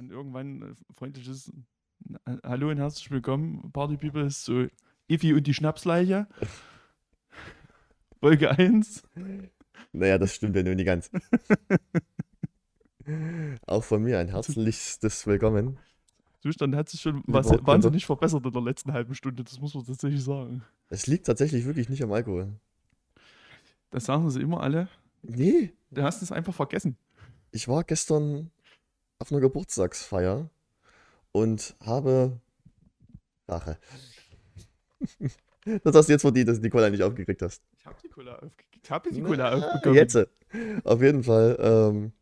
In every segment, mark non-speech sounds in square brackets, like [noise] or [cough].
dann irgendwann äh, freundliches Hallo und herzlich willkommen, Party People, ist so Iffy und die Schnapsleiche. [laughs] Folge 1. Naja, das stimmt ja nur nicht ganz. [laughs] Auch von mir ein herzlichstes Willkommen. Zustand hat sich schon was wahnsinnig verbessert in der letzten halben Stunde, das muss man tatsächlich sagen. Es liegt tatsächlich wirklich nicht am Alkohol. Das sagen sie immer alle. Nee, Du hast es einfach vergessen. ich war gestern auf einer Geburtstagsfeier und habe Rache. [laughs] Das hast du jetzt verdient, dass du die Cola nicht aufgekriegt hast. Ich habe die Cola aufgekriegt. Ich habe die Na, Cola aufbekommen. Jetzt. Auf jeden Fall. Ähm,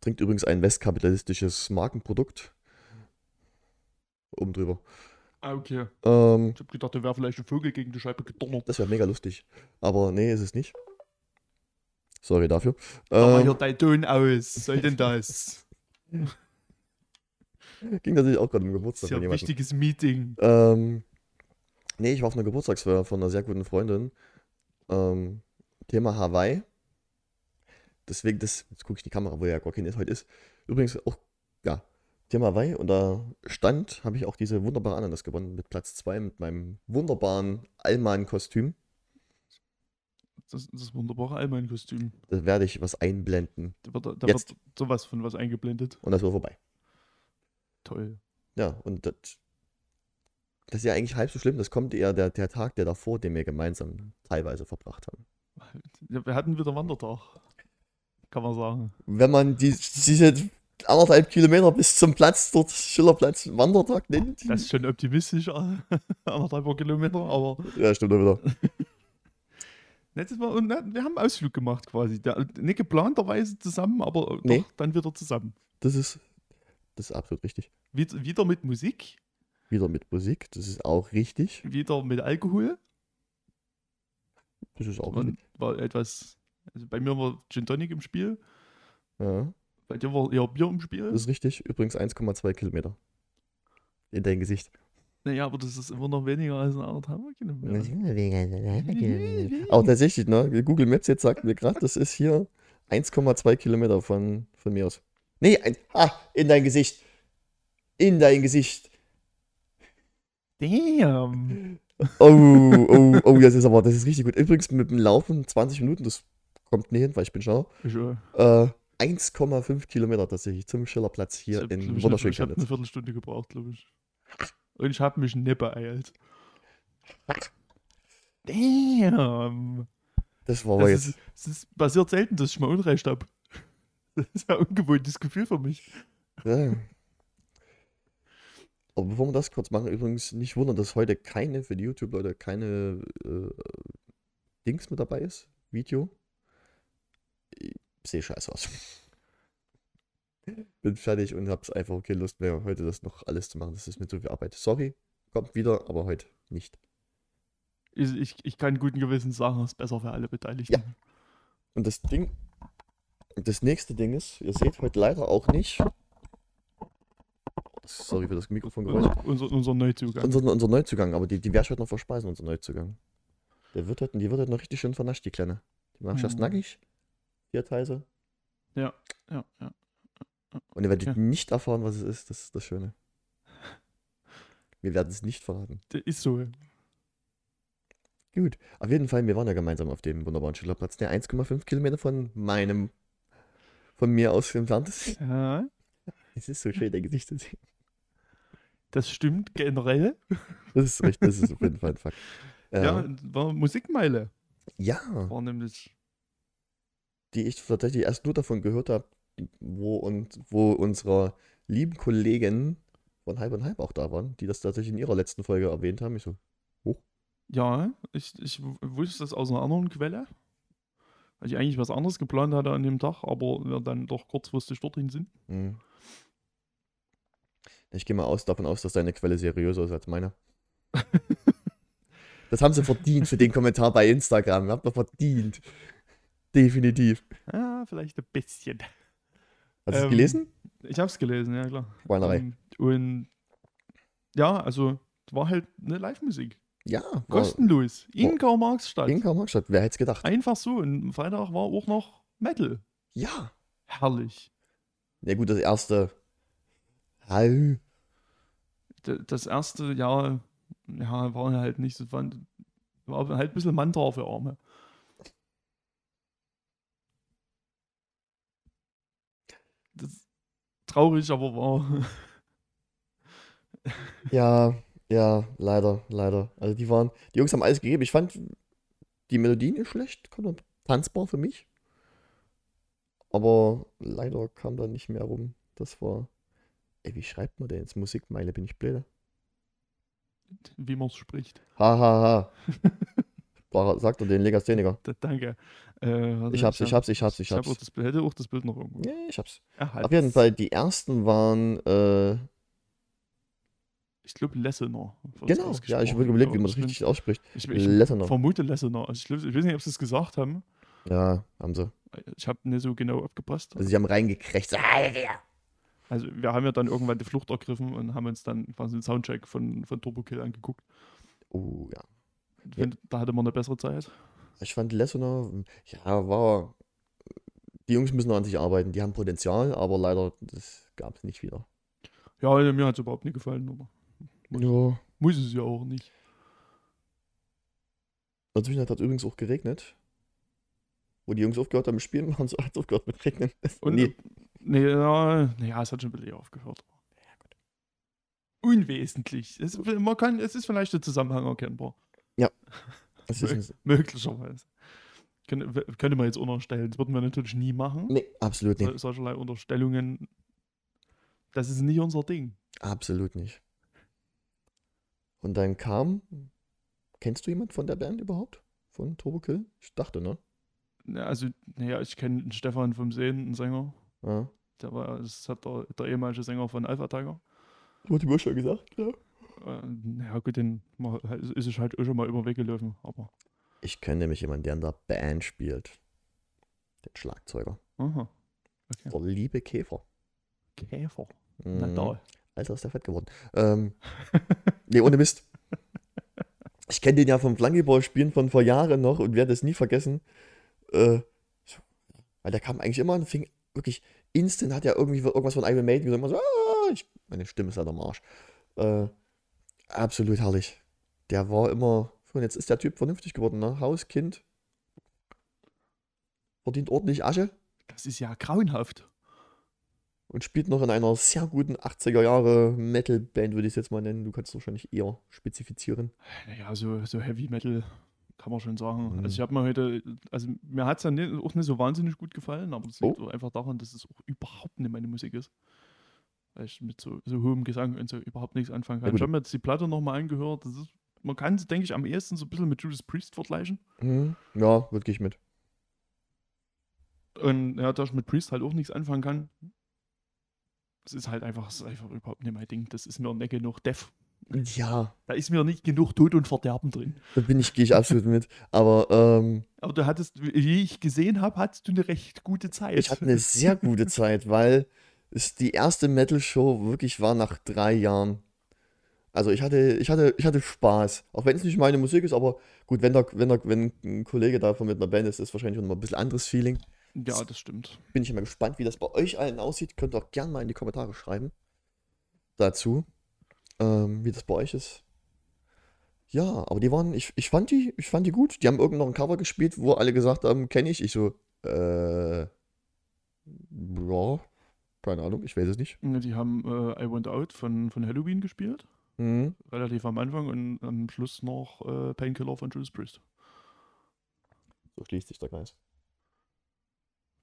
trinkt übrigens ein westkapitalistisches Markenprodukt. Oben drüber. Ah, okay. Ähm, Ich habe gedacht, da wäre vielleicht ein Vogel gegen die Scheibe gedonnert. das wäre mega lustig. Aber nee, ist es nicht. Sorry dafür. Mach mal Ähm, hier dein Ton aus. Was soll denn das? [laughs] ging tatsächlich auch gerade im Das Geburtstag ist ja ein wichtiges Meeting. Ähm, nee, ich war auf einer Geburtstagsfeier von einer sehr guten Freundin. Ähm, Thema Hawaii. Deswegen, das, jetzt gucke ich in die Kamera, wo ja gar kein ist heute ist. Übrigens auch, ja, Thema Hawaii. Und da stand, habe ich auch diese wunderbare Ananas gewonnen mit Platz 2 mit meinem wunderbaren Allmann-Kostüm. Das, das wunderbare Allmann-Kostüm. Da werde ich was einblenden. Da wird, da Jetzt. wird sowas von was eingeblendet. Und das war vorbei. Toll. Ja, und das, das ist ja eigentlich halb so schlimm. Das kommt eher der, der Tag, der davor, den wir gemeinsam teilweise verbracht haben. Ja, wir hatten wieder Wandertag. Kann man sagen. wenn man die, diese anderthalb Kilometer bis zum Platz, dort Schillerplatz, Wandertag nennt. Das ist schon optimistisch, [laughs] anderthalb Kilometer, aber Ja, stimmt auch wieder. Letztes Mal, und, wir haben einen Ausflug gemacht quasi. Der, nicht geplanterweise zusammen, aber Nee. doch dann wieder zusammen. Das ist, das ist absolut richtig. Wieder, wieder mit Musik, Wieder mit Musik, das ist auch richtig. wieder mit Alkohol. Das ist auch Und richtig. war etwas, also bei mir war Gin Tonic im Spiel, Ja, bei dir war eher Bier im Spiel. das ist richtig. Übrigens 1,2 Kilometer. In dein Gesicht. Naja, aber das ist immer noch weniger als ein anderthalb Kilometer. Aber tatsächlich, ne? Google Maps jetzt sagt mir gerade, das ist hier 1,2 Kilometer von, von mir aus. Nee, ein, ah, in dein Gesicht. In dein Gesicht. Damn. Oh, oh, oh, das ist aber, das ist richtig gut. Übrigens mit dem Laufen 20 Minuten, das kommt nicht hin, weil ich bin schlau. Ich, äh, Äh, 1,5 Kilometer tatsächlich zum Schillerplatz hier hab, in ich, Ich habe eine. Viertelstunde gebraucht, glaube ich. Und ich habe mich nicht beeilt. Damn. Das war aber jetzt. es passiert selten, dass ich mal Unrecht habe. Das ist ein ungewohntes Gefühl für mich. Ja. Aber bevor wir das kurz machen, übrigens nicht wundern, dass heute keine, für die YouTube-Leute, keine äh, Dings mit dabei ist. Video. Ich sehe scheiße aus. Bin fertig und hab's einfach keine Lust mehr, heute das noch alles zu machen. Das ist mir zu viel Arbeit. Sorry, kommt wieder, aber heute nicht. Ich, ich, ich kann guten Gewissens sagen, es ist besser für alle Beteiligten. Ja. Und das Ding, das nächste Ding ist, ihr seht heute leider auch nicht. Sorry für das Mikrofongeräusch. Unser, unser, unser Neuzugang. Unser, unser Neuzugang, aber die, die werde ich heute noch verspeisen, unser Neuzugang. Der wird heute, die wird heute noch richtig schön vernascht, die Kleine. Die ich erst Mhm. nackig. Vier Teile. ja, ja. Und ihr werdet Ja. nicht erfahren, was es ist. Das ist das Schöne. Wir werden es nicht verraten. Das ist so. Gut. Auf jeden Fall, wir waren ja gemeinsam auf dem wunderbaren Schillerplatz, der 1,5 Kilometer von meinem, von mir aus entfernt ist. Ja, Es ist so schön, dein Gesicht zu sehen. das stimmt generell. Das ist richtig, das ist auf jeden Fall ein Fakt. Ja, Ja, war Musikmeile. ja, War nämlich. die ich tatsächlich erst nur davon gehört habe, wo und wo unsere lieben Kollegen von Halb und Halb auch da waren, die das tatsächlich in ihrer letzten Folge erwähnt haben. Ich so, Ja, ich, ich wusste das aus einer anderen Quelle. Weil ich eigentlich was anderes geplant hatte an dem Tag, aber wir dann doch kurzfristig dorthin sind. hm. Ich gehe mal aus, davon aus, dass deine Quelle seriöser ist als meine. [laughs] Das haben sie verdient für den Kommentar bei Instagram. Habt ihr verdient. Definitiv. Ja, vielleicht ein bisschen. Hast du es Ähm, gelesen? Ich habe es gelesen, ja klar. Schweinerei. Ähm, und ja, also war halt eine Live-Musik. Ja, Kostenlos. In Karl-Marx-Stadt. in Karl-Marx-Stadt. Wer hätte es gedacht? Einfach so. Und Freitag war auch noch Metal. Ja, Herrlich. Ja gut, das erste. Hau. D- Das erste Jahr, ja, war halt nicht so, war, war halt ein bisschen Mantra für Arme. Das ist traurig, aber wahr. [laughs] Ja, ja, leider, leider. Also die waren, die Jungs haben alles gegeben. Ich fand die Melodie nicht schlecht, tanzbar für mich. Aber leider kam da nicht mehr rum. Das war. Ey, wie schreibt man denn jetzt Musikmeile? Bin ich blöde? Wie man es spricht. Ha, ha, ha. [laughs] Sagt er den Legastheniker. Da, danke. Äh, warte, Ich hab's, ich hab's, ich hab's, ich Ich hab hab's. auch das, hätte auch das Bild noch irgendwo. Ja, ich hab's. Erhalten. Auf jeden Fall, die ersten waren, äh, Ich glaube Lessener. genau, ja, ich würde überlegen, wie man das ich bin- richtig ausspricht. Ich, ich Lessener. vermute Lessener. Also ich, glaub, ich weiß nicht, ob sie es gesagt haben. Ja, haben sie. Ich habe nicht so genau aufgepasst. Also sie haben reingekriegt. Also wir haben ja dann irgendwann die Flucht ergriffen und haben uns dann quasi den Soundcheck von, von Turbo Kill angeguckt. Oh, ja. Find, Da hatte man eine bessere Zeit. Ich fand Lessoner, ja, war. Die Jungs müssen noch an sich arbeiten. Die haben Potenzial, aber leider, das gab es nicht wieder. Ja, mir hat es überhaupt nicht gefallen, aber Ja. muss es ja auch nicht. Dazwischen hat es übrigens auch geregnet. Wo die Jungs aufgehört haben mit Spielen, [laughs] haben sie hat es aufgehört mit Regnen. Und Nee. nee, ja, ja, es hat schon ein bisschen aufgehört. Unwesentlich. Es, man kann, es ist vielleicht der Zusammenhang erkennbar. [laughs] Das ist Möglicherweise. Könnte, könnte man jetzt unterstellen. Das würden wir natürlich nie machen. nee, absolut nicht. Sol- Solcherlei Unterstellungen. Das ist nicht unser Ding. Absolut nicht. Und dann kam. Kennst du jemand von der Band überhaupt? Von Turbo Kill? Ich dachte, ne? Ja, also, naja, ich kenne Stefan vom Sehen, einen Sänger. Ja. Der war, das hat der, der ehemalige Sänger von Alpha Tiger. Wurde mir schon gesagt, ja. Äh, ja gut, den ist es halt auch schon mal über Weg gelaufen, aber. Ich kenne nämlich jemanden, der in der Band spielt. Den Schlagzeuger. Aha. Der liebe Käfer. Käfer. Na Mhm. da. Alter, ist der fett geworden. Ähm, [laughs] nee, ohne Mist. Ich kenne den ja vom Flankeball-Spielen von vor Jahren noch und werde es nie vergessen. Äh, weil der kam eigentlich immer und fing wirklich instant, hat ja irgendwie irgendwas von Iron Maiden gesagt. So, ah, ich, meine Stimme ist halt am Arsch. Äh, absolut herrlich. Der war immer, und jetzt ist der Typ vernünftig geworden, ne? Haus, Kind. Verdient ordentlich Asche Das ist ja grauenhaft. und spielt noch in einer sehr guten 80er Jahre Metal-Band, würde ich es jetzt mal nennen. Du kannst es wahrscheinlich eher spezifizieren. Naja, so, so Heavy Metal kann man schon sagen. Mhm. Also ich habe mir heute, also mir hat es ja nicht, auch nicht so wahnsinnig gut gefallen, aber das liegt Oh. auch einfach daran, dass es auch überhaupt nicht meine Musik ist. Weil ich mit so, so hohem Gesang und so überhaupt nichts anfangen Ja, kann. gut. ich habe mir jetzt die Platte nochmal angehört. Ist, man kann es, denke ich, am ehesten so ein bisschen mit Judas Priest vergleichen. Mhm. Ja, würde ich mit. Und ja, da ich mit Priest halt auch nichts anfangen kann, es ist halt einfach, es ist einfach überhaupt nicht mein Ding. Das ist mir nicht genug Death. Ja, Da ist mir nicht genug Tod und Verderben drin. da bin ich, gehe ich absolut mit. Aber ähm, Aber du hattest, wie ich gesehen habe, hattest du eine recht gute Zeit. ich hatte eine sehr gute Zeit, weil es die erste Metal-Show wirklich war nach drei Jahren. Also ich hatte, ich hatte, ich hatte Spaß. Auch wenn es nicht meine Musik ist, aber gut, wenn, da, wenn, da, wenn ein Kollege davon mit einer Band ist, ist wahrscheinlich noch mal ein bisschen anderes Feeling. Ja, das stimmt. Bin ich immer gespannt, wie das bei euch allen aussieht. Könnt ihr auch gerne mal in die Kommentare schreiben. Dazu. Ähm, wie das bei euch ist. Ja, aber die waren, ich, ich fand die, ich fand die gut. Die haben irgend noch ein Cover gespielt, wo alle gesagt haben, kenne ich. Ich so, äh, ja, keine Ahnung, ich weiß es nicht. Die haben äh, I Want Out von, von Halloween gespielt. Mhm. Relativ am Anfang und am Schluss noch äh, Painkiller von Judas Priest. So schließt sich der Kreis.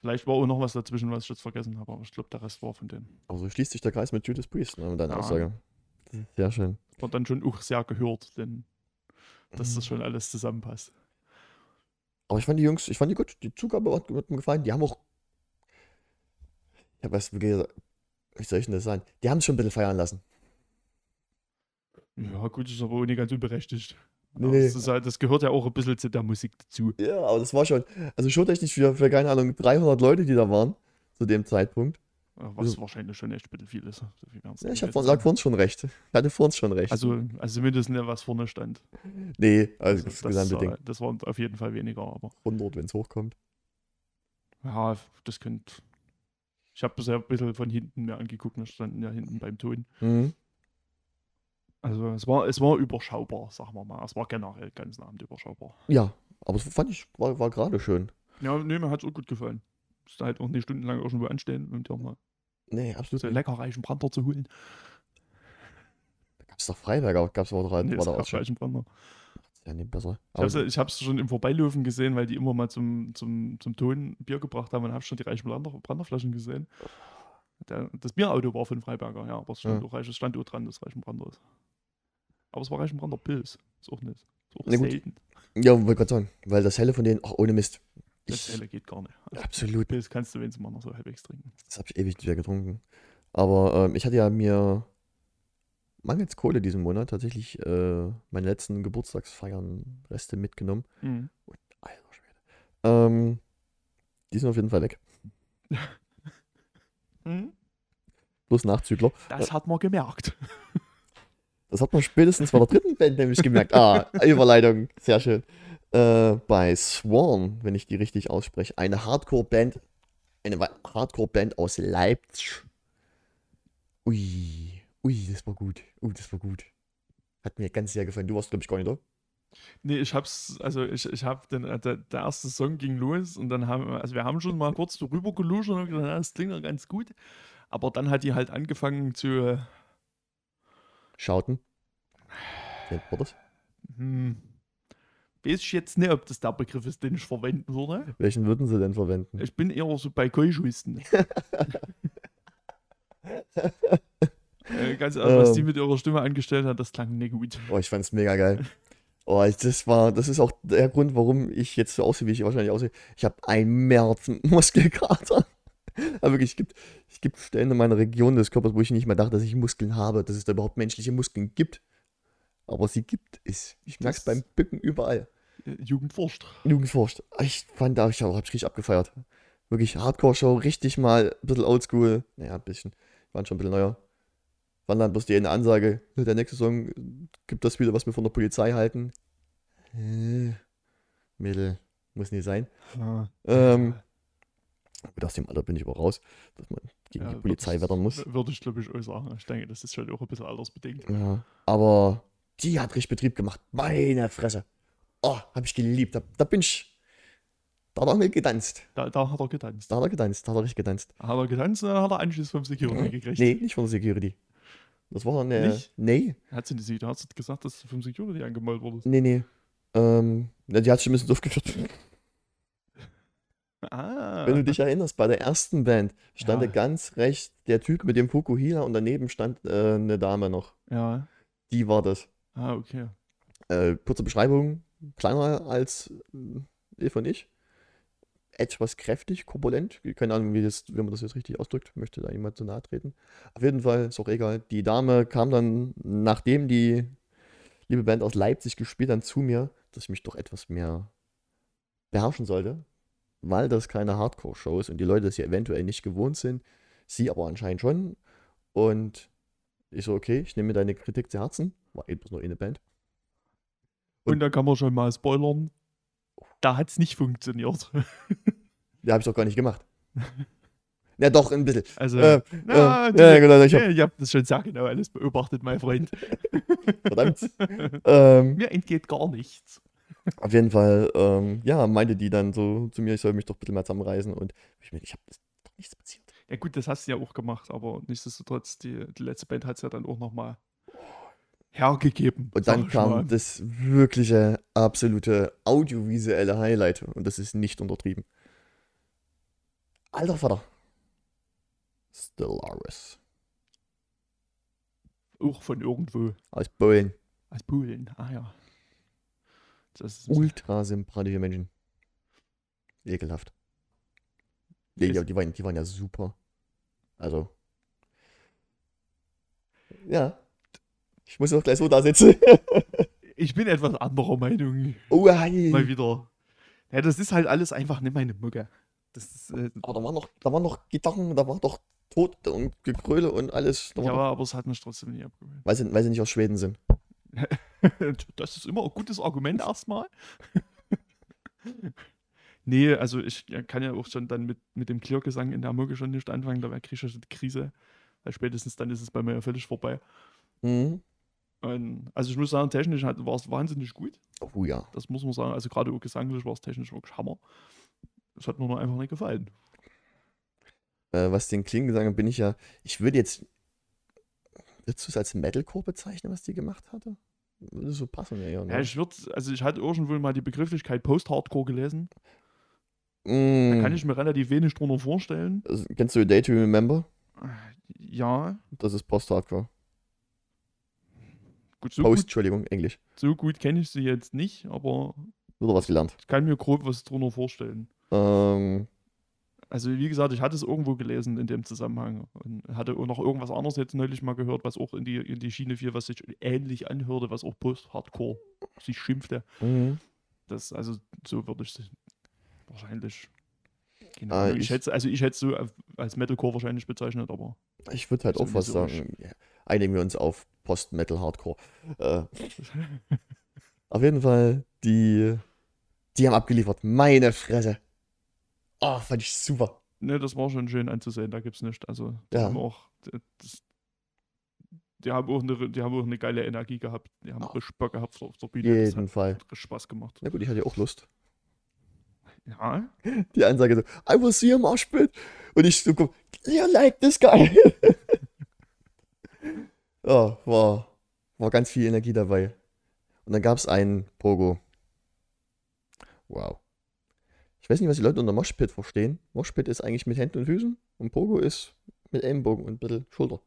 Vielleicht war auch noch was dazwischen, was ich jetzt vergessen habe, aber ich glaube, der Rest war von denen. Aber so schließt sich der Kreis mit Judas Priest, ne, mit deiner Ja. Aussage. Sehr schön. War dann schon auch sehr gehört, denn dass Mhm. das schon alles zusammenpasst. Aber ich fand die Jungs, ich fand die gut. Die Zugabe hat, hat mir gefallen. Die haben auch. Ja, was, wie gesagt, wie soll ich denn das sagen? Die haben es schon ein bisschen feiern lassen. Ja, gut, ist aber auch nicht ganz unberechtigt. Nee, nee. Das, halt, das gehört ja auch ein bisschen zu der Musik dazu. Ja, aber das war schon. Also showtechnisch für, für keine Ahnung, 300 Leute, die da waren. Zu dem Zeitpunkt. Was Also- wahrscheinlich schon echt ein bisschen viel ist. So viel Ja, ich hab lag vor uns schon recht. Ich hatte vor uns schon recht. Also, also zumindest nicht, was vorne stand. nee, also das, das, gesamte Ding. das waren auf jeden Fall weniger, aber 100, wenn es hochkommt. ja, das könnte. Ich habe bisher ein bisschen von hinten mir angeguckt, wir standen ja hinten beim Ton. Mhm. Also es war, es war überschaubar, sagen wir mal. Es war generell ganz Abend überschaubar. Ja, aber das fand ich, war, war gerade schön. Ja, nee, mir hat es auch gut gefallen. Ist halt auch nicht stundenlang irgendwo anstehen, um dir mal Nee, absolut. so nicht. lecker reichen Brander zu holen. Da gab es doch Freiberger, gab es auch dran. Nee, war es da auch schon. Brander. Ja, nee, besser. Ich habe es schon im Vorbeilaufen gesehen, weil die immer mal zum, zum, zum Ton Bier gebracht haben und habe schon die reichen Brander, Branderflaschen gesehen. Der, das Bierauto war von Freiberger, ja, aber es stand, Ja. auch, Reich- es stand auch dran, das Reichen Branders. Aber es war Reichen Brander Pilz. Ist auch nicht. Ist auch Na gut. selten. Ja, wollte gerade sagen, weil das Helle von denen, ach, ohne Mist. Das Ich, helle geht gar nicht. Also, absolut, Pilz kannst du wenigstens mal noch so halbwegs trinken. das habe ich ewig nicht mehr getrunken. Aber ähm, ich hatte ja mir mangels Kohle diesen Monat tatsächlich äh, meine letzten Geburtstagsfeiern Reste mitgenommen. Mhm. Alter Schwede. Ähm, die sind auf jeden Fall weg. [laughs] Mhm. Bloß Nachzügler. Das hat man gemerkt. [laughs] Das hat man spätestens bei der dritten Band nämlich gemerkt. Ah, Überleitung, sehr schön. Äh, bei Swarm, wenn ich die richtig ausspreche, eine Hardcore-Band, eine Hardcore-Band aus Leipzig. Ui, ui, das war gut. Ui, das war gut. Hat mir ganz sehr gefallen. Du warst, glaube ich, gar nicht da. Nee, ich hab's, also ich, ich hab den, äh, der, der erste Song ging los und dann haben, wir- also wir haben schon mal kurz drüber geluscht und haben gedacht, ja, das klingt ja ganz gut. Aber dann hat die halt angefangen zu, Schauten. Nennt man das? hm, weiß ich jetzt nicht, ob das der Begriff ist, den ich verwenden würde. Welchen würden sie denn verwenden? Ich bin eher so bei Keuschhusten. [laughs] äh, ganz ehrlich, was die Ähm. mit ihrer Stimme angestellt hat, das klang nicht gut. Oh, ich fand's mega geil. Oh, ich- das war, das ist auch der Grund, warum ich jetzt so aussehe, wie ich wahrscheinlich aussehe. Ich habe einen März Muskelkater. [laughs] Aber wirklich, es gibt, es gibt Stellen in meiner Region des Körpers, wo ich nicht mehr dachte, dass ich Muskeln habe, dass es da überhaupt menschliche Muskeln gibt. Aber sie gibt es. Ich merk's Das- beim Bücken überall. Äh, Jugend forscht. Jugendforscht. Ich fand da, ich habe richtig abgefeiert. Wirklich Hardcore-Show, richtig mal ein bisschen oldschool. Naja, ein bisschen. Waren schon ein bisschen neuer. Wann dann bloß die eine Ansage, ne, der nächste Song gibt das wieder, was wir von der Polizei halten. Äh, Mädel, muss nicht sein. Ähm, gut, aus dem Alter bin ich aber raus, dass man gegen Ja, die Polizei ich- wettern muss. Würde ich, glaube ich, auch sagen. Ich denke, das ist schon auch ein bisschen altersbedingt. Ja, aber die hat richtig Betrieb gemacht. Meine Fresse. Oh, hab ich geliebt. Da, da bin ich. Da hat er mir getanzt. Da, da hat er getanzt. Da hat er getanzt, da hat er richtig getanzt. Hat er getanzt und dann hat er Anschluss vom Security gekriegt. Nee, nicht von der Security. Das war eine. Nicht? Nee, Hat sie nicht, da hat sie gesagt, dass du vom Security angemalt wurdest. nee, nee. Ähm, na, die hat sich ein bisschen aufgeführt. [laughs] Ah. Wenn du dich erinnerst, bei der ersten Band stand Ja. da ganz rechts der Typ mit dem Fukuhila und daneben stand äh, eine Dame noch. Ja. Die war das. Ah, okay. Äh, kurze Beschreibung, kleiner als äh, Eva und ich. Etwas kräftig, korpulent. Keine Ahnung, wie, das, wie man das jetzt richtig ausdrückt. Möchte da jemand zu nahe treten. Auf jeden Fall, ist auch egal. Die Dame kam dann, nachdem die liebe Band aus Leipzig gespielt hat, zu mir, dass ich mich doch etwas mehr beherrschen sollte. Weil das keine Hardcore-Show ist und die Leute das hier eventuell nicht gewohnt sind. Sie aber anscheinend schon. Und ich so, okay, ich nehme mir deine Kritik zu Herzen. War eben nur eine Band. Und da kann man schon mal spoilern. Da hat es nicht funktioniert. [laughs] Ja, habe ich doch gar nicht gemacht. [laughs] ja, doch, ein bisschen. Also, Äh, na, äh, die- ja, genau, ich hab- ja, ihr habt das schon sehr genau alles beobachtet, mein Freund. [laughs] Verdammt. ähm, Mir entgeht gar nichts. auf jeden Fall, ähm, ja, meinte die dann so zu mir, ich soll mich doch ein bisschen mehr zusammenreißen und ich, mein, ich habe doch nichts passiert. Ja gut, das hast du ja auch gemacht, aber nichtsdestotrotz, die, die letzte Band hat es ja dann auch nochmal hergegeben. Und dann kam mal. das wirkliche, absolute audiovisuelle Highlight und das ist nicht untertrieben. Alter Vater. Stellaris. Auch von irgendwo. Aus Polen. Aus Polen. Ah ja. Das ist, Ultra sympathische Menschen. Ekelhaft. Nee, ja, die, waren, die waren ja super. Also. Ja. Ich muss auch gleich so da sitzen. [laughs] ich bin etwas anderer Meinung. oh, hey. Mal wieder. Ja, das ist halt alles einfach nicht meine Mucke. Das ist, äh, Aber da waren noch, da waren noch Gitarren, da war doch Tod und Gekröle und alles. Ja, aber es hat mich trotzdem nicht abgewöhnt. weil, sie, weil sie nicht aus Schweden sind. [laughs] Das ist immer ein gutes Argument erstmal. [laughs] Nee, also ich kann ja auch schon dann mit, mit dem Clear-Gesang in der Mucke schon nicht anfangen, da kriege ich schon die Krise. Weil spätestens dann ist es bei mir ja völlig vorbei. Mhm. Und, also ich muss sagen, technisch war es wahnsinnig gut. Oh ja. Das muss man sagen. Also gerade auch gesanglich war es technisch wirklich Hammer. Es hat mir nur einfach nicht gefallen. Äh, was den Klingengesang bin ich ja. Ich würde jetzt. Würdest du es als Metalcore bezeichnen, was die gemacht hatte? Würde so passen, ja. Ne? Ja, ich würde, also ich hatte irgendwo mal die Begrifflichkeit Post-Hardcore gelesen. Da Mm, kann ich mir relativ wenig drunter vorstellen. also, kennst du A Day to Remember? Ja, Das ist Post-Hardcore. Gut, so Post, gut, Entschuldigung, Englisch. so gut kenne ich sie jetzt nicht, aber Wieder was gelernt. ich kann mir grob was drunter vorstellen. Ähm, Also wie gesagt, ich hatte es irgendwo gelesen in dem Zusammenhang und hatte auch noch irgendwas anderes jetzt neulich mal gehört, was auch in die, in die Schiene fiel, was sich ähnlich anhörte, was auch Post-Hardcore sich schimpfte. mhm. Das, also so würde ich es wahrscheinlich. Genau. Ah, ich, ich- hätte, also ich hätte es so als Metalcore wahrscheinlich bezeichnet, aber ich würde halt auch was sagen. Ja, einigen wir uns auf Post-Metal-Hardcore. Äh, auf jeden Fall, die, die haben abgeliefert. Meine Fresse. Oh, fand ich super. ne, das war schon schön anzusehen, da gibt es nicht. Also die Ja. haben auch das, die haben auch eine, die haben auch eine geile Energie gehabt. Die haben Ah. richtig Bock gehabt auf der Bühne. Das Jeden hat Fall. Spaß gemacht. Na gut, ich hatte ja auch Lust. Ja, Die Ansage so, I will see a mosh pit. Und ich so, you like this guy. Ja, war, war ganz viel Energie dabei. Und dann gab es einen Pogo. Wow. Ich weiß nicht, was die Leute unter Moshpit verstehen. Moshpit ist eigentlich mit Händen und Füßen und Pogo ist mit Ellenbogen und ein bisschen Schulter.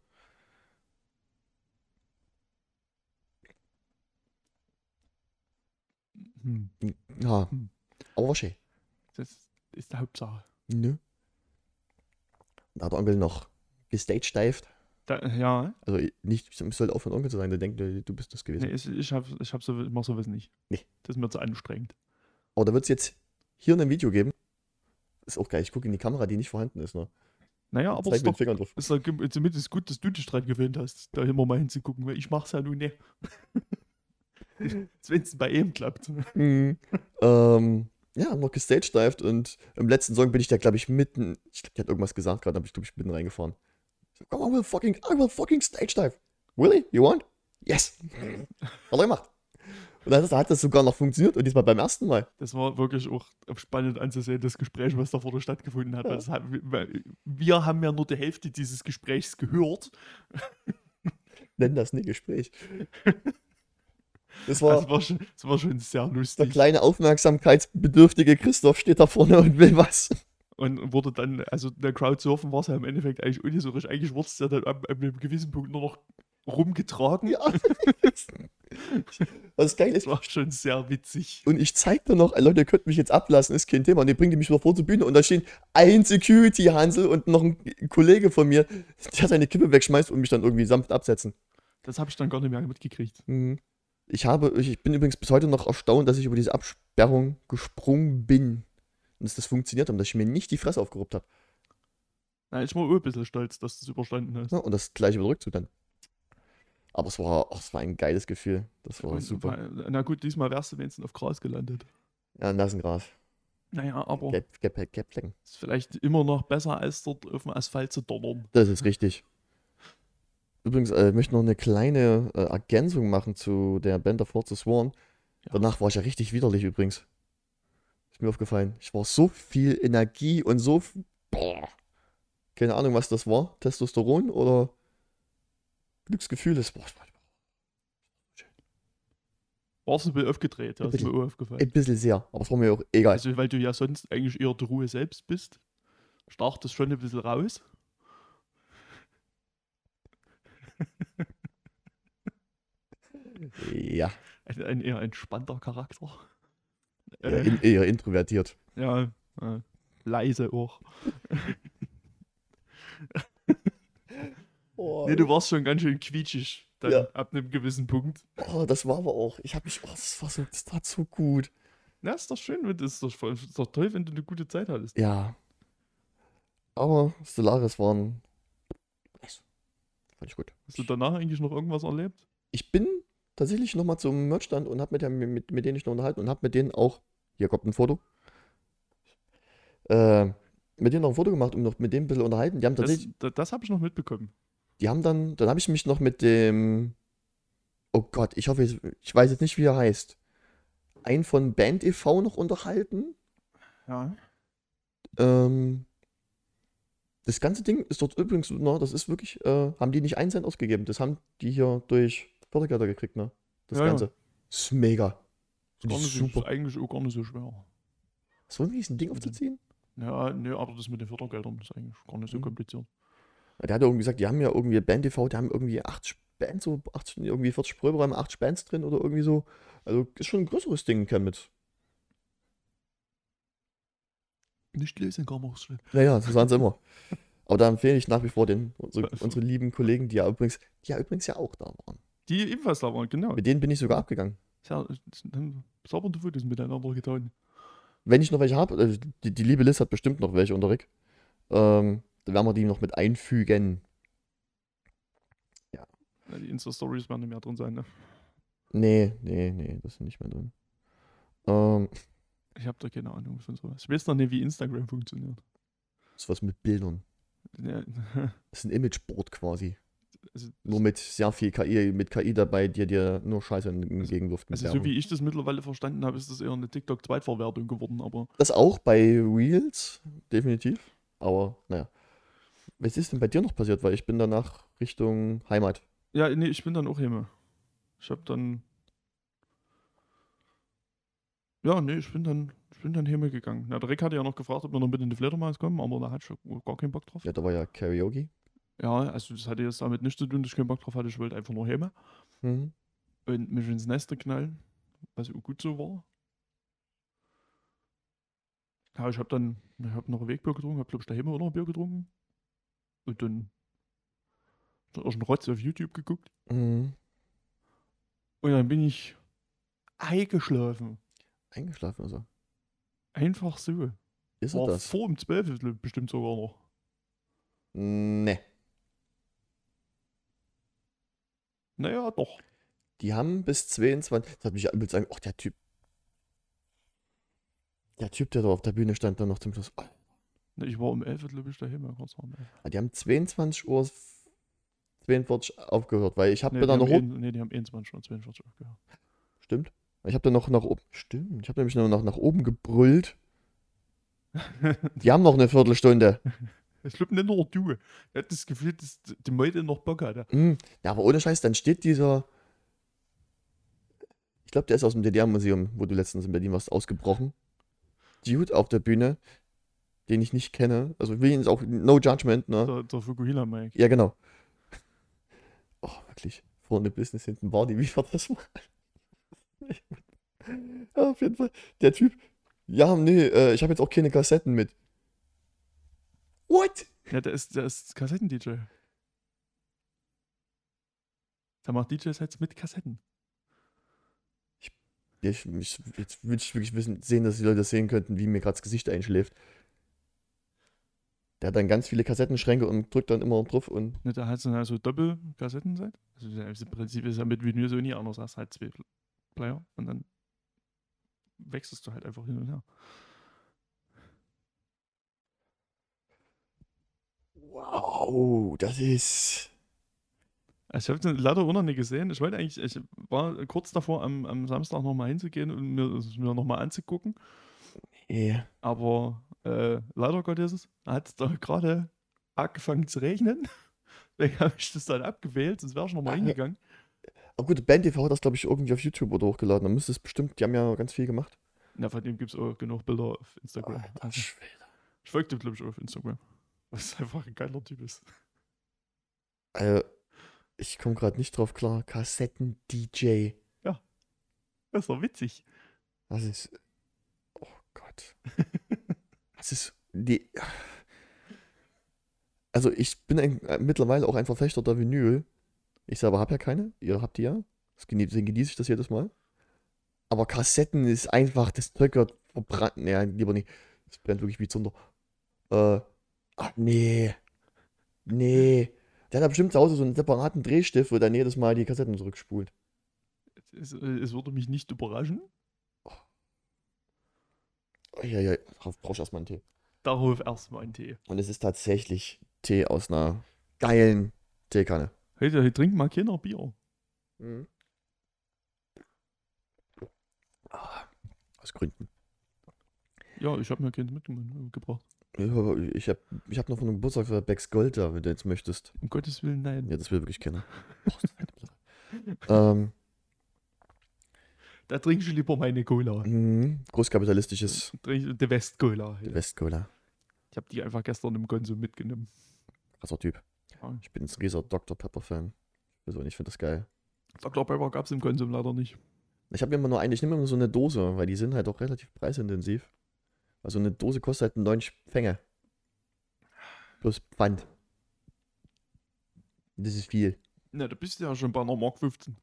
hm. Ja, Hm. aber war schön. das ist die Hauptsache. Nö. Da hat der Onkel noch gestagedived. Da, ja, Also nicht, ich sollte aufhören, Onkel zu sein, der denkt, du du bist das gewesen. nee, ich, ich, hab, ich, hab so, ich mach sowas nicht. Nee. Das ist mir zu anstrengend. Aber da wird es jetzt hier in einem Video geben. Ist auch geil. Ich gucke in die Kamera, die nicht vorhanden ist. Ne? Naja, aber es ist doch ist doch zumindest gut, dass du dich dran gewöhnt hast, da immer mal hinzugucken, weil ich mach's ja nun nicht. [laughs] Wenn es bei ihm klappt. Mhm. ähm, ja, noch gestagedived und im letzten Song bin ich da, glaube ich, mitten. Ich glaube, die hat irgendwas gesagt gerade, habe ich, glaube ich, mitten reingefahren. Come on, I will fucking, I will fucking stage dive. Really? You want? Yes. [laughs] Hat er gemacht. Und dann hat das sogar noch funktioniert und diesmal beim ersten Mal. Das war wirklich auch spannend anzusehen, das Gespräch, was da vorne stattgefunden hat. Ja. hat wir haben ja nur die Hälfte dieses Gesprächs gehört. [laughs] Nenn das nicht Gespräch. Das war Das war schon, das war schon sehr der lustig. kleine aufmerksamkeitsbedürftige Christoph steht da vorne und will was. Und wurde dann, also der Crowdsurfen war es ja im Endeffekt eigentlich richtig. Eigentlich wurde es ja dann ab, ab einem gewissen Punkt nur noch rumgetragen. Ja. [laughs] Was geil ist, Das war schon sehr witzig. Und ich zeig dir noch, Leute, ihr könnt mich jetzt ablassen, ist kein Thema. Und bringen die mich wieder vor zur Bühne und da stehen ein Security-Hansel und noch ein Kollege von mir, der seine Kippe wegschmeißt und mich dann irgendwie sanft absetzen. Das habe ich dann gar nicht mehr mitgekriegt. Mhm. Ich habe, ich bin übrigens bis heute noch erstaunt, dass ich über diese Absperrung gesprungen bin. Und dass das funktioniert hat und dass ich mir nicht die Fresse aufgeruppt habe. Na, ich war auch ein bisschen stolz, dass du es überstanden hast. Ja, und das gleiche wieder Rückzug dann. Aber es war, ach, es war ein geiles Gefühl. Das war Und- super. Na gut, diesmal wärst du wenigstens auf Gras gelandet. Ja, Nassengras. Naja, aber Gelb, gelb, gelb, ist vielleicht immer noch besser, als dort auf dem Asphalt zu donnern. Das ist richtig. Übrigens, äh, ich möchte noch eine kleine äh, Ergänzung machen zu der Band of Forza Sworn. Ja. Danach war ich ja richtig widerlich übrigens. Ist mir aufgefallen. Ich war so viel Energie und so. Boah. Keine Ahnung, was das war. Testosteron oder Glücksgefühl. Das war Warst du ein bisschen aufgedreht, ja, Ein ist mir aufgefallen. ein bisschen sehr. Aber es war mir auch egal. Also, weil du ja sonst eigentlich eher die Ruhe selbst bist, stach das schon ein bisschen raus. ja. Ein, ein eher entspannter Charakter. Eher, Äh, in, eher introvertiert. ja, äh, leise auch. Oh, Nee, du warst schon ganz schön quietschig dann Ja. ab einem gewissen Punkt. oh, das war aber auch. Ich habe mich. Oh, das war so. Das tat so gut. Na, ist doch schön, wenn das ist doch, ist doch toll, wenn du eine gute Zeit hattest. Ja. Aber Stellaris waren. Fand ich gut. Hast du danach eigentlich noch irgendwas erlebt? Ich bin tatsächlich nochmal zum Merchstand und habe mit, der- mit, mit denen ich noch unterhalten und habe mit denen auch. Hier kommt ein Foto. äh, mit denen noch ein Foto gemacht und noch mit dem ein bisschen unterhalten. Die haben Das, tatsächlich, das, das habe ich noch mitbekommen. die haben dann, dann habe ich mich noch mit dem, oh Gott, ich hoffe, ich, ich weiß jetzt nicht, wie er heißt, ein von Band e.V. noch unterhalten. Ja. Ähm, das ganze Ding ist dort übrigens, na, das ist wirklich, äh, haben die nicht einen Cent ausgegeben. Das haben die hier durch Fördergelder gekriegt, ne? Das Ja, ja. Ganze. Das ist mega. Das ist so, super. ist eigentlich auch gar nicht so schwer. So ein riesen Ding aufzuziehen? Ja, nee, aber das mit den Fördergeldern ist eigentlich gar nicht so Mhm. kompliziert. Ja, Der hat irgendwie gesagt, die haben ja irgendwie Band TV, die haben irgendwie 80 Bands, so 80, irgendwie 40 Proberäume, 80 Bands drin oder irgendwie so. Also ist schon ein größeres Ding, Ken, mit. Nicht lesen kann man auch schlimm. Naja, das sagen sie immer. Aber da empfehle ich nach wie vor den, unsere, [laughs] unsere lieben Kollegen, die ja übrigens, die ja übrigens ja auch da waren. Die ebenfalls waren, genau. Mit denen bin ich sogar abgegangen. Ja, dann saubere Fotos miteinander getan. Wenn ich noch welche habe, also die, die liebe Liz hat bestimmt noch welche unter Rick, ähm, dann werden wir die noch mit einfügen. Ja, die Insta-Stories werden nicht mehr drin sein. Ne? Nee, nee, nee, das sind nicht mehr drin. Ähm, Ich habe da keine Ahnung von sowas. Ich weiß noch nicht, wie Instagram funktioniert. das ist was mit Bildern. Ja, Das ist ein Imageboard quasi. Also, Nur mit sehr viel KI, mit KI dabei, die dir nur Scheiße entgegenwirft. mit also so wie ich das mittlerweile verstanden habe, ist das eher eine TikTok-Zweitverwertung geworden. Aber Das auch bei Reels, definitiv. Aber naja. Was ist denn bei dir noch passiert? Weil ich bin danach Richtung Heimat. ja, nee, ich bin dann auch hier. Ich habe dann. Ja, nee, ich bin dann, ich bin dann hier gegangen. Na, der Rick hatte ja noch gefragt, ob wir noch mit in die Fledermaus kommen, aber da hatte ich gar keinen Bock drauf. Ja, da war ja Karaoke. Ja, also das hatte jetzt damit nichts zu tun, dass ich keinen Bock drauf hatte. Ich wollte einfach nur heim Mhm. und mich ins Nest knallen, was auch gut so war. Ja, ich habe dann, ich habe noch ein Wegbier getrunken, habe glaube ich daheim auch noch ein Bier getrunken. Und dann dann auch schon Rotz auf YouTube geguckt. Mhm. Und dann bin ich eingeschlafen. Eingeschlafen also. Einfach so. Ist War das? vor um 12 bestimmt sogar noch. Ne. Naja, doch. Die haben bis 22. Das hat mich übelst sagen, ach, der Typ. Der Typ, der da auf der Bühne stand, dann noch zum Schluss. Oh, Ich war um 11 glaube ich daheim, kurz um 11. die haben 22 Uhr 42 aufgehört, weil ich habe Nee, dann noch oben. nee, die haben 21 oder 42 aufgehört. Stimmt. Ich habe dann noch nach oben. Stimmt. Ich habe nämlich noch nach, nach oben gebrüllt. [laughs] Die haben noch eine Viertelstunde. Ich glaube nicht nur du. Ich hatte das Gefühl, dass die Meute noch Bock hatte. Hm. Ja, aber ohne Scheiß, dann steht dieser. Ich glaube, der ist aus dem DDR-Museum, wo du letztens in Berlin warst, ausgebrochen. Dude auf der Bühne, den ich nicht kenne. Also ich will ihn auch no judgment, ne? Der, der Fukuhila Mike. Ja, genau. [laughs] Oh, wirklich. Vorne Business, hinten Body, wie war das mal? [laughs] ja, auf jeden Fall. Der Typ. Ja, nee, äh, ich habe jetzt auch keine Kassetten mit. What? Ja, der ist, der ist Kassetten-DJ. Der macht DJ-Sets mit Kassetten. Ja, ich, ich, jetzt will ich wirklich wissen, sehen, dass die Leute das sehen könnten, wie mir gerade das Gesicht einschläft. Der hat dann ganz viele Kassettenschränke und drückt dann immer drauf und. Ne, der hat so also Doppel-Kassettenset. Also im Prinzip ist er mit Vinyl so nie anders. Hast halt zwei Player und dann wechselst du halt einfach hin und her. Wow, das ist. Ich habe den leider auch noch nicht gesehen. Ich wollte eigentlich, ich war kurz davor, am, am Samstag nochmal hinzugehen und mir, es mir nochmal anzugucken. Yeah. Aber äh, leider Gottes hat es da gerade angefangen zu regnen. [laughs] Deswegen habe ich das dann abgewählt, sonst wäre ich nochmal Ah, hingegangen. Aber gut, Band TV hat das, glaube ich, irgendwie auf YouTube oder hochgeladen. Da müsste es bestimmt, die haben ja ganz viel gemacht. Ja, von dem gibt es auch genug Bilder auf Instagram. Alter. Ich folge dem, glaube ich, auf Instagram. Was einfach ein geiler Typ ist. Also, ich komme gerade nicht drauf klar. Kassetten-DJ. Das ist doch witzig. Das ist. Oh Gott. [laughs] Das ist. Die. Also, ich bin ein, äh, mittlerweile auch ein Verfechter der Vinyl. Ich selber habe ja keine. Ihr habt die ja. Deswegen deswegen genieße ich das jedes Mal. Aber Kassetten ist einfach, das Zeug wird verbrannt. Nee, lieber nicht. Das brennt wirklich wie Zunder. Äh. Ach, nee. Nee. Der hat ja bestimmt zu Hause so einen separaten Drehstift, wo dann jedes Mal die Kassetten zurückspult. Es, es würde mich nicht überraschen. Ja, ja, darauf brauche ich erstmal einen Tee. Darauf erstmal einen Tee. Und es ist tatsächlich Tee aus einer geilen Teekanne. Heute, heute trinkt mal keiner Bier. Mhm. Ah, Aus Gründen. Ja, ich habe mir keins mitgebracht. Ich habe ich hab noch von einem Geburtstag für Becks Gold da, wenn du jetzt möchtest. Um Gottes Willen, nein. Ja, das will wirklich keiner. [laughs] [laughs] ähm, Da trinkst du lieber meine Cola. mhm, großkapitalistisches die West-Cola. Westcola. Ich habe die einfach gestern im Konsum mitgenommen. Krasser Typ. Ja. Ich bin ein riesiger Dr. Pepper-Fan. Also, ich finde das geil. Dr. Pepper gab es im Konsum leider nicht. Ich habe immer nur eine, ich nehme immer so eine Dose, weil die sind halt auch relativ preisintensiv. Also eine Dose kostet halt 90 Fänge. Plus Pfand. Das ist viel. Na, da bist du ja schon bei einer Mark 15.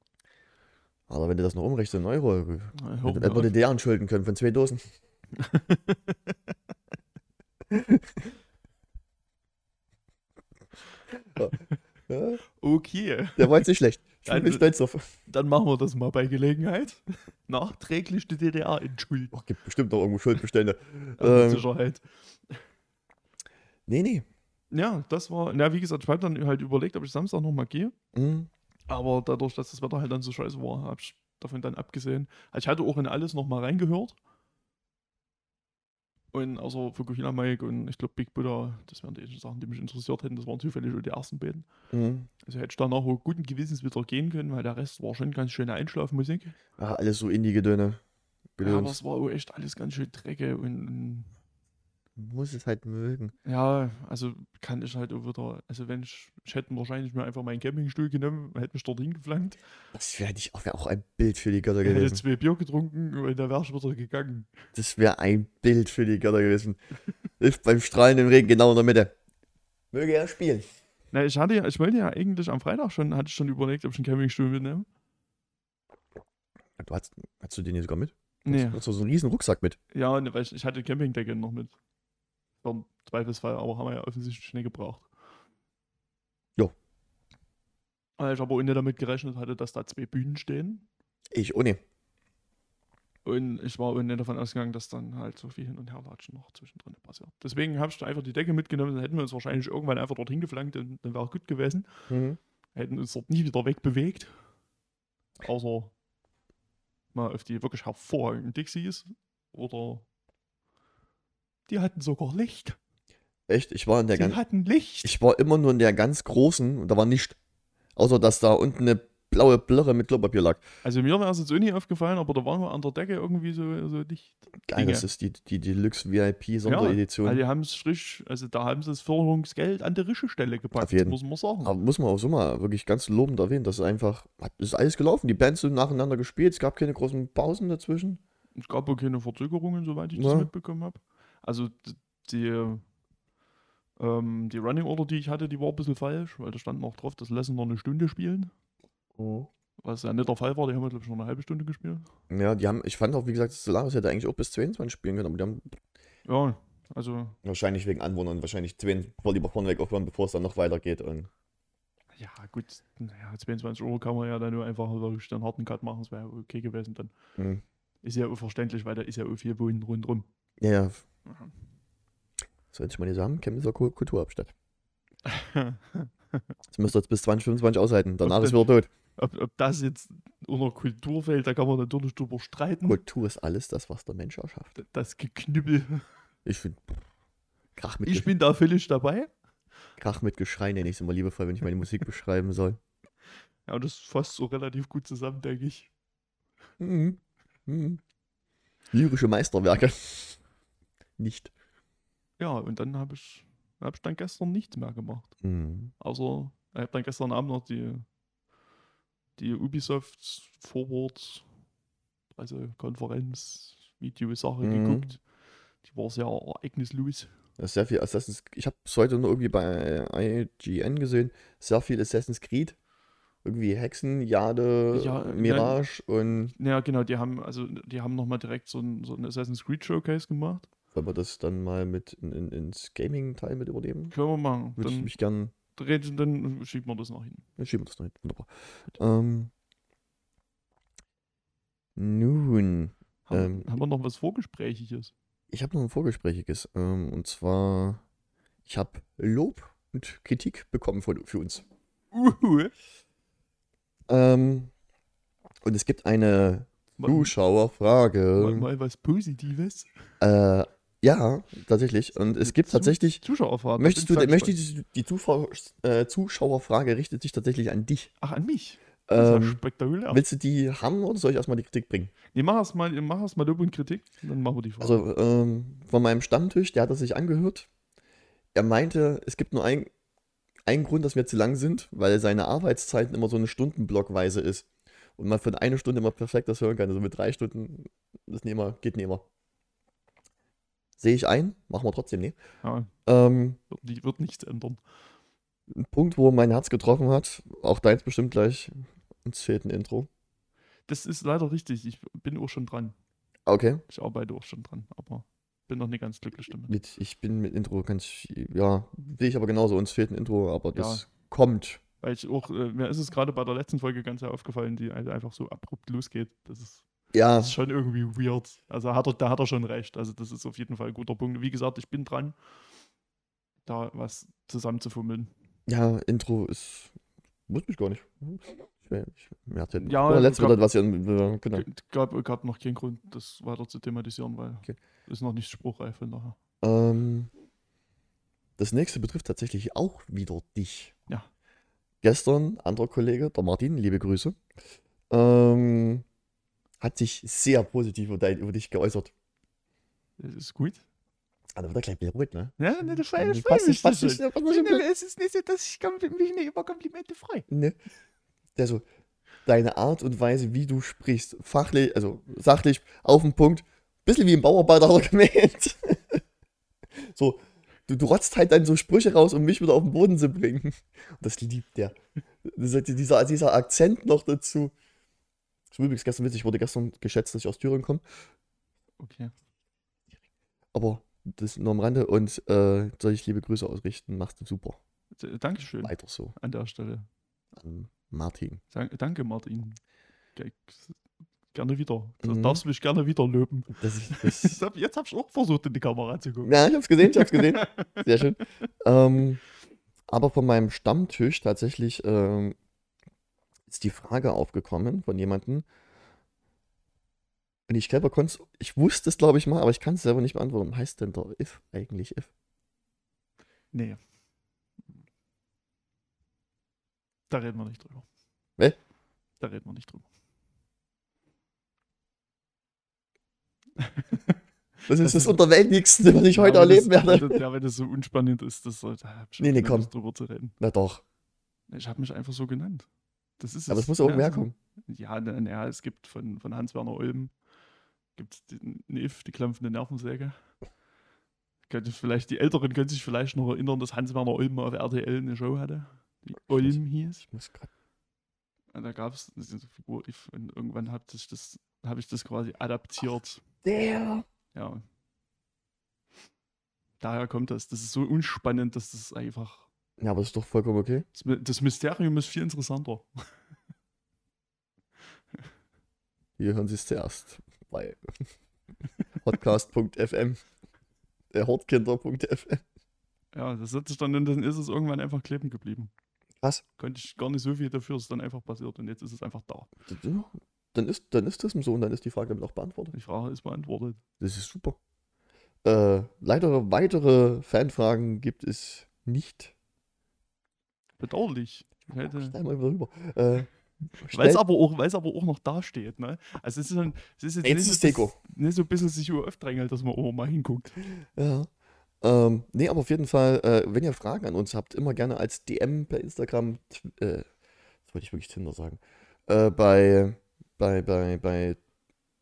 Aber wenn du das noch umrechnest in Euro, Na, hör die auf. der anschulden können von zwei Dosen. [laughs] [laughs] Ja, Okay, der war jetzt nicht schlecht. Ich Dann- nicht stolz drauf. dann machen wir das mal bei Gelegenheit. [laughs] Nachträglich die DDR entschuldigen. Oh, gibt bestimmt noch irgendwo Schuldbestände. [laughs] Mit Ähm, Sicherheit. nee, nee. Ja, das war, na, wie gesagt, ich habe dann halt überlegt, ob ich Samstag nochmal gehe. Hm. Aber dadurch, dass das Wetter halt dann so scheiße war, habe ich davon dann abgesehen. Also ich hatte auch in alles nochmal reingehört. Und außer Fukushima Mike und ich glaube Big Buddha, das wären die Sachen, die mich interessiert hätten. Das waren zufällig schon die ersten beiden. Hm. Also hätte ich danach auch guten Gewissens wieder gehen können, weil der Rest war schon ganz schöne Einschlafmusik. Ah, alles so Indie-Gedöne. Ja, aber es war auch echt alles ganz schön drecke und, und Muss es halt mögen. ja, also kann ich halt auch wieder, also wenn ich, ich hätte wahrscheinlich mir einfach meinen Campingstuhl genommen, hätte mich dort hingeflankt, Das wäre nicht- wär auch ein Bild für die Götter hätte gewesen. zwei Bier getrunken und dann wäre ich wieder gegangen. Das wäre ein Bild für die Götter gewesen. Ich [laughs] beim strahlenden Regen genau in der Mitte. Möge er spielen. Na, ich hatte ja, ich wollte ja eigentlich am Freitag schon, hatte ich schon überlegt, ob ich einen Campingstuhl mitnehme. Du hast, hast du den hier sogar mit? Nee. Du hast so einen riesen Rucksack mit. Ja, ne, weil ich, ich hatte Campingdecke noch mit. Einen Zweifelsfall, aber haben wir ja offensichtlich schnell gebraucht. Jo. Weil ich aber nicht damit gerechnet hatte, dass da zwei Bühnen stehen. Ich, oh nee. Und ich war nicht davon ausgegangen, dass dann halt so viel Hin- und Herlatschen noch zwischendrin passiert. Deswegen habe ich da einfach die Decke mitgenommen, dann hätten wir uns wahrscheinlich irgendwann einfach dorthin geflankt und dann wäre auch gut gewesen. Mhm. Hätten uns dort nie wieder wegbewegt. Außer mal auf die wirklich hervorragenden Dixies. Oder die hatten sogar Licht. Echt, ich war in der Sie ganz. hatten Licht. Ich war immer nur in der ganz großen und da war nicht. Außer dass da unten eine blaue Blöre mit Klopapier lag. also mir wäre es jetzt auch nie aufgefallen, aber da waren wir an der Decke irgendwie so, so dicht. Geil, Dinge. das ist die, die Deluxe VIP Ja, Sonderedition. weil die haben es frisch, also da haben sie das Förderungsgeld an der richtige Stelle gepackt, Auf jeden. muss man sagen. Aber muss man auch so mal wirklich ganz lobend erwähnen, dass es einfach, hat- es ist alles gelaufen. Die Bands sind nacheinander gespielt, es gab keine großen Pausen dazwischen. Es gab auch keine Verzögerungen, soweit ich Ja. das mitbekommen habe. Also die, ähm, die Running Order, die ich hatte, die war ein bisschen falsch, weil da stand noch drauf, dass Lesson noch eine Stunde spielen. Was ja nicht der Fall war, die haben, glaube ich, noch eine halbe Stunde gespielt. Ja, die haben, ich fand auch, wie gesagt, Solaris hätte eigentlich auch bis 22 spielen können, aber die haben Ja, also, wahrscheinlich wegen Anwohnern wahrscheinlich 22 vor lieber vorneweg aufhören, bevor es dann noch weitergeht. Und ja, gut, naja, 22 Euro kann man ja dann nur einfach wirklich einen harten Cut machen, das wäre okay gewesen dann. hm. Ist ja verständlich, weil da ist ja auch viel Wohnen rundrum. ja, Ja. sollte ich mal nicht sagen, Chemnitzer Kul- Kulturhauptstadt. [laughs] Das müsst ihr jetzt bis 2025 aushalten, danach Ob ist wieder tot. ob, ob das jetzt unter Kultur fällt, da kann man natürlich drüber streiten. Kultur ist alles das, was der Mensch erschafft. Das Geknüppel. Ich finde, Krach mit, Ich bin da völlig dabei. Krach mit Geschrei nenne ich es immer liebevoll, wenn ich meine Musik [laughs] beschreiben soll. Ja, und das fasst so relativ gut zusammen, denke ich. Mhm. Mhm. Lyrische Meisterwerke. Nicht. Ja, und dann habe ich, hab ich dann gestern nichts mehr gemacht. Mhm. Außer, ich habe dann gestern Abend noch die, die Ubisoft Forward, also Konferenz, Videosache Mhm. geguckt. Die war sehr ereignislos. Ist sehr viel Assassin's Ich habe es heute nur irgendwie bei IGN gesehen. Sehr viel Assassin's Creed. Irgendwie Hexenjade, Ja, Mirage und Ja, genau, die haben, also die haben nochmal direkt so ein, so ein Assassin's Creed Showcase gemacht. Wollen wir das dann mal mit in, in, ins Gaming-Teil mit übernehmen? Können wir machen. Würde ich Dann, mich gern. reden, dann schieben wir das noch hin. Dann schieben wir das noch hin. Wunderbar. Ähm, nun. Haben, Ähm, haben wir noch was Vorgesprächiges? Ich habe noch ein Vorgesprächiges. Ähm, und zwar, ich habe Lob und Kritik bekommen von, für uns. Uhu. Ähm, und es gibt eine Zuschauerfrage. mal, mal was Positives. Äh, ja, tatsächlich. Und es gibt Zu- tatsächlich. Zuschauerfragen. Möchtest du, du die Zuschauer, äh, Zuschauerfrage richtet sich tatsächlich an dich. Ach, an mich. Das ist ja Ähm, spektakulär. willst du die haben oder soll ich erstmal die Kritik bringen? Nee, mach erst mal, mach erst mal Lob und Kritik, dann machen wir die Frage. Also ähm, von meinem Stammtisch, der hat das sich angehört. Er meinte, es gibt nur ein, einen Grund, dass wir zu lang sind, weil seine Arbeitszeiten immer so eine Stundenblockweise ist. Und man für eine Stunde immer perfekt das hören kann. Also mit drei Stunden, das nicht immer, geht nicht immer. Sehe ich ein, machen wir trotzdem nicht. ja, Ähm, wird, wird nichts ändern. ein Punkt, wo mein Herz getroffen hat, auch deins bestimmt gleich, uns fehlt ein Intro. Das ist leider richtig. Ich bin auch schon dran. Okay, Ich arbeite auch schon dran, aber bin noch nicht ganz glücklich damit. mit, ich bin mit Intro ganz, ja, sehe ich aber genauso, uns fehlt ein Intro, aber das kommt. Weil ich auch, äh, mir ist es gerade bei der letzten Folge ganz sehr aufgefallen, die halt einfach so abrupt losgeht. Das ist, Ja, das ist schon irgendwie weird. Also hat er, da hat er schon recht. Also das ist auf jeden Fall ein guter Punkt. Wie gesagt, ich bin dran, da was zusammenzufummeln. Ja, Intro ist. Muss mich gar nicht. Ich, ich, mir hat ja, Ja, letztes Mal was äh, Genau. Gab, gab noch keinen Grund, das weiter zu thematisieren, weil Okay. ist noch nicht spruchreif von daher. Ähm, das nächste betrifft tatsächlich auch wieder dich. Ja. Gestern, anderer Kollege, der Martin, liebe Grüße, ähm, hat sich sehr positiv über, dein, über dich geäußert. Das ist gut. Ah, da wird er gleich wieder rot, ne? Ja, ne, das war Passt das freut nicht, mich. passt nicht, passt nicht, Es ist nicht so, dass ich mich nicht über Komplimente freue. Ne? Der so, deine Art und Weise, wie du sprichst, fachlich, also sachlich, auf den Punkt, bisschen wie ein Bauarbeiter hat er gemeint. [laughs] so, du, du rotzt halt dann so Sprüche raus, um mich wieder auf den Boden zu bringen. Und das liebt der. Dieser, dieser Akzent noch dazu. Das war übrigens gestern witzig, ich wurde gestern geschätzt, dass ich aus Thüringen komme, Okay. aber das nur am Rande und äh, soll ich liebe Grüße ausrichten, machst du super. Dankeschön Weiter so. an der Stelle. An Martin. Dank- Danke, Martin. Ge- Gerne wieder. Du Mhm. darfst mich gerne wieder loben. [laughs] Das ist, [laughs] das, hab, jetzt hab ich auch versucht, in die Kamera zu gucken. Ja, ich hab's gesehen, ich hab's gesehen. [laughs] Sehr schön. Ähm, aber von meinem Stammtisch tatsächlich ähm, ist die Frage aufgekommen von jemandem. Und ich selber konnte ich wusste es glaube ich mal, aber ich kann es selber nicht beantworten. Was heißt denn der if eigentlich if? Nee. Da reden wir nicht drüber. Hä? Da reden wir nicht drüber. Das ist Das das, Unterwältigste, was ich heute Ja, wenn erleben das, werde. das- Ja, wenn das so unspannend ist, das sollte. Da Nee, nee, komm. Drüber zu reden. Na doch, Ich habe mich einfach so genannt. Das ist aber es. muss irgendwer ja, kommen. Ja, na, na, es gibt von, von Hans-Werner Olm gibt's den If, die klampfende Nervensäge. Könnte vielleicht, die Älteren können sich vielleicht noch erinnern, dass Hans-Werner Olm auf RTL eine Show hatte, die Olm hieß. Ich muss grad, Und da gab es diese Figur If und irgendwann habe ich, das, hab ich das quasi adaptiert. der. Ja. Daher kommt das. Das ist so unspannend, dass das einfach. Ja, aber das ist doch vollkommen okay. Das, Mysterium ist viel interessanter. Hier hören Sie es zuerst bei podcast.fm. Der Hortkinder.fm. Ja, das sich dann, dann ist es irgendwann einfach kleben geblieben. Krass. Konnte ich gar nicht so viel dafür, es ist dann einfach passiert und jetzt ist es einfach da. Dann ist, dann ist das so und dann ist die Frage damit auch beantwortet. Die Frage ist beantwortet. Das ist super. Äh, leider weitere Fanfragen gibt es nicht. Bedauerlich. Ich Schnell mal rüber. Äh, Weil es aber, auch- aber auch noch dasteht, ne? Also es ist, dann, es ist jetzt Jetzt nicht, ist Deko. nicht so ein bisschen sich aufdrängelt, dass man auch mal hinguckt. Ja. Ähm, nee, aber auf jeden Fall, äh, wenn ihr Fragen an uns habt, immer gerne als DM per Instagram, äh, jetzt wollte ich wirklich Tinder sagen, äh, bei, bei, bei, bei,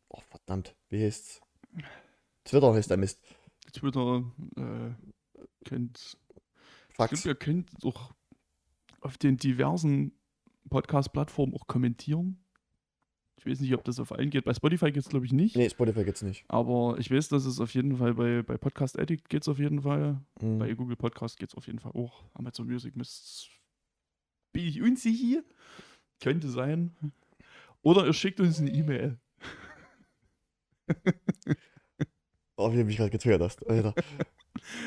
oh verdammt, wie heißt's? Twitter heißt der Mist. Twitter äh, könnt Ich Fax. glaube, ihr könnt auch auf den diversen Podcast-Plattformen auch kommentieren. Ich weiß nicht, ob das auf allen geht. Bei Spotify geht es, glaube ich, nicht. Nee, Spotify geht's nicht. Aber ich weiß, dass es auf jeden Fall bei, bei Podcast Addict geht es auf jeden Fall. Mhm. Bei Google Podcast geht es auf jeden Fall auch. Amazon Music müsst bin ich unsicher. Könnte sein. Oder ihr schickt uns eine E-Mail. [laughs] Oh, wie du mich gerade getriggert hast, Alter.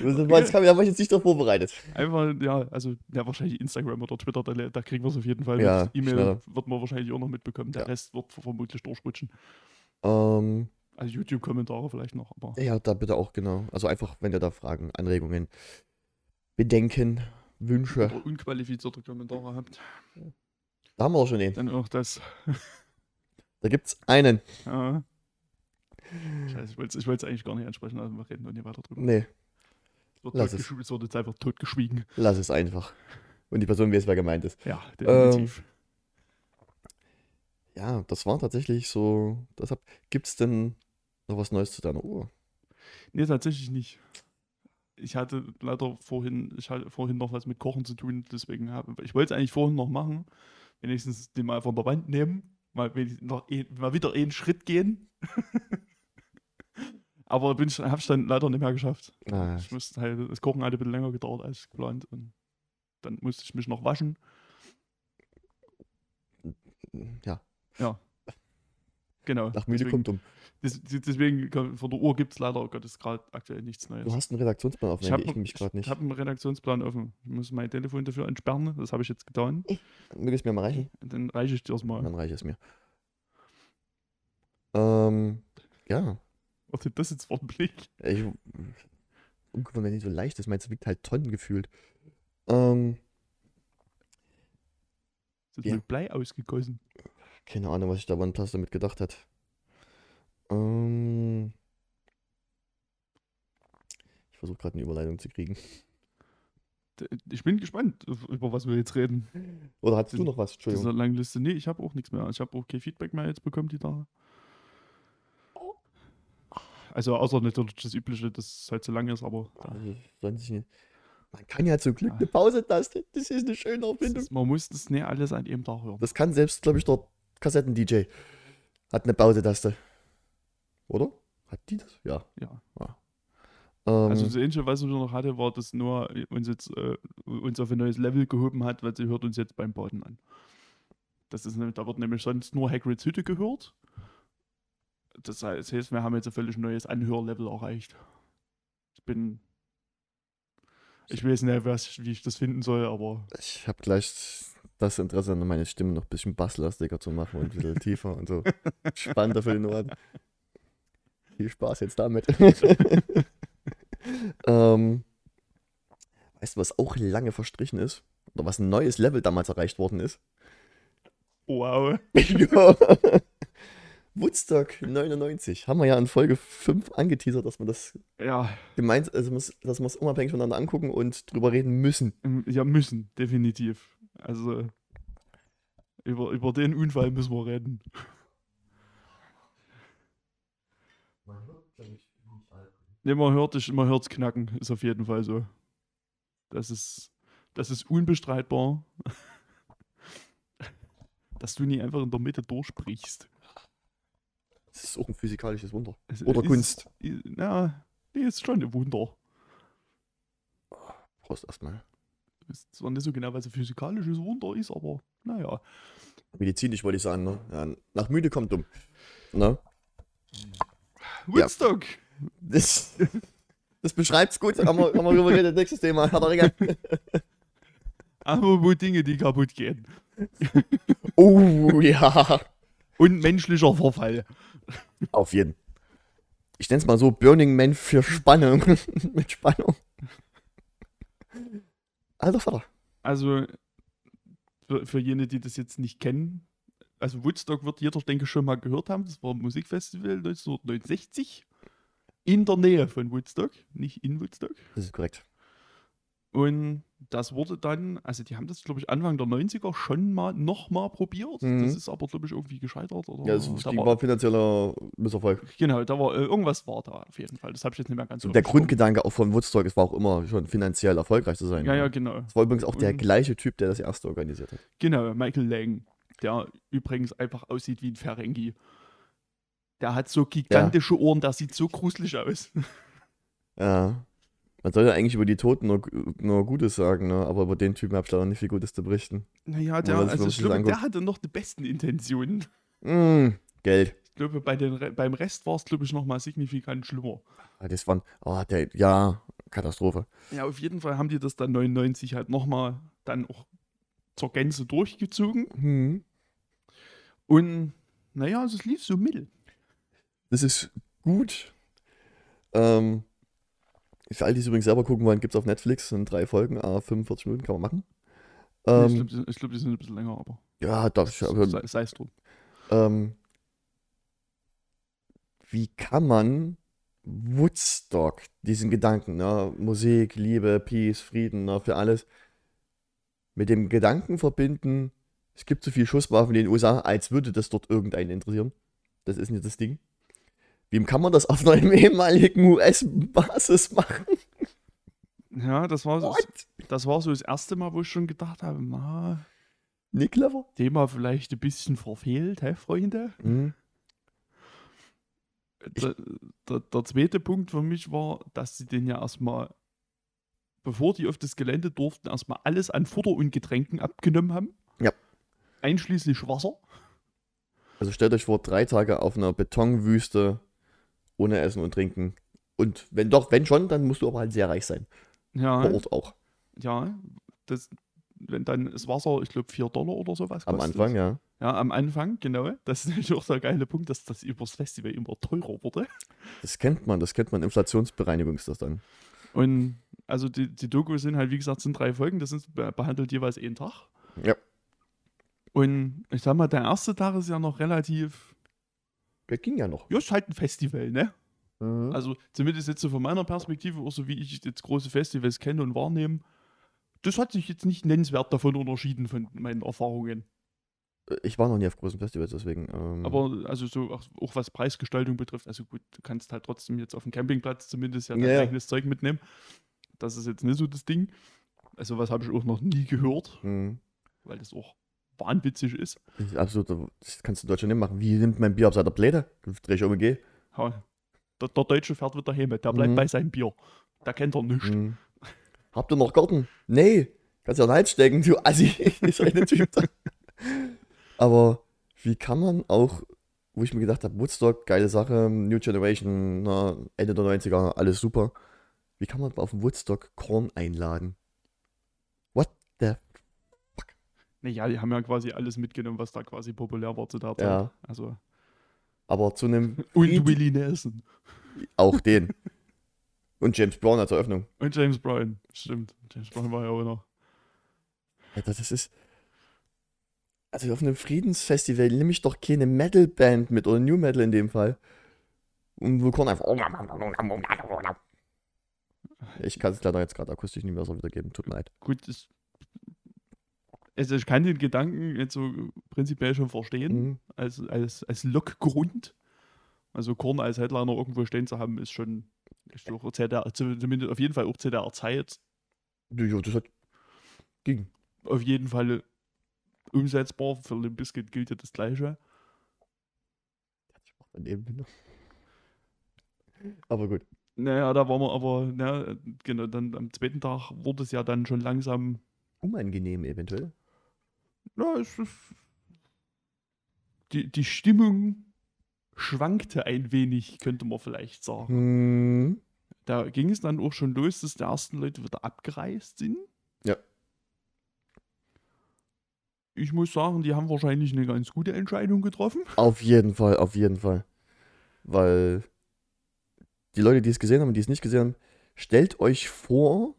Das das kam, da war ich jetzt nicht darauf vorbereitet. Einfach, ja, also ja, wahrscheinlich Instagram oder Twitter, da, da kriegen wir es auf jeden Fall Ja. E-Mail schneller. wird man wahrscheinlich auch noch mitbekommen. Der Ja. Rest wird vermutlich durchrutschen. Ähm, Also YouTube-Kommentare vielleicht noch, aber ja, da bitte auch, genau. Also einfach, wenn ihr da Fragen, Anregungen, Bedenken, Wünsche. oder unqualifizierte Kommentare habt, Da haben wir auch schon den. dann auch das. Da gibt's einen. Ja. Scheiße, ich wollte es eigentlich gar nicht ansprechen, also wir reden noch nie weiter drüber. Nee, Es wird, lass totgeschw- es wird jetzt einfach totgeschwiegen. lass es einfach. Und die Person weiß, wer gemeint ist. Ja, definitiv. Ja, das war tatsächlich so. Deshalb, gibt's denn noch was Neues zu deiner Uhr? Nee, tatsächlich nicht. Ich hatte leider vorhin, ich hatte vorhin noch was mit Kochen zu tun, deswegen habe ich wollte es eigentlich vorhin noch machen. Wenigstens den mal von der Wand nehmen, mal, noch ein, mal wieder einen Schritt gehen. [laughs] Aber bin ich, habe ich dann leider nicht mehr geschafft. Ah, Ich musste halt, das Kochen hat ein bisschen länger gedauert als geplant und dann musste ich mich noch waschen. ja, Genau. nach deswegen, kommt um. des, deswegen von der Uhr gibt es leider Gottes gerade aktuell nichts Neues. Du hast einen Redaktionsplan auf, Ich ich, habe ich nämlich gerade nicht. hab einen Redaktionsplan offen. Ich muss mein Telefon dafür entsperren. Das habe ich jetzt getan. Will es mir mal reichen? Dann reiche ich dir das mal. Dann reicht es mir. Ähm, ja. Was ist das jetzt für ein Blick? Ich, ungewohnt, wenn die so leicht ist. Meinst du, wiegt halt Tonnen gefühlt. Ähm, Ist Ja. mit Blei ausgegossen? keine Ahnung, was sich da OnePlus damit gedacht hat. Ähm, ich versuche gerade eine Überleitung zu kriegen. Ich bin gespannt, über was wir jetzt reden. Oder hattest du noch was? Dieser Entschuldigung. langen Liste. Nee, ich habe auch nichts mehr. Ich habe auch kein Feedback mehr jetzt bekommen, die Tage. Also außer natürlich das Übliche, dass es halt so lang ist, aber ja, Also. Man kann ja zum Glück Ah. eine Pause-Taste. Das ist eine schöne Erfindung. man muss das nicht alles an jedem Tag hören. Das kann selbst, glaube ich, der Kassetten-DJ. Hat eine Pause-Taste. Oder? Hat die das? Ja. Ja. Ähm, Also das Einzige, was ich noch hatte, war, dass Noah uns jetzt äh, uns auf ein neues Level gehoben hat, weil sie hört uns jetzt beim Baden an. Das ist, da wird nämlich sonst nur Hagrids Hütte gehört. Das heißt, wir haben jetzt ein völlig neues Anhörlevel erreicht. Ich bin. Ich weiß nicht, was, wie ich das finden soll, aber ich habe gleich das Interesse an meine Stimme noch ein bisschen basslastiger zu machen und ein bisschen [laughs] tiefer und so spannender für den Ohren. Viel Spaß jetzt damit. [laughs] ähm, weißt du, was auch lange verstrichen ist? Oder was ein neues Level damals erreicht worden ist? wow. [laughs] ja. Woodstock 99. Haben wir ja in Folge 5 angeteasert, dass wir das Ja, gemeint, also muss, dass wir es unabhängig voneinander angucken und drüber reden müssen. ähm, ja, müssen, definitiv. Also, über, über den Unfall müssen wir reden. Ne, man hört es man hört's knacken, ist auf jeden Fall so. Das ist, das ist unbestreitbar. [laughs] Dass du nie einfach in der Mitte durchbrichst. Das ist auch ein physikalisches Wunder. Es Oder ist, Kunst. Ja, nee, ist schon ein Wunder. Prost erstmal. Ist zwar nicht so genau, was ein physikalisches Wunder ist, aber naja. Medizinisch wollte ich sagen, ne? Ja, nach müde kommt dumm. Ne? Woodstock! Das, das beschreibt's gut. Haben wir, haben wir drüber geredet. Nächstes Thema. Der Ringe. Aber wo Dinge, die kaputt gehen. Oh, ja. Und menschlicher Verfall. Auf jeden. Ich nenne es mal so Burning Man für Spannung. [laughs] Mit Spannung. Alter Vater. Also, für, für jene, die das jetzt nicht kennen, also Woodstock wird jeder, denke ich, schon mal gehört haben. Das war ein Musikfestival 1969 in der Nähe von Woodstock, nicht in Woodstock. Das ist korrekt. Und das wurde dann, also die haben das, glaube ich, Anfang der 90er schon mal nochmal probiert. Mhm. Das ist aber, glaube ich, irgendwie gescheitert. Oder Ja, das da war, war finanzieller Misserfolg. Genau, da war äh, irgendwas war da auf jeden Fall. Das habe ich jetzt nicht mehr ganz Und der. Grundgedanke auch von Woodstock, es war auch immer schon finanziell erfolgreich zu sein. Ja, ja, genau. Es war übrigens auch der Und- gleiche Typ, der das erste organisiert hat. Genau, Michael Lang, der übrigens einfach aussieht wie ein Ferengi. Der hat so gigantische Ohren, der sieht so gruselig aus. Ja. Man soll ja eigentlich über die Toten nur, nur Gutes sagen, ne? aber über den Typen habe ich leider nicht viel Gutes zu berichten. Naja, der, also das schlimm, der hatte noch die besten Intentionen. Mm, Geld. glaube, bei den, beim Rest war es, glaube ich, nochmal signifikant schlimmer. Ah, das waren, oh, der, ja, Katastrophe. Ja, auf jeden Fall haben die das dann 99 halt nochmal dann auch zur Gänze durchgezogen. Hm. Und naja, also es lief so mittel. Das ist gut. Ähm, für all die es übrigens selber gucken wollen, gibt es auf Netflix, sind drei Folgen, ah, 45 Minuten, kann man machen. Ähm, ich glaube, glaub, die sind ein bisschen länger, aber. Ja, darf ich aber. Sei, sei es drum. Ähm, wie kann man Woodstock, diesen Gedanken, ne, Musik, Liebe, Peace, Frieden, ne, für alles, mit dem Gedanken verbinden, es gibt so viel Schusswaffen in den USA, als würde das dort irgendeinen interessieren. Das ist nicht das Ding. Wie kann man das auf einer [laughs] ehemaligen US-Basis machen? Ja, das war, so, das war so das erste Mal, wo ich schon gedacht habe, na, nicht clever. Thema vielleicht ein bisschen verfehlt, hä, Freunde? Mhm. Der, der, der, zweite Punkt für mich war, dass sie den ja erstmal, bevor die auf das Gelände durften, erstmal alles an Futter und Getränken abgenommen haben. Ja. Einschließlich Wasser. Also stellt euch vor, drei Tage auf einer Betonwüste ohne Essen und Trinken. Und wenn doch, wenn schon, dann musst du aber halt sehr reich sein. Ja. Vor Ort auch. Ja, das, wenn dann das Wasser, ich glaube, 4 Dollar oder sowas kostet. Am Anfang, ja. Ja, am Anfang, genau. Das ist natürlich auch der geile Punkt, dass das übers Festival immer teurer wurde. Das kennt man, das kennt man. Inflationsbereinigung ist das dann. Und also die, die Doku sind halt, wie gesagt, sind drei Folgen, das sind behandelt jeweils einen Tag. Ja. Und ich sag mal, der erste Tag ist ja noch relativ. Der ging ja noch. Ja, ist halt ein Festival, ne? Mhm. Also zumindest jetzt so von meiner Perspektive, auch so wie ich jetzt große Festivals kenne und wahrnehme, das hat sich jetzt nicht nennenswert davon unterschieden von meinen Erfahrungen. Ich war noch nie auf großen Festivals, deswegen. Ähm Aber also so auch, auch, was Preisgestaltung betrifft, also gut, du kannst halt trotzdem jetzt auf dem Campingplatz zumindest ja dein ja. eigenes Zeug mitnehmen. Das ist jetzt nicht so das Ding. Also was habe ich auch noch nie gehört, mhm. weil das auch wahnwitzig ist. Das ist absolut, das kannst du in Deutschland nicht machen. Wie nimmt mein Bier ab seiner Pläne? Dreh ich um und geh. Ja, der, der, Deutsche fährt wieder heim, der bleibt mhm. bei seinem Bier. Da kennt er nichts. Mhm. Habt ihr noch Garten? Nee. Kannst ja einen Hals stecken, du Assi. ist eine Typ. Aber wie kann man auch, wo ich mir gedacht habe, Woodstock, geile Sache, New Generation, na, Ende der 90er, alles super. Wie kann man auf Woodstock Korn einladen? What the fuck? Naja, die haben ja quasi alles mitgenommen, was da quasi populär war zu der Zeit. Ja. Also. Aber zu einem. [laughs] Und Willie Nelson. Auch den. Und James Brown als Eröffnung. Und James Brown, stimmt. James Brown war ja auch noch. Alter, das ist. Also auf einem Friedensfestival nehme ich doch keine Metalband mit oder New Metal in dem Fall. Und wo kommt einfach. Ich kann es leider jetzt gerade akustisch nicht mehr so wiedergeben. Tut mir leid. Gut, ich, also ich kann den Gedanken jetzt so prinzipiell schon verstehen, mhm. als, als, als Lockgrund. Also Korn als Headliner irgendwo stehen zu haben, ist schon ist auch CDR, zumindest auf jeden Fall auch CDR-Zeit. Ja, das hat ging. Auf jeden Fall umsetzbar. Für Limp Bizkit gilt ja das Gleiche. Aber gut. Naja, da waren wir aber, na, genau, dann am zweiten Tag wurde es ja dann schon langsam. Unangenehm eventuell. Ja, es ist. Die, die Stimmung schwankte ein wenig, könnte man vielleicht sagen. Hm. Da ging es dann auch schon los, dass die ersten Leute wieder abgereist sind. Ja. Ich muss sagen, die haben wahrscheinlich eine ganz gute Entscheidung getroffen. Auf jeden Fall, auf jeden Fall. Weil die Leute, die es gesehen haben und die es nicht gesehen haben, stellt euch vor,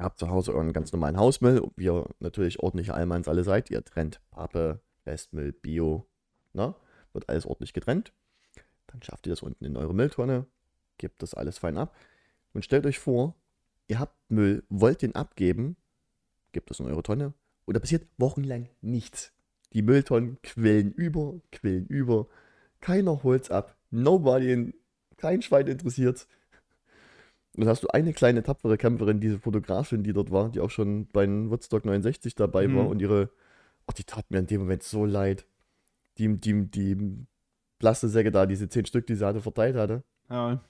ihr habt zu Hause euren ganz normalen Hausmüll, wie ihr natürlich ordentliche Allmanns alle seid. Ihr trennt Pappe, Restmüll, Bio, ne? wird alles ordentlich getrennt. Dann schafft ihr das unten in eure Mülltonne, gebt das alles fein ab und stellt euch vor, ihr habt Müll, wollt den abgeben, gebt das in eure Tonne und da passiert wochenlang nichts. Die Mülltonnen quillen über, quillen über, keiner holt's ab, nobody, kein Schwein interessiert. Und dann hast du eine kleine tapfere Kämpferin, diese Fotografin, die dort war, die auch schon bei Woodstock 69 dabei mhm. war und ihre, ach, die tat mir in dem Moment so leid die, die, die Plastesäcke da, diese zehn Stück, die sie hatte, verteilt hatte. Ja.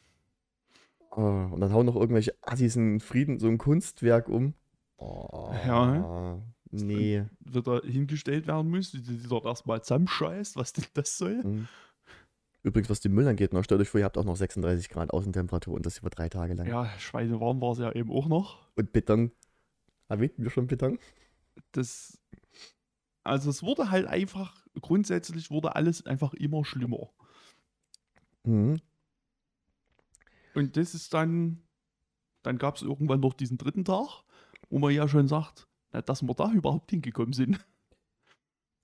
Oh, und dann hauen noch irgendwelche Assis in Frieden so ein Kunstwerk um. Oh, ja. Nee. wieder hingestellt werden muss, die, die dort erstmal zusammenscheißt, was denn das soll. Mhm. Übrigens, was den Müll angeht, noch stellt euch vor, ihr habt auch noch 36 Grad Außentemperatur und das über drei Tage lang. Ja, schweinewarm war es ja eben auch noch. Und Beton. Erwähnten wir schon Beton? Das, also es wurde halt einfach, grundsätzlich wurde alles einfach immer schlimmer. Mhm. Und das ist dann, dann gab es irgendwann noch diesen dritten Tag, wo man ja schon sagt, na, dass wir da überhaupt hingekommen sind.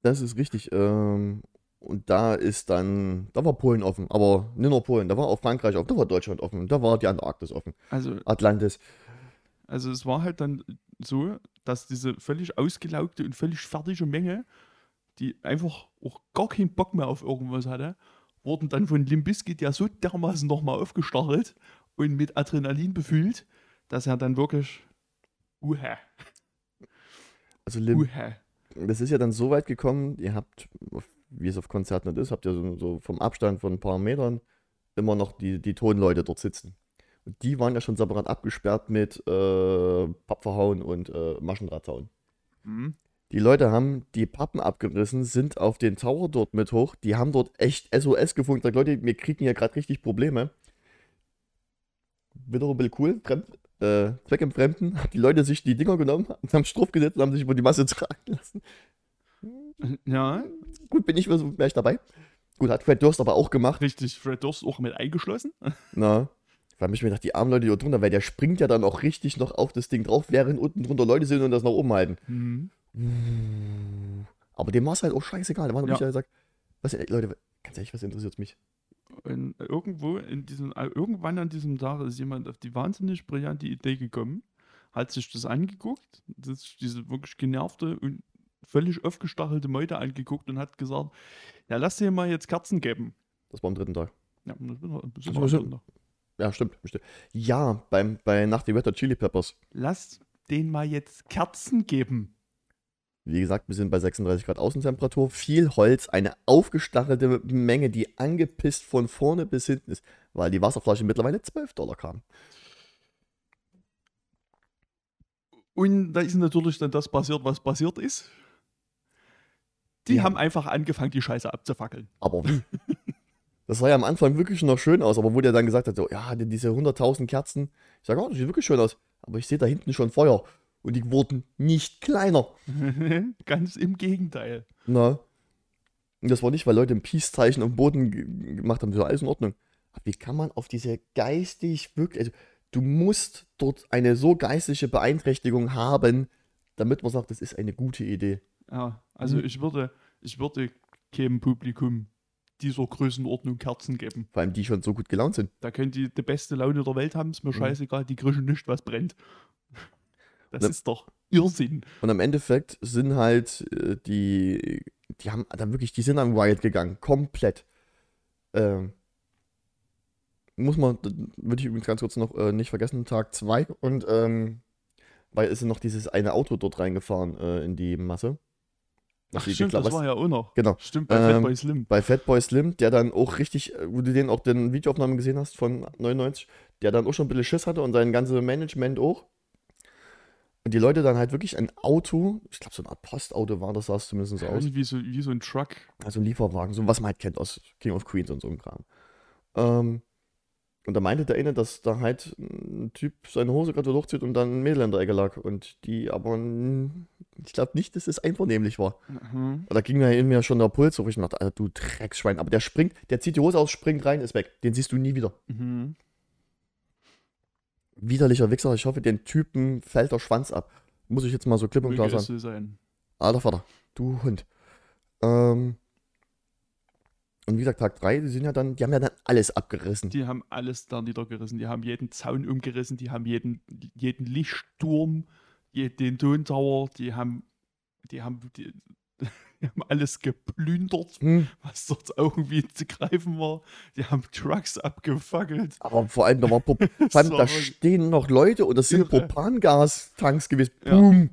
Das ist richtig. Ähm, und da ist dann, da war Polen offen, aber nicht nur Polen, da war auch Frankreich offen, da war Deutschland offen, da war die Antarktis offen, Also, Atlantis. also es war halt dann so, dass diese völlig ausgelaugte und völlig fertige Menge, die einfach auch gar keinen Bock mehr auf irgendwas hatte, wurden dann von Limbiskit ja so dermaßen nochmal aufgestachelt und mit Adrenalin befüllt, dass er dann wirklich, uha, Also Lim, uha. das ist ja dann so weit gekommen, ihr habt, wie es auf Konzerten nicht ist, habt ihr so, so vom Abstand von ein paar Metern immer noch die, die Tonleute dort sitzen. Und die waren ja schon separat abgesperrt mit äh, Pappverhauen und äh, Maschendrahtzaun. Hm. Die Leute haben die Pappen abgerissen, sind auf den Tower dort mit hoch. Die haben dort echt SOS gefunkt. Sagt, Leute, wir kriegen hier gerade richtig Probleme. Wiederum ein bisschen cool. Fremd, äh, Zweck im Fremden. Haben die Leute sich die Dinger genommen, haben drauf gesetzt und haben sich über die Masse tragen lassen. Ja, Gut, bin ich, wäre ich dabei. Gut, hat Fred Durst aber auch gemacht. richtig, Fred Durst auch mit eingeschlossen. [laughs] Na. Da habe ich mir gedacht, die armen Leute, dort drunter, weil der springt ja dann auch richtig noch auf das Ding drauf, während unten drunter Leute sind und das nach oben halten. Hm. Aber dem war es halt auch scheißegal. Da war Ja. ja. Michael sagt, was, Leute, ganz ehrlich, was interessiert mich? Und irgendwo in diesem, äh, irgendwann an diesem Tag ist jemand auf die wahnsinnig brillante Idee gekommen, hat sich das angeguckt, das, diese wirklich genervte und völlig aufgestachelte Meute angeguckt und hat gesagt, ja, lass dir mal jetzt Kerzen geben. Das war am dritten Tag. Ja, das das ist Das noch war schon- noch. Ja, stimmt. stimmt. Ja, beim, bei Nacht die Red Hot Chili Peppers. Lass den mal jetzt Kerzen geben. Wie gesagt, wir sind bei 36 Grad Außentemperatur. Viel Holz, eine aufgestachelte Menge, die angepisst von vorne bis hinten ist, weil die Wasserflasche mittlerweile 12 Dollar kam. Und da ist natürlich dann das passiert, was passiert ist. Die Ja. haben einfach angefangen, die Scheiße abzufackeln. Aber wie? Das sah ja am Anfang wirklich noch schön aus, aber wo der dann gesagt hat, so, ja, diese 100.000 Kerzen, ich sage, oh, das sieht wirklich schön aus. Aber ich sehe da hinten schon Feuer. Und die wurden nicht kleiner. [laughs] Ganz im Gegenteil. Na. Und das war nicht, weil Leute ein Peace-Zeichen am Boden ge- gemacht haben, so alles in Ordnung. Aber wie kann man auf diese geistig wirklich, also du musst dort eine so geistige Beeinträchtigung haben, damit man sagt, das ist eine gute Idee. Ja, also Mhm. ich würde, ich würde keinem Publikum dieser Größenordnung Kerzen geben. Vor allem die schon so gut gelaunt sind. Da können die die beste Laune der Welt haben, ist mir Mhm. scheißegal, die kriegen nicht, was brennt. [laughs] Das Ne- ist doch Irrsinn. Und am Endeffekt sind halt äh, die, die haben dann wirklich, die sind an Riot gegangen, komplett. Ähm, muss man, würde ich übrigens ganz kurz noch äh, nicht vergessen, Tag 2 und ähm, weil ist noch dieses eine Auto dort reingefahren äh, in die Masse. Ach stimmt, geklaut- das war ja auch noch. Genau. Stimmt, bei Ähm, Fatboy Slim. bei Fatboy Slim, der dann auch richtig, wo du den auch den Videoaufnahmen gesehen hast von 99, der dann auch schon ein bisschen Schiss hatte und sein ganzes Management auch. Und die Leute dann halt wirklich ein Auto, ich glaube so eine Art Postauto war das, sah es zumindest so aus. Wie so, wie so ein Truck. Also ein Lieferwagen, so was man halt kennt aus King of Queens und so ein Kram. Ähm, und da meinte der eine, dass da halt ein Typ seine Hose gerade durchzieht und dann ein Mädel in der Ecke lag. Und die aber, ich glaube nicht, dass es einvernehmlich war. Mhm. Da ging mir in mir schon der Puls hoch. Ich dachte, Alter, du Drecksschwein. Aber der springt, der zieht die Hose aus, springt rein, ist weg. Den siehst du nie wieder. Mhm. Widerlicher Wichser. Ich hoffe, den Typen fällt der Schwanz ab. Muss ich jetzt mal so klipp und klar sagen. so sein. Alter Vater, du Hund. Ähm, und wie gesagt, Tag 3, die sind ja dann, die haben ja dann alles abgerissen. Die haben alles da niedergerissen. Die haben jeden Zaun umgerissen, die haben jeden, jeden Lichtsturm, den Tontower, die haben, die haben, die, [laughs] die haben alles geplündert, Hm, was dort irgendwie zu greifen war. Die haben Trucks abgefackelt. aber vor allem, da, war Prop [laughs] vor allem, da stehen noch Leute und das sind. Propangastanks gewesen. Ja. Boom.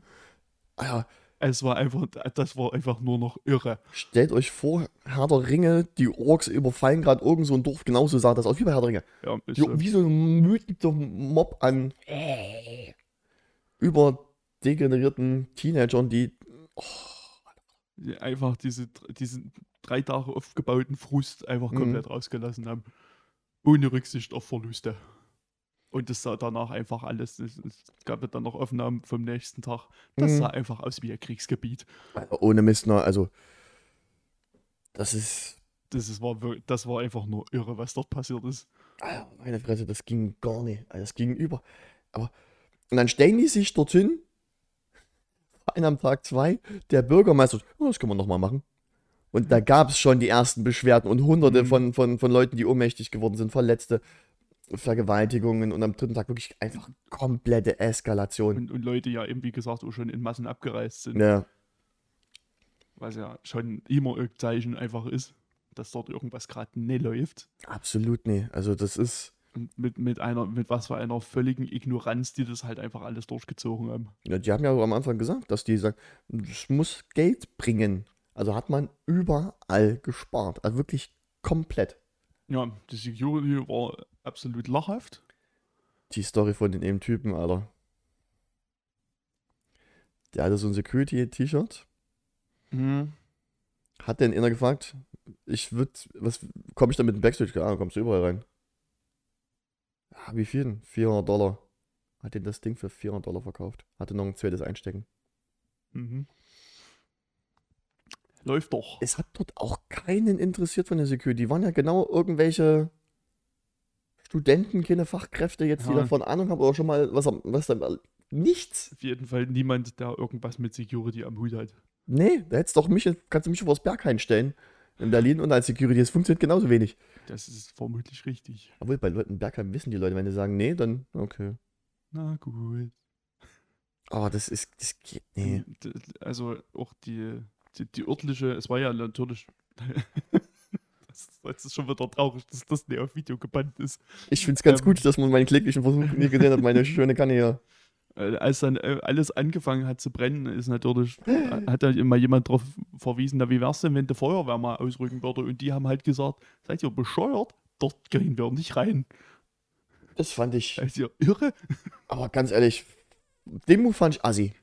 Alter, Es war einfach, das war einfach nur noch irre. stellt euch vor, Herr der Ringe, die Orks überfallen gerade irgend so ein Dorf, genauso sah das aus wie bei Herr der Ringe. Ja, äh, wie so ein wütender Mob an überdegenerierten Teenagern, die Die einfach diese, diesen drei Tage aufgebauten Frust einfach Mhm. komplett rausgelassen haben. Ohne Rücksicht auf Verluste. Und das sah danach einfach alles. Es es gab ja dann noch Aufnahmen vom nächsten Tag. Das Mhm. sah einfach aus wie ein Kriegsgebiet. Also ohne Mist, ne, also das ist, Das, ist, war, das war einfach nur irre, was dort passiert ist. Alter, meine Fresse, das ging gar nicht. Also das ging über. Aber, und dann stellen die sich dorthin, [laughs] einer am Tag zwei, der Bürgermeister, oh, das können wir nochmal machen. Und da gab es schon die ersten Beschwerden und hunderte Mhm. von, von, von Leuten, die ohnmächtig geworden sind, Verletzte, Vergewaltigungen und am dritten Tag wirklich einfach komplette Eskalation. Und, und Leute ja eben, wie gesagt, auch schon in Massen abgereist sind. Ja, Was ja schon immer ein Zeichen einfach ist, dass dort irgendwas gerade nicht läuft. absolut nee. Also das ist, Und mit, mit einer, mit was für einer völligen Ignoranz, die das halt einfach alles durchgezogen haben. ja, die haben ja am Anfang gesagt, dass die sagen, es muss Geld bringen. Also hat man überall gespart. Also wirklich komplett. Ja, die Security war absolut lachhaft. Die Story von den eben Typen, Alter. Der hatte so ein Security-T-Shirt. Mhm. Hat den inner gefragt, ich würde, was, komme ich da mit dem Backstage? Ja, kommst du überall rein. Ja, wie viel denn? 400 Dollar. Hat den das Ding für 400 Dollar verkauft. Hatte noch ein zweites Einstecken. Mhm. Läuft doch. Es hat dort auch keinen interessiert von der Security. Die waren ja genau irgendwelche Studenten, keine Fachkräfte jetzt, die Ja. davon Ahnung haben oder schon mal was, am- was da, nichts. Auf jeden Fall niemand, der irgendwas mit Security am Hut hat. Nee, da hättest doch mich, kannst du mich vors Berg einstellen in Berlin und als Security, das funktioniert genauso wenig. Das ist vermutlich richtig. Obwohl, bei Leuten in Bergheim wissen die Leute, wenn die sagen, nee, dann okay. Na gut. Aber das ist, das geht, nee. D- Also auch die, die, die örtliche, es war ja natürlich. [laughs] das, ist, schon wieder traurig, dass das nicht auf Video gebannt ist. Ich find's ganz Ähm. gut, dass man meinen kläglichen Versuch nie gesehen hat, meine [laughs] schöne Kanne hier. Äh, Als dann äh, alles angefangen hat zu brennen, ist natürlich, äh, hat da immer jemand darauf verwiesen, na wie wär's denn, wenn die Feuerwehr mal ausrücken würde? Und die haben halt gesagt, seid ihr bescheuert? Dort gehen wir nicht rein. Das fand ich, Seid ihr irre? [laughs] aber ganz ehrlich, den Move fand ich assi.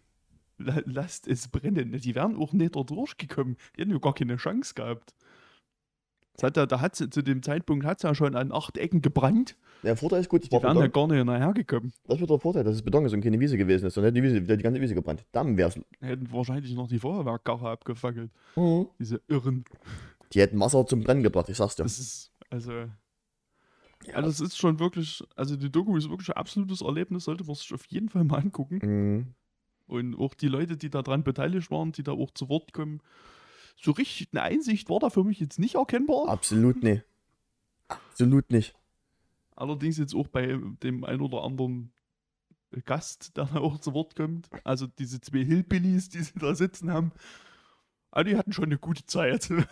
La- Lasst es brennen. Die wären auch nicht da durchgekommen. Die hätten ja gar keine Chance gehabt. Das hat ja, da hat zu dem Zeitpunkt hat es ja schon an acht Ecken gebrannt. Der Vorteil ist gut, das, Die wären ja gar nicht nachher gekommen. das wird der Vorteil, dass es Beton ist und keine Wiese gewesen ist. Dann hätte die, Wiese, die ganze Wiese gebrannt. Dann wär's. Hätten wahrscheinlich noch die Feuerwehrkarre abgefackelt. Mhm. Diese Irren. Die hätten Wasser zum Brennen gebracht, ich sag's dir. Das ist, also. Ja, das ist schon wirklich, also die Doku ist wirklich ein absolutes Erlebnis, sollte man sich auf jeden Fall mal angucken. Mhm. Und auch die Leute, die daran beteiligt waren, die da auch zu Wort kommen, so richtig eine Einsicht war da für mich jetzt nicht erkennbar. Absolut nicht. Absolut nicht. Allerdings jetzt auch bei dem ein oder anderen Gast, der da auch zu Wort kommt. Also diese zwei Hillbillies, die sie da sitzen haben, ah, die hatten schon eine gute Zeit. [laughs]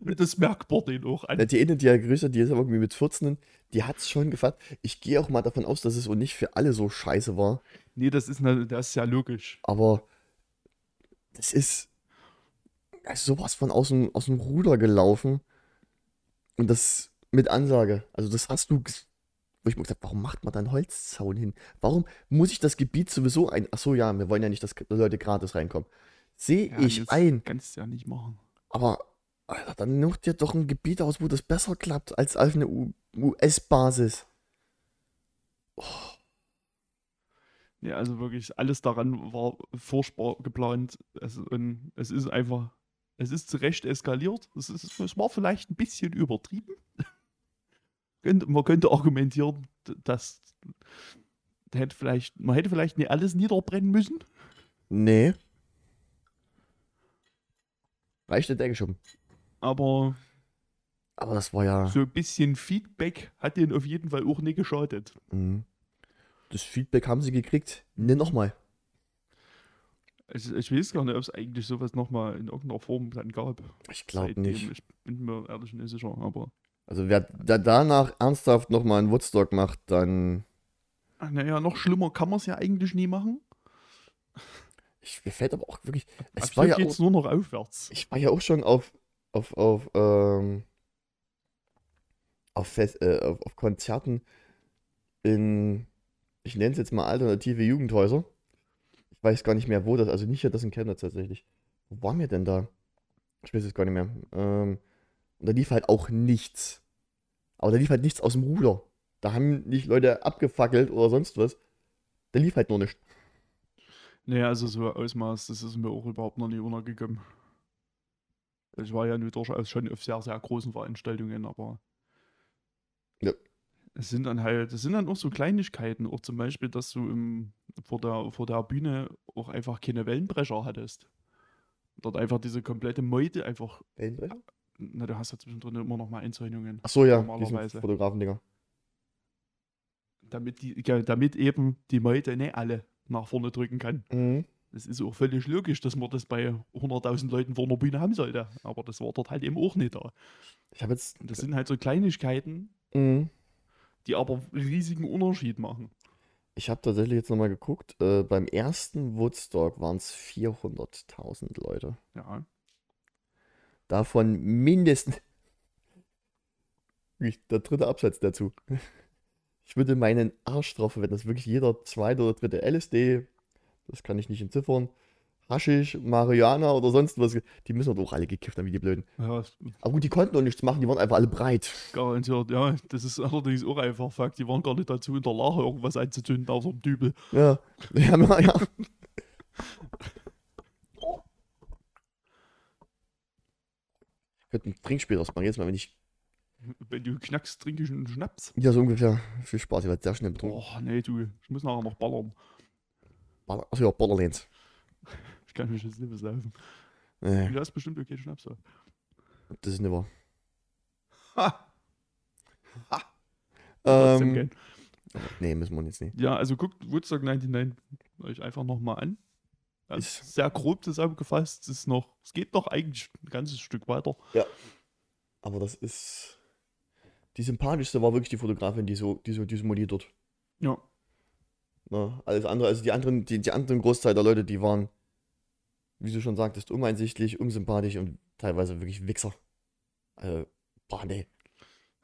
Das merkbar den auch an. Die eine, die ja größer, die ist aber irgendwie mit 14, die hat's schon gefasst. Ich gehe auch mal davon aus, dass es auch nicht für alle so scheiße war. Nee, das ist, ne, das ist ja logisch. Aber das ist also sowas von aus dem, aus dem Ruder gelaufen. Und das mit Ansage. Also das hast du, wo ich mir gesagt warum macht man da einen Holzzaun hin? Warum muss ich das Gebiet sowieso ein... Ach so, ja, wir wollen ja nicht, dass Leute gratis reinkommen. Sehe Ja, ich das ein. Kannst du ja nicht machen. Aber Alter, dann such dir doch ein Gebiet aus, wo das besser klappt als auf eine US-Basis. Ja, also wirklich alles daran war furchtbar geplant. Es, und es ist einfach, es ist zu Recht eskaliert. Es, ist, es war vielleicht ein bisschen übertrieben. [laughs] Man könnte argumentieren, dass hätte vielleicht, man hätte vielleicht nicht alles niederbrennen müssen. Nee. Reicht der Decke schon. Aber Aber das war ja. so ein bisschen Feedback hat denen auf jeden Fall auch nicht geschadet. Mhm. Das Feedback haben sie gekriegt. Ne, nochmal. Ich, ich weiß gar nicht, ob es eigentlich sowas nochmal in irgendeiner Form dann gab. Ich glaube nicht. Ich bin mir ehrlich nicht sicher, aber Also wer da danach ernsthaft nochmal einen Woodstock macht, dann. naja, noch schlimmer kann man es ja eigentlich nie machen. Ich, mir fällt aber auch wirklich. Es Ab war hier ja geht's auch, nur noch aufwärts. ich war ja auch schon auf. Auf, auf, ähm, auf, Fest, äh, auf, auf Konzerten in, ich nenne es jetzt mal alternative Jugendhäuser. Weiß gar nicht mehr, wo das, also nicht hier das in Chemnitz tatsächlich. Wo waren wir denn da? Ich weiß es gar nicht mehr. Ähm, und da lief halt auch nichts. Aber da lief halt nichts aus dem Ruder. Da haben nicht Leute abgefackelt oder sonst was. Da lief halt nur nichts. Naja, also so Ausmaß, das ist mir auch überhaupt noch nie untergekommen. Ich war ja nur durchaus schon auf sehr, sehr großen Veranstaltungen, aber Ja. Es sind dann halt, es sind dann auch so Kleinigkeiten, auch zum Beispiel, dass du im, vor, der, vor der Bühne auch einfach keine Wellenbrecher hattest. Dort einfach diese komplette Meute einfach, Wellenbrecher? na, du hast ja zwischendrin immer noch mal Einzeichnungen, Ach so, ja, Normalerweise. Fotografen-Dinger. damit, die, ja, damit eben die Meute nicht alle nach vorne drücken kann. Mhm. Das ist auch völlig logisch, dass man das bei 100.000 Leuten vor einer Bühne haben sollte. Aber das war dort halt eben auch nicht da. Ich habe jetzt. Das sind halt so Kleinigkeiten, Mhm. Die aber einen riesigen Unterschied machen. Ich habe tatsächlich jetzt nochmal geguckt. Äh, beim ersten Woodstock waren es 400.000 Leute. Ja. Davon mindestens. Der dritte Absatz dazu. [laughs] Ich würde meinen Arsch drauf wenn das wirklich jeder zweite oder dritte LSD, das kann ich nicht entziffern, Haschisch, Marihuana oder sonst was, die müssen doch alle gekifft haben, wie die Blöden. Ja, Aber gut, die konnten doch nichts machen, die waren einfach alle breit. garantiert. Ja, das ist allerdings auch einfach Fakt. Die waren gar nicht dazu in der Lage, irgendwas anzuzünden außer dem Dübel. Ja, [laughs] ja, ja. ja. Ich könnte ein Trinkspiel ausmachen, jetzt mal, wenn ich. Wenn du knackst, trinke ich einen Schnaps. Ja, so ungefähr. Viel Spaß, ich werde sehr schnell betrunken. Oh, nee, du. Ich muss nachher noch ballern. Baller- Achso, ja, Borderlands. Ich kann mich jetzt nicht besaufen. Nee, Du hast bestimmt okay Schnaps. da. das ist nicht wahr. Ha! [laughs] Trotzdem Ähm, nee, müssen wir jetzt nicht. Ja, also guckt Woodstock 99 euch einfach nochmal an. Das Ist- sehr grob zusammengefasst. Es ist noch, es geht noch eigentlich ein ganzes Stück weiter. Aber das ist. Die sympathischste war wirklich die Fotografin, die so, die so, die so moniert dort. Ja. Ne? Alles andere, also die anderen, die, die anderen Großteil der Leute, die waren, wie du schon sagtest, uneinsichtlich, unsympathisch und teilweise wirklich Wichser. Also, boah, nee.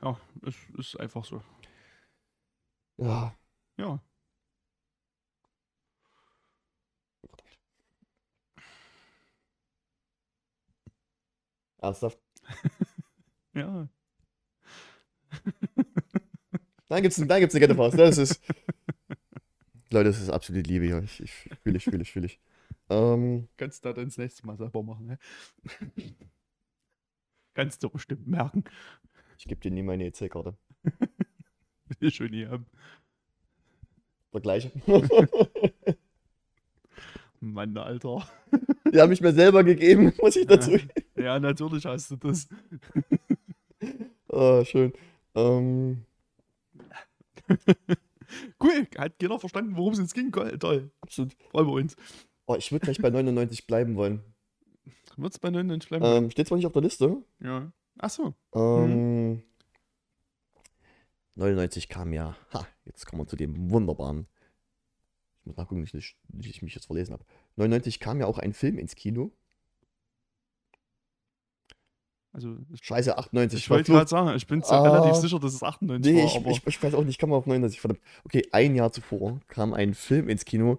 Ja, es ist einfach so. Ja. Ja. Ernsthaft? [laughs] Ja. [laughs] Dann gibt's, dann gibt's eine Ghetto-Faust. Das ist. [laughs] Leute, das ist absolut Liebe hier. Ich, ich fühle ich, fühle ich, fühle ich. Ähm, Kannst du das das nächste Mal selber machen, ne? [laughs] Kannst du bestimmt merken. ich gebe dir nie meine EC-Karte. [laughs] Will ich schon nie haben. Der gleiche. [laughs] Mann, Alter. Die haben mich mir selber gegeben, muss ich dazu. Ja, natürlich hast du das. Ah, schön. Ähm, Cool, hat keiner verstanden, worum es jetzt ging. Toll. absolut. Freuen wir uns. Oh, ich würde gleich bei 99 bleiben wollen. Wird's bei 99 bleiben? Ähm, steht zwar nicht auf der Liste. ja. Ach so. Ähm, 99 kam ja. Ha, jetzt kommen wir zu dem wunderbaren. Ich muss nachgucken, nicht, nicht, nicht ich mich jetzt verlesen habe. 99 kam ja auch ein Film ins Kino. Also, ich, Scheiße, 98. ich wollte gerade sagen, ich bin Ah. relativ sicher, dass es 98 Nee, war, ich, aber ich, ich weiß auch nicht, ich kam auf 99, verdammt. Okay, ein Jahr zuvor kam ein Film ins Kino,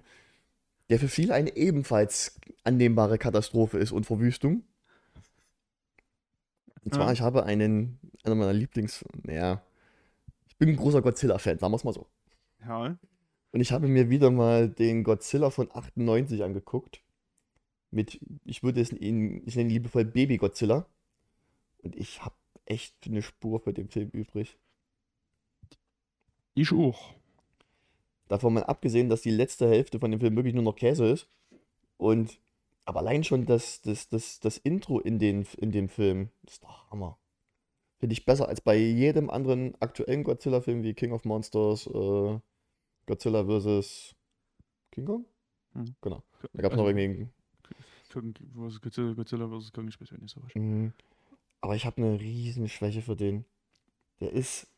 der für viele eine ebenfalls annehmbare Katastrophe ist und Verwüstung. Und zwar, Ja. ich habe einen, einer meiner Lieblings, naja, ich bin ein großer Godzilla-Fan, sagen wir es mal so. ja. Und ich habe mir wieder mal den Godzilla von 98 angeguckt. Mit, ich würde es ihn, ich nenne ihn liebevoll Baby Godzilla. Und ich habe echt eine Spur für den Film übrig. Ich auch. Davon mal abgesehen, dass die letzte Hälfte von dem Film wirklich nur noch Käse ist. Und aber allein schon das, das, das, das Intro in, den, in dem Film ist doch Hammer. Finde ich besser als bei jedem anderen aktuellen Godzilla-Film wie King of Monsters, äh, Godzilla vs. King Kong? Hm. Genau. Da gab es noch Also, irgendwie. Godzilla, Godzilla vs. Kong, ich weiß nicht so was. Mhm. Aber ich habe eine riesen Schwäche für den. Der ist.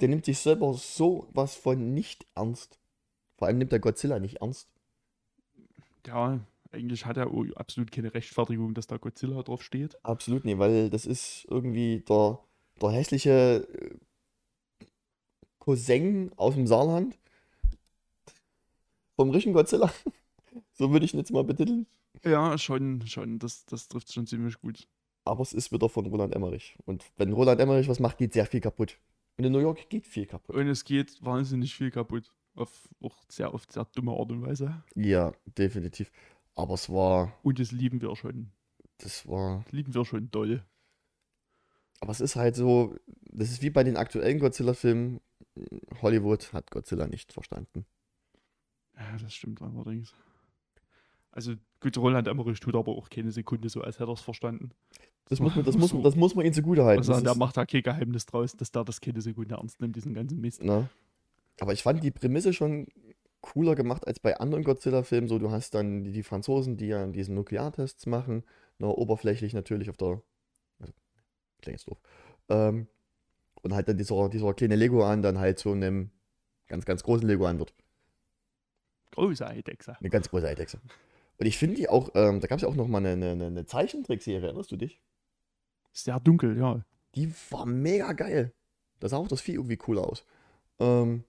Der nimmt sich selber so was von nicht ernst. Vor allem nimmt der Godzilla nicht ernst. Ja, eigentlich hat er absolut keine Rechtfertigung, dass da Godzilla drauf steht. Absolut nicht, weil das ist irgendwie der, der hässliche äh, Cousin aus dem Saarland vom richtigen Godzilla. [laughs] so würde ich ihn jetzt mal betiteln. Ja, schon, schon. Das, das trifft schon ziemlich gut. Aber es ist wieder von Roland Emmerich. Und wenn Roland Emmerich was macht, geht sehr viel kaputt. Und in New York geht viel kaputt. Und es geht wahnsinnig viel kaputt. Auf auch sehr oft sehr dumme Art und Weise. Ja, definitiv. Aber es war. Und das lieben wir schon. Das war. Das lieben wir schon doll. Aber es ist halt so, das ist wie bei den aktuellen Godzilla-Filmen. Hollywood hat Godzilla nicht verstanden. Ja, das stimmt allerdings. Also gut, Roland Emmerich tut aber auch keine Sekunde so, als hätte er es verstanden. Das muss man, das [laughs] muss, man, das muss man ihm zugute halten. Also, der macht da kein Geheimnis draus, dass der das keine Sekunde ernst nimmt, diesen ganzen Mist. Na. Aber ich fand die Prämisse schon cooler gemacht als bei anderen Godzilla-Filmen. So, du hast dann die, die Franzosen, die ja diesen Nukleartests machen, na, oberflächlich natürlich auf der. Also, klingt jetzt doof. Ähm, und halt dann dieser, dieser kleine Lego-An dann halt zu einem ganz, ganz großen Lego-An wird. Große Eidechse. Eine ganz große Eidechse. Und ich finde die auch, ähm, da gab es ja auch noch mal eine, eine, eine Zeichentrickserie, erinnerst du dich? Sehr dunkel, ja. Die war mega geil. Da sah auch das Vieh irgendwie cool aus. Ähm,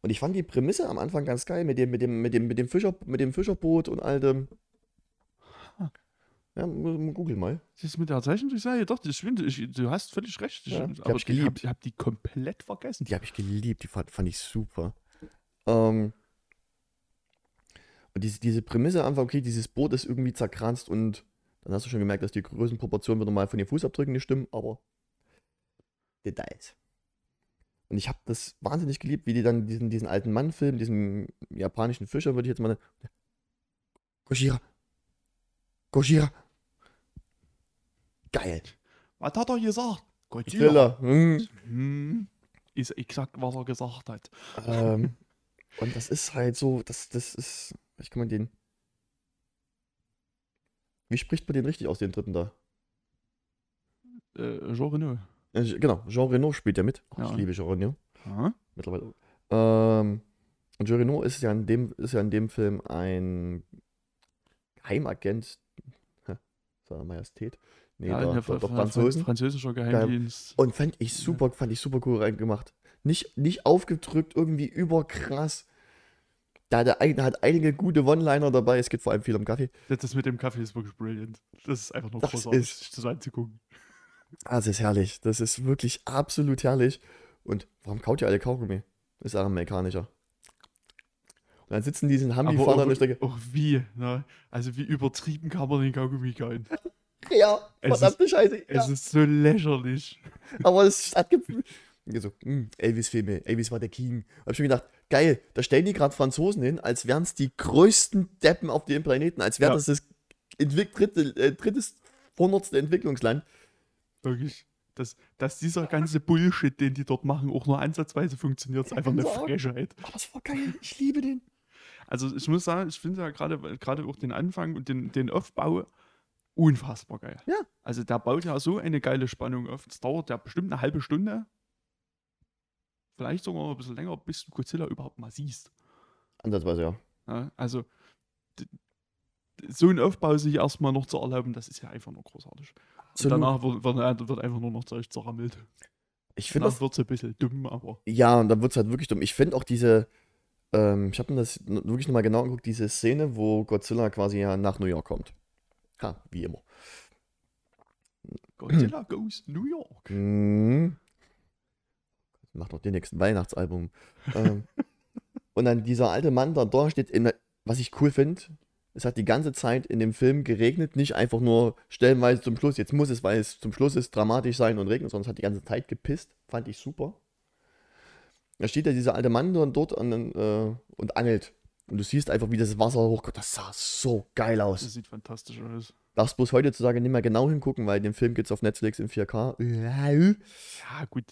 und ich fand die Prämisse am Anfang ganz geil mit dem, mit dem, mit dem, mit dem, Fischer, mit dem Fischerboot und all dem. Ja, google mal. Das ist mit der Zeichentrickserie, doch, das stimmt. Ich, du hast völlig recht. Ich, Ja, die hab aber ich geliebt. Ich habe hab die komplett vergessen. Die habe ich geliebt, die fand, fand ich super. Ähm, und diese, diese Prämisse einfach, okay, dieses Boot ist irgendwie zerkranzt und dann hast du schon gemerkt, dass die Größenproportionen wieder mal von den Fußabdrücken nicht stimmen, aber Details. Und ich habe das wahnsinnig geliebt, wie die dann diesen, diesen alten Mann filmen, diesen japanischen Fischer, würde ich jetzt mal. Gojira. Gojira. Geil. Was hat er gesagt? Godzilla. Thriller. Hm. Hm, ist exakt, was er gesagt hat. ähm, und das ist halt so, das, das ist, ich kann man den, wie spricht man den richtig aus, den dritten da? Äh, Jean Reno. Äh, genau, Jean Reno spielt ja mit. Oh, Ja. Ich liebe Jean Reno Aha. mittlerweile. Ähm, und Jean Reno ist ja in dem, ist ja in dem Film ein Geheimagent, seiner Majestät. Nee, Ja, der, Fra- Franzosen. französischer Geheimdienst. Und fand ich super, fand ich super cool reingemacht. Nicht, nicht aufgedrückt, irgendwie überkrass. Da hat er ein- hat einige gute One-Liner dabei. Es geht vor allem viel um Kaffee. Das, das mit dem Kaffee ist wirklich brillant. Das ist einfach nur Das großartig, ist- sich das anzugucken. Das ist herrlich. Das ist wirklich absolut herrlich. Und warum kaut ihr alle Kaugummi? Ist auch amerikanischer. Und dann sitzen die in Aber Hambi-Fahrer an der Strecke. auch wie, ne? Also wie übertrieben kann man den Kaugummi kauen. Ja, verdammte Scheiße. Ja. Es ist so lächerlich. Aber es hat gefühlt. So, hm, Elvis-Filme, Elvis war der King. Hab ich mir gedacht, geil, da stellen die gerade Franzosen hin, als wären es die größten Deppen auf dem Planeten, als wäre Ja. das das dritte, äh, drittes, hundertste Entwicklungsland. Wirklich. Dass, dass dieser ganze Bullshit, den die dort machen, auch nur ansatzweise funktioniert, ist einfach eine Sagen. Frechheit. Aber es war geil, ich liebe den. Also ich muss sagen, ich finde ja gerade gerade auch den Anfang und den, den Aufbau unfassbar geil. Ja. Also der baut ja so eine geile Spannung auf. Es dauert ja bestimmt eine halbe Stunde. Vielleicht sogar noch ein bisschen länger, bis du Godzilla überhaupt mal siehst. Ansatzweise, ja. Ja, also so einen Aufbau sich erstmal noch zu erlauben, das ist ja einfach nur großartig. Und Absolut. danach wird, wird, wird einfach nur noch Zeug zerrammelt. Ich finde das wird es ein bisschen dumm, aber Ja, und dann wird es halt wirklich dumm. Ich finde auch diese, ähm, ich habe mir das wirklich nochmal genau angeguckt, diese Szene, wo Godzilla quasi ja nach New York kommt. Ha, wie immer. Godzilla goes New York. Mhm. Macht doch den nächsten Weihnachtsalbum. ähm, [laughs] und dann dieser alte Mann da, da steht, in, der- was ich cool finde, es hat die ganze Zeit in dem Film geregnet, nicht einfach nur stellenweise zum Schluss, jetzt muss es, weil es zum Schluss ist, dramatisch sein und regnet, sondern es hat die ganze Zeit gepisst, fand ich super. Da steht ja dieser alte Mann dort und, äh, und angelt. Und du siehst einfach, wie das Wasser hochkommt. Das sah so geil aus. Das sieht fantastisch aus. Darfst bloß heute zu sagen nicht mehr genau hingucken, weil den Film gibt es auf Netflix in 4K. Ja, gut.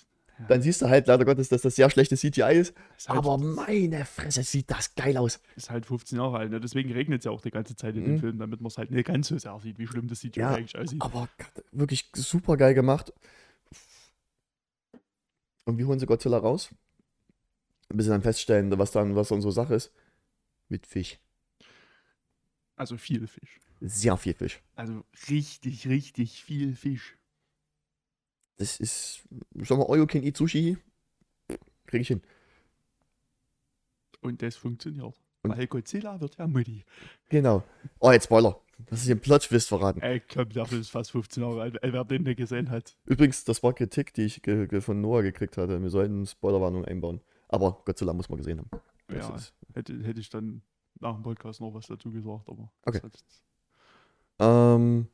Dann siehst du halt leider Gottes, dass das sehr schlechte CGI ist. Ist halt, Aber meine Fresse, sieht das geil aus. ist halt 15 Jahre alt. Ne? Deswegen regnet es ja auch die ganze Zeit in dem Mhm. Film, damit man es halt nicht ganz so sehr sieht, wie schlimm das CGI Ja, eigentlich aussieht. Aber wirklich super geil gemacht. Und wie holen sie Godzilla raus? Bis sie dann feststellen, was dann, was dann so Sache ist. Mit Fisch. Also viel Fisch. Sehr viel Fisch. Also richtig, richtig viel Fisch. Das ist, sag mal, You Can Eat Sushi. Krieg ich hin. Und das funktioniert. Und Weil Godzilla wird ja Mutti. Genau. Oh, jetzt Spoiler. Das ist ein Plot-Twist verraten. Ey, komm, der Film ist fast 15 Jahre alt, wer den nicht gesehen hat. Übrigens, das war Kritik, die ich von Noah gekriegt hatte. Wir sollten Spoilerwarnung einbauen. Aber Godzilla muss man gesehen haben. Das ja, hätte, hätte ich dann nach dem Podcast noch was dazu gesagt, aber. Okay. Ähm,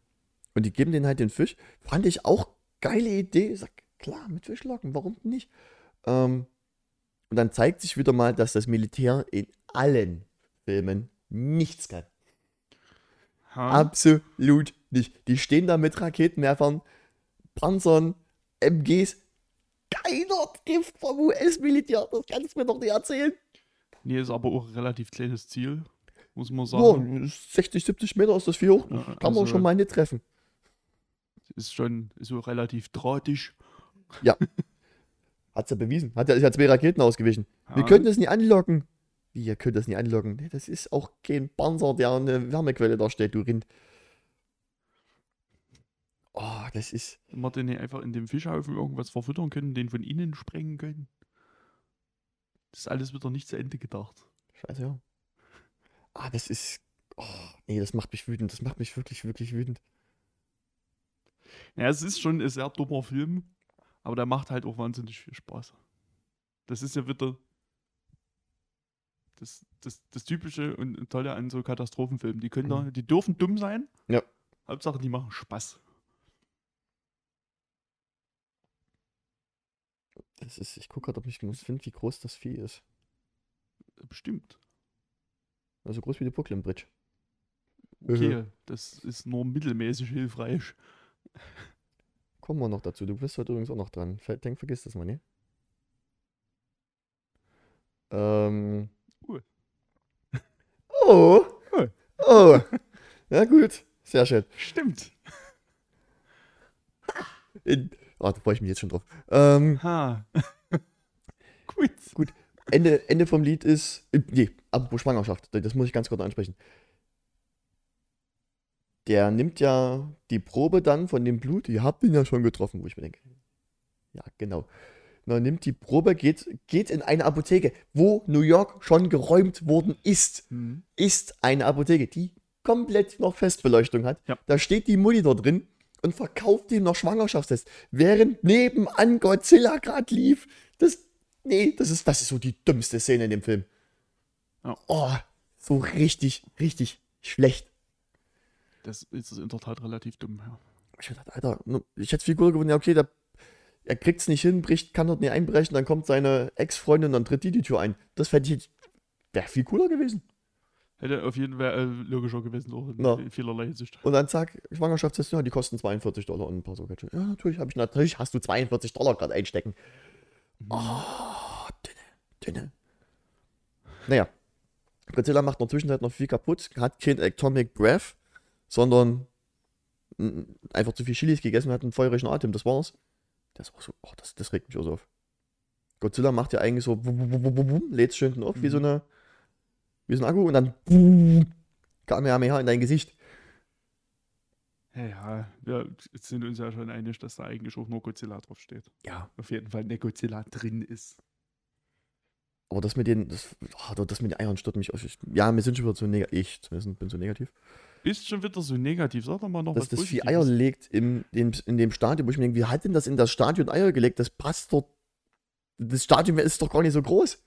und die geben denen halt den Fisch. Fand ich auch geile Idee. Sag, klar, mit Fischlocken, warum nicht? Ähm, und dann zeigt sich wieder mal, dass das Militär in allen Filmen nichts kann. Ha? Absolut nicht. Die stehen da mit Raketenwerfern, Panzern, MGs. Keiner trifft vom US-Militär. Das kannst du mir doch nicht erzählen. Nee, ist aber auch ein relativ kleines Ziel, muss man sagen. Ja, 60, 70 Meter ist das viel hoch. Ja, kann also, man schon mal nicht treffen. Ist schon so relativ drahtig. Ja. Hat es ja bewiesen. Hat ja, zwei Raketen ausgewichen. Ja. Wir können das nicht anlocken. Wie, ihr könnt das nicht anlocken? Das ist auch kein Panzer, der eine Wärmequelle darstellt, du Rind. Oh, das ist. Wenn wir den einfach in dem Fischhaufen irgendwas verfüttern können, den von innen sprengen können. Das ist alles wieder nicht zu Ende gedacht. Scheiße, ja. Ah, das ist. Oh, nee, das macht mich wütend. Das macht mich wirklich, wirklich wütend. Ja, es ist schon ein sehr dummer Film, aber der macht halt auch wahnsinnig viel Spaß. Das ist ja wieder das, das, das Typische und Tolle an so Katastrophenfilmen. Die können mhm. da, die dürfen dumm sein. Ja. Hauptsache, die machen Spaß. Das ist, ich gucke gerade, ob ich finde, wie groß das Vieh ist. Bestimmt. Also groß wie die Brooklyn Bridge. Okay, [laughs] das ist nur mittelmäßig hilfreich. [laughs] Kommen wir noch dazu. Du bist heute übrigens auch noch dran. Denk, vergiss das mal, ne? Ähm, Oh. Oh. [laughs] Ja, gut. Sehr schön. Stimmt. In, oh, da freue ich mich jetzt schon drauf. Ähm, ha. [laughs] gut. Gut. Ende, Ende vom Lied ist. Äh, nee, apropos Schwangerschaft. Das muss ich ganz kurz ansprechen. Der nimmt ja die Probe dann von dem Blut. Ihr habt ihn ja schon getroffen, wo ich mir denke. Ja, genau. Man nimmt die Probe, geht, geht in eine Apotheke, wo New York schon geräumt worden ist. Mhm. Ist eine Apotheke, die komplett noch Festbeleuchtung hat. Ja. Da steht die Mutti da drin und verkauft ihm noch Schwangerschaftstest, während nebenan Godzilla gerade lief. Das, nee, das ist, das ist so die dümmste Szene in dem Film. Ja. Oh, so richtig, richtig schlecht. Das ist in der Tat relativ dumm, ja. Ich dachte, Alter, ich hätte viel cooler gewonnen, ja, okay, der er kriegt es nicht hin, bricht, kann dort nicht einbrechen, dann kommt seine Ex-Freundin, und dann tritt die die Tür ein. Das fände ich jetzt, wäre viel cooler gewesen. Hätte auf jeden Fall äh, logischer gewesen, auch in no. vielerlei Hinsicht. Und dann zack, Schwangerschaftstest, ja, die kosten 42 Dollar und ein paar so Ja, natürlich, habe ich, natürlich hast du 42 Dollar gerade einstecken. Oh, dünne, dünne. Naja, Godzilla macht in der Zwischenzeit noch viel kaputt, hat kein Atomic Breath, sondern einfach zu viel Chilis gegessen, hat einen feurigen Atem, das war's. Das ist auch so, oh, das, das regt mich auch so auf. Godzilla macht ja eigentlich so, lädt schön auf, mhm. wie so eine, wie so ein Akku und dann Kamehameha in dein Gesicht. Ja, wir sind uns ja schon einig, dass da eigentlich auch nur Godzilla draufsteht. Ja. Auf jeden Fall der Godzilla drin ist. Aber das mit den, das, oh, das mit den Eiern stört mich auch. Ja, wir sind schon wieder so negativ. Ich zumindest bin so negativ bist schon wieder so negativ. Sag doch mal noch Dass was das Positives. Vieh Eier legt im, in, in dem Stadion, wo ich mir denke, wie hat denn das in das Stadion Eier gelegt? Das passt dort. Das Stadion ist doch gar nicht so groß.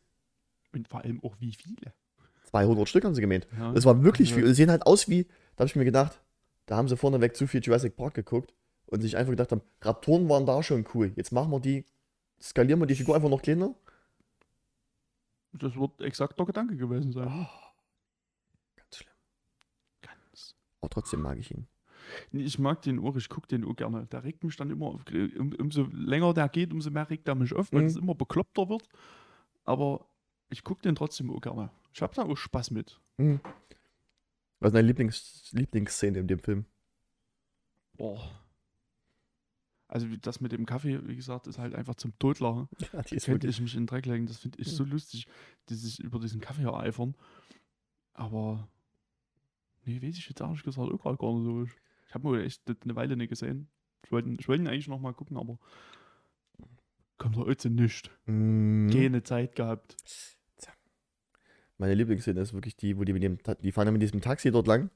Und vor allem auch wie viele? 200 Stück haben sie gemäht. Ja. Das war wirklich ja. viel. Sie sehen halt aus wie, da habe ich mir gedacht, da haben sie vorneweg zu viel Jurassic Park geguckt und sich einfach gedacht haben, Raptoren waren da schon cool. Jetzt machen wir die, skalieren wir die Figur einfach noch kleiner. Das wird exakt der Gedanke gewesen sein. Oh. Aber trotzdem mag ich ihn. Ich mag den auch, ich gucke den auch gerne. Der regt mich dann immer, auf, um, umso länger der geht, umso mehr regt er mich auf, weil mhm. es immer bekloppter wird. Aber ich gucke den trotzdem auch gerne. Ich habe da auch Spaß mit. Mhm. Was ist deine Lieblings Lieblingsszene in dem Film? Boah. Also das mit dem Kaffee, wie gesagt, ist halt einfach zum Totlachen. [laughs] Ja, die ist könnte ich mich in den Dreck legen. Das finde ich mhm. so lustig, die sich über diesen Kaffee ereifern. Aber Nee, weiß ich jetzt ehrlich gesagt auch gerade gar nicht so. Ich habe mir echt eine Weile nicht gesehen. Ich wollte, ich wollte ihn eigentlich noch mal gucken, aber kommt da heute nicht. Mm. Keine Zeit gehabt. Meine Lieblingsszene ist wirklich die, wo die mit dem, die fahren ja mit diesem Taxi dort lang.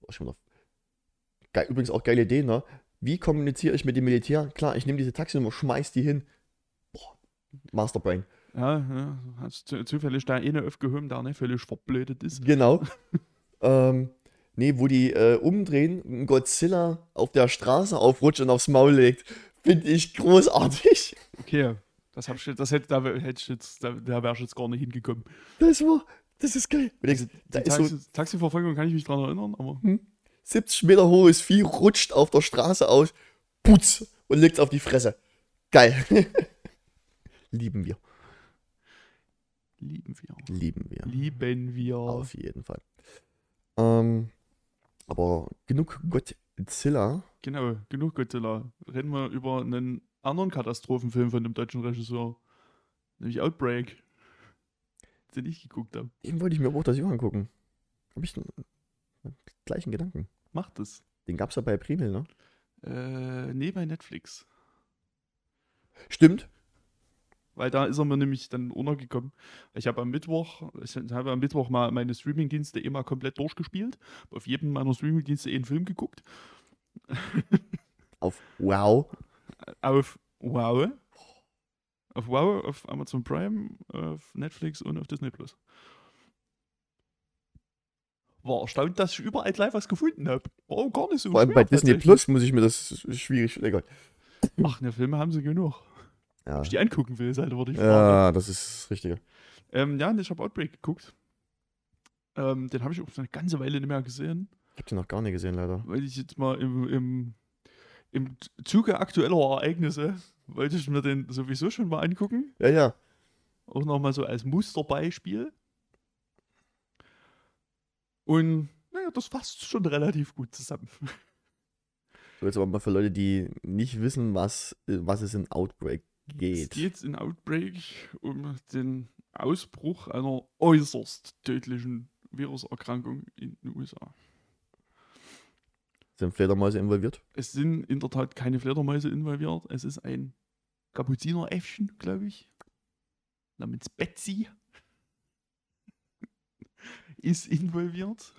Oh, schon. Geil, übrigens auch geile Idee, ne? Wie kommuniziere ich mit dem Militär? Klar, ich nehme diese Taxinummer, schmeiß die hin. Boah, Masterbrain. Ja, ja. Hast zu, zufällig da eine aufgehoben, der nicht völlig verblödet ist. Genau. [laughs] ähm, nee, wo die äh, umdrehen, ein Godzilla auf der Straße aufrutscht und aufs Maul legt. Finde ich großartig. Okay, das, hab das hätte, da, hätte ich jetzt, da, da wäre ich jetzt gar nicht hingekommen. Das war, das ist geil. Denkst, da ist so Taxi, Taxiverfolgung kann ich mich dran erinnern, aber 70 Meter hohes Vieh rutscht auf der Straße aus, putz und legt auf die Fresse. Geil. [laughs] Lieben wir. lieben wir. Lieben wir. Lieben wir. Auf jeden Fall. Ähm, aber genug Godzilla. Genau, genug Godzilla. Reden wir über einen anderen Katastrophenfilm von dem deutschen Regisseur. Nämlich Outbreak. Den ich geguckt habe. Den wollte ich mir aber auch das Jahr angucken. Habe ich den gleichen Gedanken. Macht es. Den gab es ja bei Primel, ne? Äh, nee, bei Netflix. Stimmt. Weil da ist er mir nämlich dann untergekommen. Ich habe am Mittwoch, ich habe am Mittwoch mal meine Streamingdienste immer komplett durchgespielt. Auf jedem meiner Streamingdienste einen Film geguckt. Auf Wow. Auf Wow. Auf Wow, auf Amazon Prime, auf Netflix und auf Disney Plus. War erstaunt, dass ich überall gleich was gefunden habe. Auch gar nicht so Vor allem schwer bei Disney. Plus muss ich mir das schwierig. Egal. Ach, ne, Filme haben sie genug. Ja. Ob ich die angucken will, ist halt aber die Frage. ja, das ist das Richtige. Ähm, ja, und ich habe Outbreak geguckt. Ähm, den habe ich auch schon eine ganze Weile nicht mehr gesehen, Ich habe den noch gar nicht gesehen, leider. weil ich jetzt mal im, im, im Zuge aktueller Ereignisse wollte ich mir den sowieso schon mal angucken. Ja, ja. Auch nochmal so als Musterbeispiel. Und naja, das fasst schon relativ gut zusammen. So, jetzt aber mal für Leute, die nicht wissen, was, was es in Outbreak Es geht. geht in Outbreak um den Ausbruch einer äußerst tödlichen Viruserkrankung in den USA. Sind Fledermäuse involviert? Es sind in der Tat keine Fledermäuse involviert. Es ist ein Kapuzineräffchen, glaube ich. Namens Betsy. [laughs] ist involviert.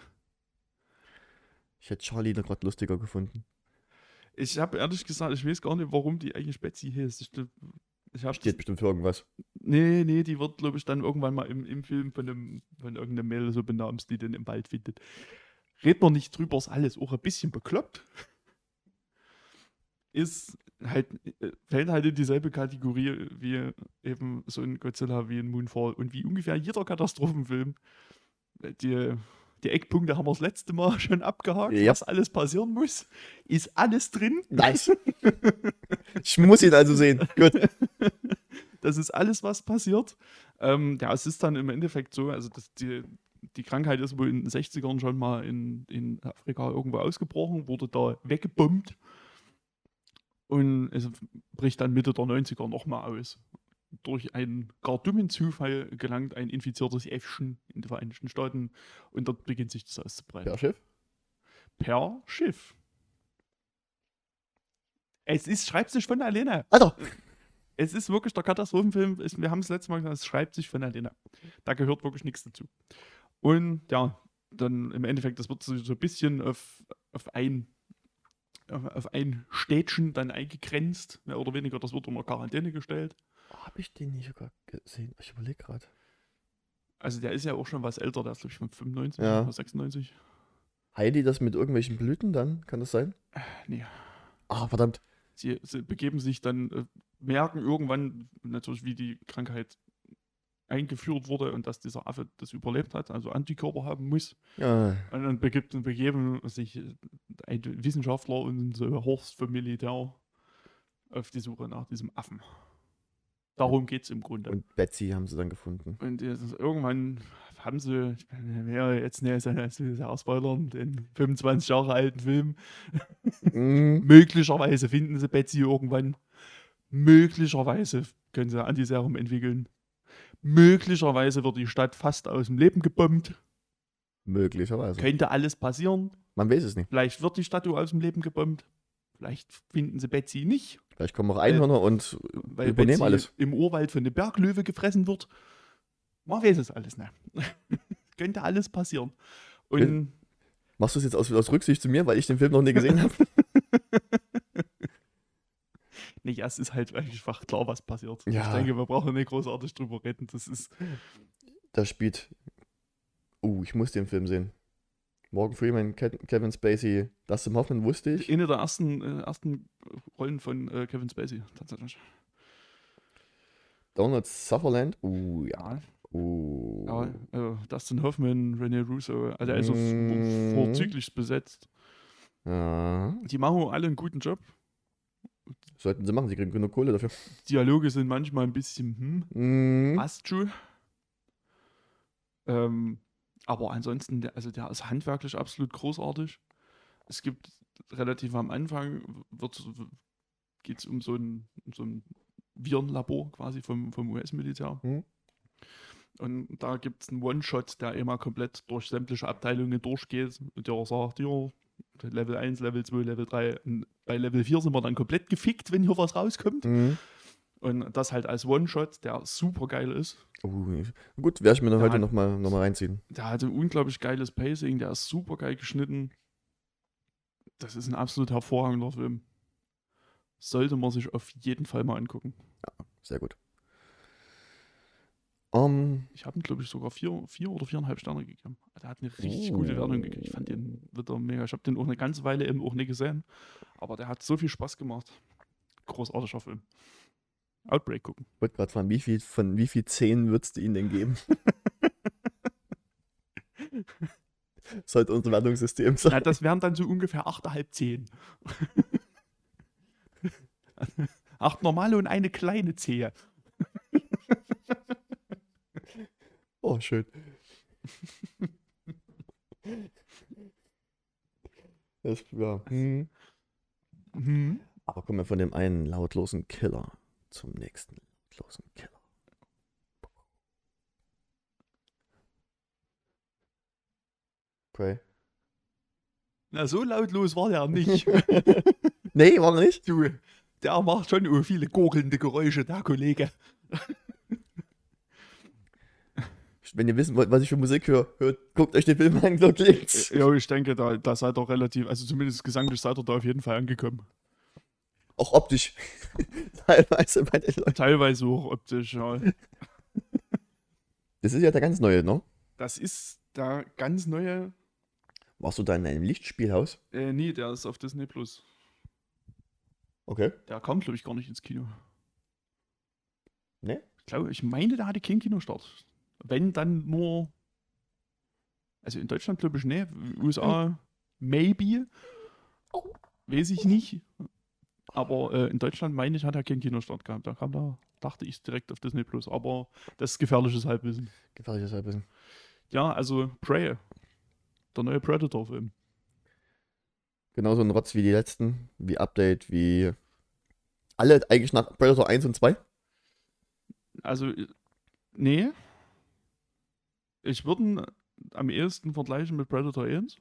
Ich hätte Charlie da gerade lustiger gefunden. Ich habe ehrlich gesagt, ich weiß gar nicht, warum die eigentlich Betsy heißt. Ich, ich hab Steht bestimmt für irgendwas. nee, nee, die wird, glaube ich, dann irgendwann mal im, im Film von, einem, von irgendeinem Mädel so benamst, die den im Wald findet. Red man nicht drüber, ist alles auch ein bisschen bekloppt. Ist halt, äh, fällt halt in dieselbe Kategorie wie eben so ein Godzilla wie ein Moonfall und wie ungefähr jeder Katastrophenfilm. Die, die Eckpunkte haben wir das letzte Mal [laughs] schon abgehakt, Ja. was alles passieren muss. Ist alles drin. Nice. [laughs] ich muss ihn also sehen. Gut. [laughs] Das ist alles, was passiert. Ähm, ja, es ist dann im Endeffekt so, also dass die, die Krankheit ist wohl in den 60ern schon mal in, in Afrika irgendwo ausgebrochen, wurde da weggebombt und es bricht dann Mitte der 90er nochmal aus. Durch einen gar dummen Zufall gelangt ein infiziertes Äffchen in die Vereinigten Staaten und dort beginnt sich das auszubreiten. Per Schiff? Per Schiff. Es ist, schreibt sich von alleine. Alter! Es ist wirklich der Katastrophenfilm. Wir haben es letztes Mal gesagt, es schreibt sich von alleine. Da gehört wirklich nichts dazu. Und ja, dann im Endeffekt, das wird so, ein bisschen auf, auf ein auf, auf ein Städtchen dann eingegrenzt, mehr oder weniger. Das wird unter Quarantäne gestellt. Habe ich den nicht sogar gesehen? Ich überlege gerade. Also der ist ja auch schon was älter, der ist glaube ich von 95 Ja. oder 96. Heidi das mit irgendwelchen Blüten dann? Kann das sein? Nee. Ah, verdammt. Sie, sie begeben sich dann, äh, merken irgendwann natürlich, wie die Krankheit eingeführt wurde und dass dieser Affe das überlebt hat, also Antikörper haben muss. Ja, Und dann begibt, begeben sich äh, ein Wissenschaftler und so Horst vom Militär auf die Suche nach diesem Affen. Darum geht es im Grunde. Und, und Betsy haben sie dann gefunden. jetzt, irgendwann haben sie, ich meine, ja, jetzt ne, so, so sehr spoilern, den 25 Jahre alten Film. Mhm. [laughs] Möglicherweise finden sie Betsy irgendwann. Möglicherweise können sie Antiserum entwickeln. Möglicherweise wird die Stadt fast aus dem Leben gebombt. Möglicherweise. Könnte alles passieren. Man weiß es nicht. Vielleicht wird die Statue aus dem Leben gebombt. Vielleicht finden sie Betsy nicht, Vielleicht kommen auch Einhörner und weil übernehmen alles. im Urwald von einem Berglöwe gefressen wird. Man weiß es alles, ne? [laughs] Könnte alles passieren. Und. Machst du es jetzt aus, aus Rücksicht zu mir, weil ich den Film noch nie gesehen habe? [laughs] nee, ja, es ist halt einfach klar, was passiert. Ja. Ich denke, wir brauchen nicht großartig drüber reden. Das ist. Da spielt. Uh, ich muss den Film sehen. Morgan Freeman, Ke Kevin Spacey, Dustin Hoffman wusste ich. Eine der ersten, äh, ersten Rollen von äh, Kevin Spacey, tatsächlich. Donald Sutherland. Uh, ja. Uh. ja äh, Dustin Hoffman, René Russo, also, also Mm. vorzüglich besetzt. Ja. Die machen alle einen guten Job. Sollten sie machen, sie kriegen genug Kohle dafür. Dialoge sind manchmal ein bisschen, hm, Mhm. passt schon. Ähm, aber ansonsten, der, also der ist handwerklich absolut großartig. Es gibt relativ am Anfang, geht es um so ein, um so ein Virenlabor quasi vom, vom US-Militär. Mhm. Und da gibt es einen One-Shot, der immer komplett durch sämtliche Abteilungen durchgeht und der sagt, ja, Level 1, Level 2, Level 3. Und bei Level 4 sind wir dann komplett gefickt, wenn hier was rauskommt. Mhm. Und das halt als One-Shot, der super geil ist. Uh, gut, werde ich mir dann Ja, heute nochmal noch mal reinziehen. Der hat ein unglaublich geiles Pacing, der ist super geil geschnitten. Das ist ein absolut hervorragender Film. Sollte man sich auf jeden Fall mal angucken. Sehr gut. Um, Ich habe ihm, glaube ich, sogar vier, vier oder viereinhalb Sterne gegeben. Der hat eine richtig gute Oh. Wertung gekriegt. Ich fand den wieder mega. Ich habe den auch eine ganze Weile eben auch nicht gesehen. Aber der hat so viel Spaß gemacht. Großartiger Film. Outbreak gucken. ich wollte gerade fragen, wie viel, von wie viel 10 würdest du ihnen denn geben? [laughs] Sollte unser Wertungssystem sein. Na, das wären dann so ungefähr 8,5, 10. [laughs] Acht normale und eine kleine Zehe. [laughs] Oh, schön. Das, ja. hm. Mhm. Aber kommen wir von dem einen lautlosen Killer zum nächsten lautlosen Killer. Okay. Na, so lautlos war der nicht. [laughs] nee, war nicht. du, der macht schon viele gurgelnde Geräusche, der Kollege. [laughs] Wenn ihr wissen wollt, was ich für Musik höre, hört, guckt euch den Film an, dort links. Ja, ich denke, da, da seid ihr relativ, also zumindest gesanglich seid ihr da auf jeden Fall angekommen. Auch optisch. [laughs] Teilweise bei den Leuten. Teilweise auch optisch, ja. Das ist ja der ganz neue, ne? Das ist der ganz neue, Warst du da in einem Lichtspielhaus? äh, nee, der ist auf Disney Plus. Okay. Der kam, glaube ich, gar nicht ins Kino. Ne? Ich glaube, ich meine, der hatte keinen Kinostart. Wenn, dann nur. Also in Deutschland glaube ich nicht. USA, maybe. Weiß ich nicht. Aber äh, in Deutschland meine ich, hat er keinen Kinostart gehabt. Da kam da, dachte ich direkt auf Disney Plus. Aber das ist gefährliches Halbwissen. Gefährliches Halbwissen. Ja, also Prey. Der neue Predator-Film. Genauso ein Rotz wie die letzten, wie Update, wie alle eigentlich nach Predator 1 und 2. Also, äh, nee. Ich würde ihn am ehesten vergleichen mit Predator 1.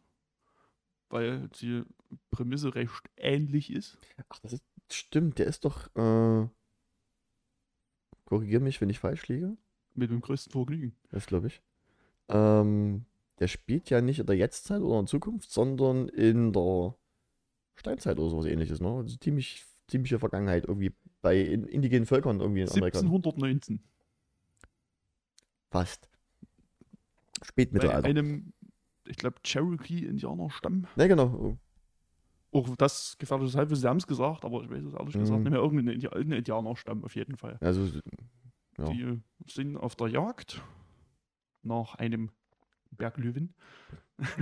Weil die Prämisse recht ähnlich ist. Ach, das ist, stimmt, der ist doch, äh, korrigier mich, wenn ich falsch liege. Mit dem größten Vergnügen. Das glaube ich. Ähm, der spielt ja nicht in der Jetztzeit oder in Zukunft, sondern in der Steinzeit oder sowas ähnliches, ne? Also ziemlich, ziemliche Vergangenheit irgendwie bei in, indigenen Völkern irgendwie in Amerika. 1719. Fast. Bei Spätmittelalter. einem, ich glaube, Cherokee-Indianerstamm. Ne, genau. Auch das gefährliches Halbwissen, sie haben es gesagt, aber ich weiß es ehrlich gesagt Mhm. nicht mehr. Irgendein Indi- irgendein Indianerstamm auf jeden Fall. Also, ja. Die sind auf der Jagd nach einem Berglöwen.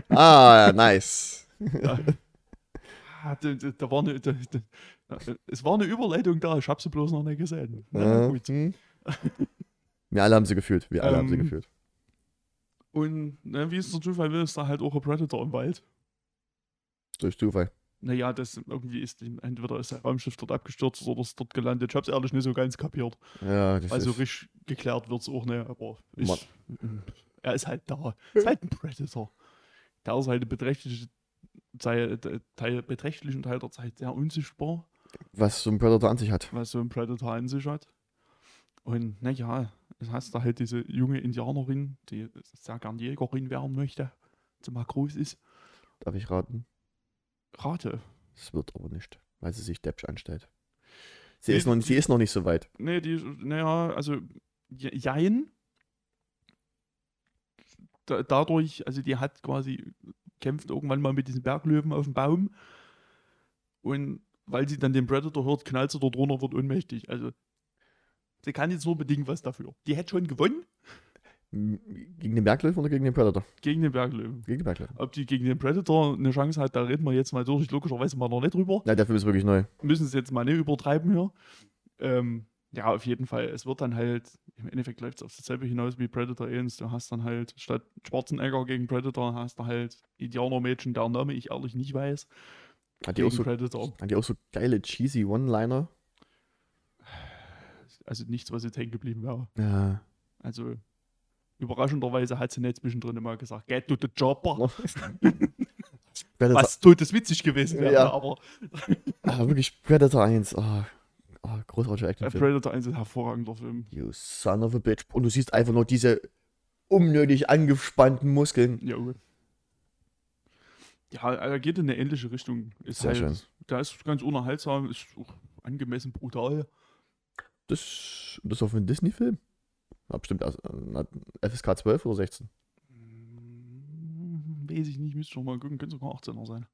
Ah, [laughs] nice. Ja. Ah, da, da, da war eine, da, da, es war eine Überleitung da, ich habe sie bloß noch nicht gesehen. Na, gut. hm. Wir alle haben sie gefühlt. Wir alle haben sie Ähm, gefühlt. Und ne, wie es der Zufall will, ist da halt auch ein Predator im Wald. Durch Zufall. Naja, das irgendwie ist entweder ist der Raumschiff dort abgestürzt oder ist dort gelandet. Ich hab's ehrlich nicht so ganz kapiert. Ja, das Also ist. richtig geklärt wird's auch nicht, aber ich, er ist halt da. Ist halt ein Predator. Der ist halt eine beträchtliche Zeit, Teil, beträchtlichen Teil der Zeit sehr unsichtbar, Was so ein Predator an sich hat. was so ein Predator an sich hat. Und naja, das heißt da halt diese junge Indianerin, die sehr gern Jägerin werden möchte, zumal groß ist. Darf ich raten? Rate. Es wird aber nicht, weil sie sich deppsch anstellt. Sie, nee, ist, noch, sie ist noch nicht so weit. Nee, die, naja, also, jein. Da, dadurch, also die hat quasi, kämpft irgendwann mal mit diesen Berglöwen auf dem Baum und weil sie dann den Predator hört, knallt sie dort runter, wird ohnmächtig. Also, sie kann jetzt nur bedingt was dafür. Die hätte schon gewonnen. Gegen den Berglöwen oder gegen den Predator? Gegen den Berglöwen. Gegen den Berglöwen. Ob die gegen den Predator eine Chance hat, da reden wir jetzt mal durch. Logischerweise mal noch nicht drüber. Nein, dafür ist wirklich neu. Müssen sie jetzt mal nicht übertreiben hier. Ähm, ja, auf jeden Fall. Es wird dann halt, im Endeffekt läuft es auf dasselbe hinaus wie Predator 1. Du hast dann halt statt Schwarzenegger gegen Predator, hast du halt Indianer-Mädchen, deren Name ich ehrlich nicht weiß. Hat die, auch so, Predator. hat die auch so geile, cheesy One-Liner? Also nichts, was jetzt hängen geblieben wäre. Ja. Also Überraschenderweise hat sie nicht zwischendrin immer gesagt, get to the chopper. Was todeswitzig gewesen wäre, ja. aber. ah, wirklich, Predator 1. Oh, oh, großartiger Actionfilm. Predator 1 ist ein hervorragender Film. You son of a bitch. Und du siehst einfach nur diese unnötig angespannten Muskeln. Ja, ja, er geht in eine ähnliche Richtung. Ist Sehr halt, schön. Der ist ganz unerhaltsam, ist auch angemessen brutal. Das, das ist auf einem Disney-Film? Bestimmt äh, FSK 12 oder 16? Hm, weiß ich nicht, müsste schon mal gucken, könnte sogar 18er sein.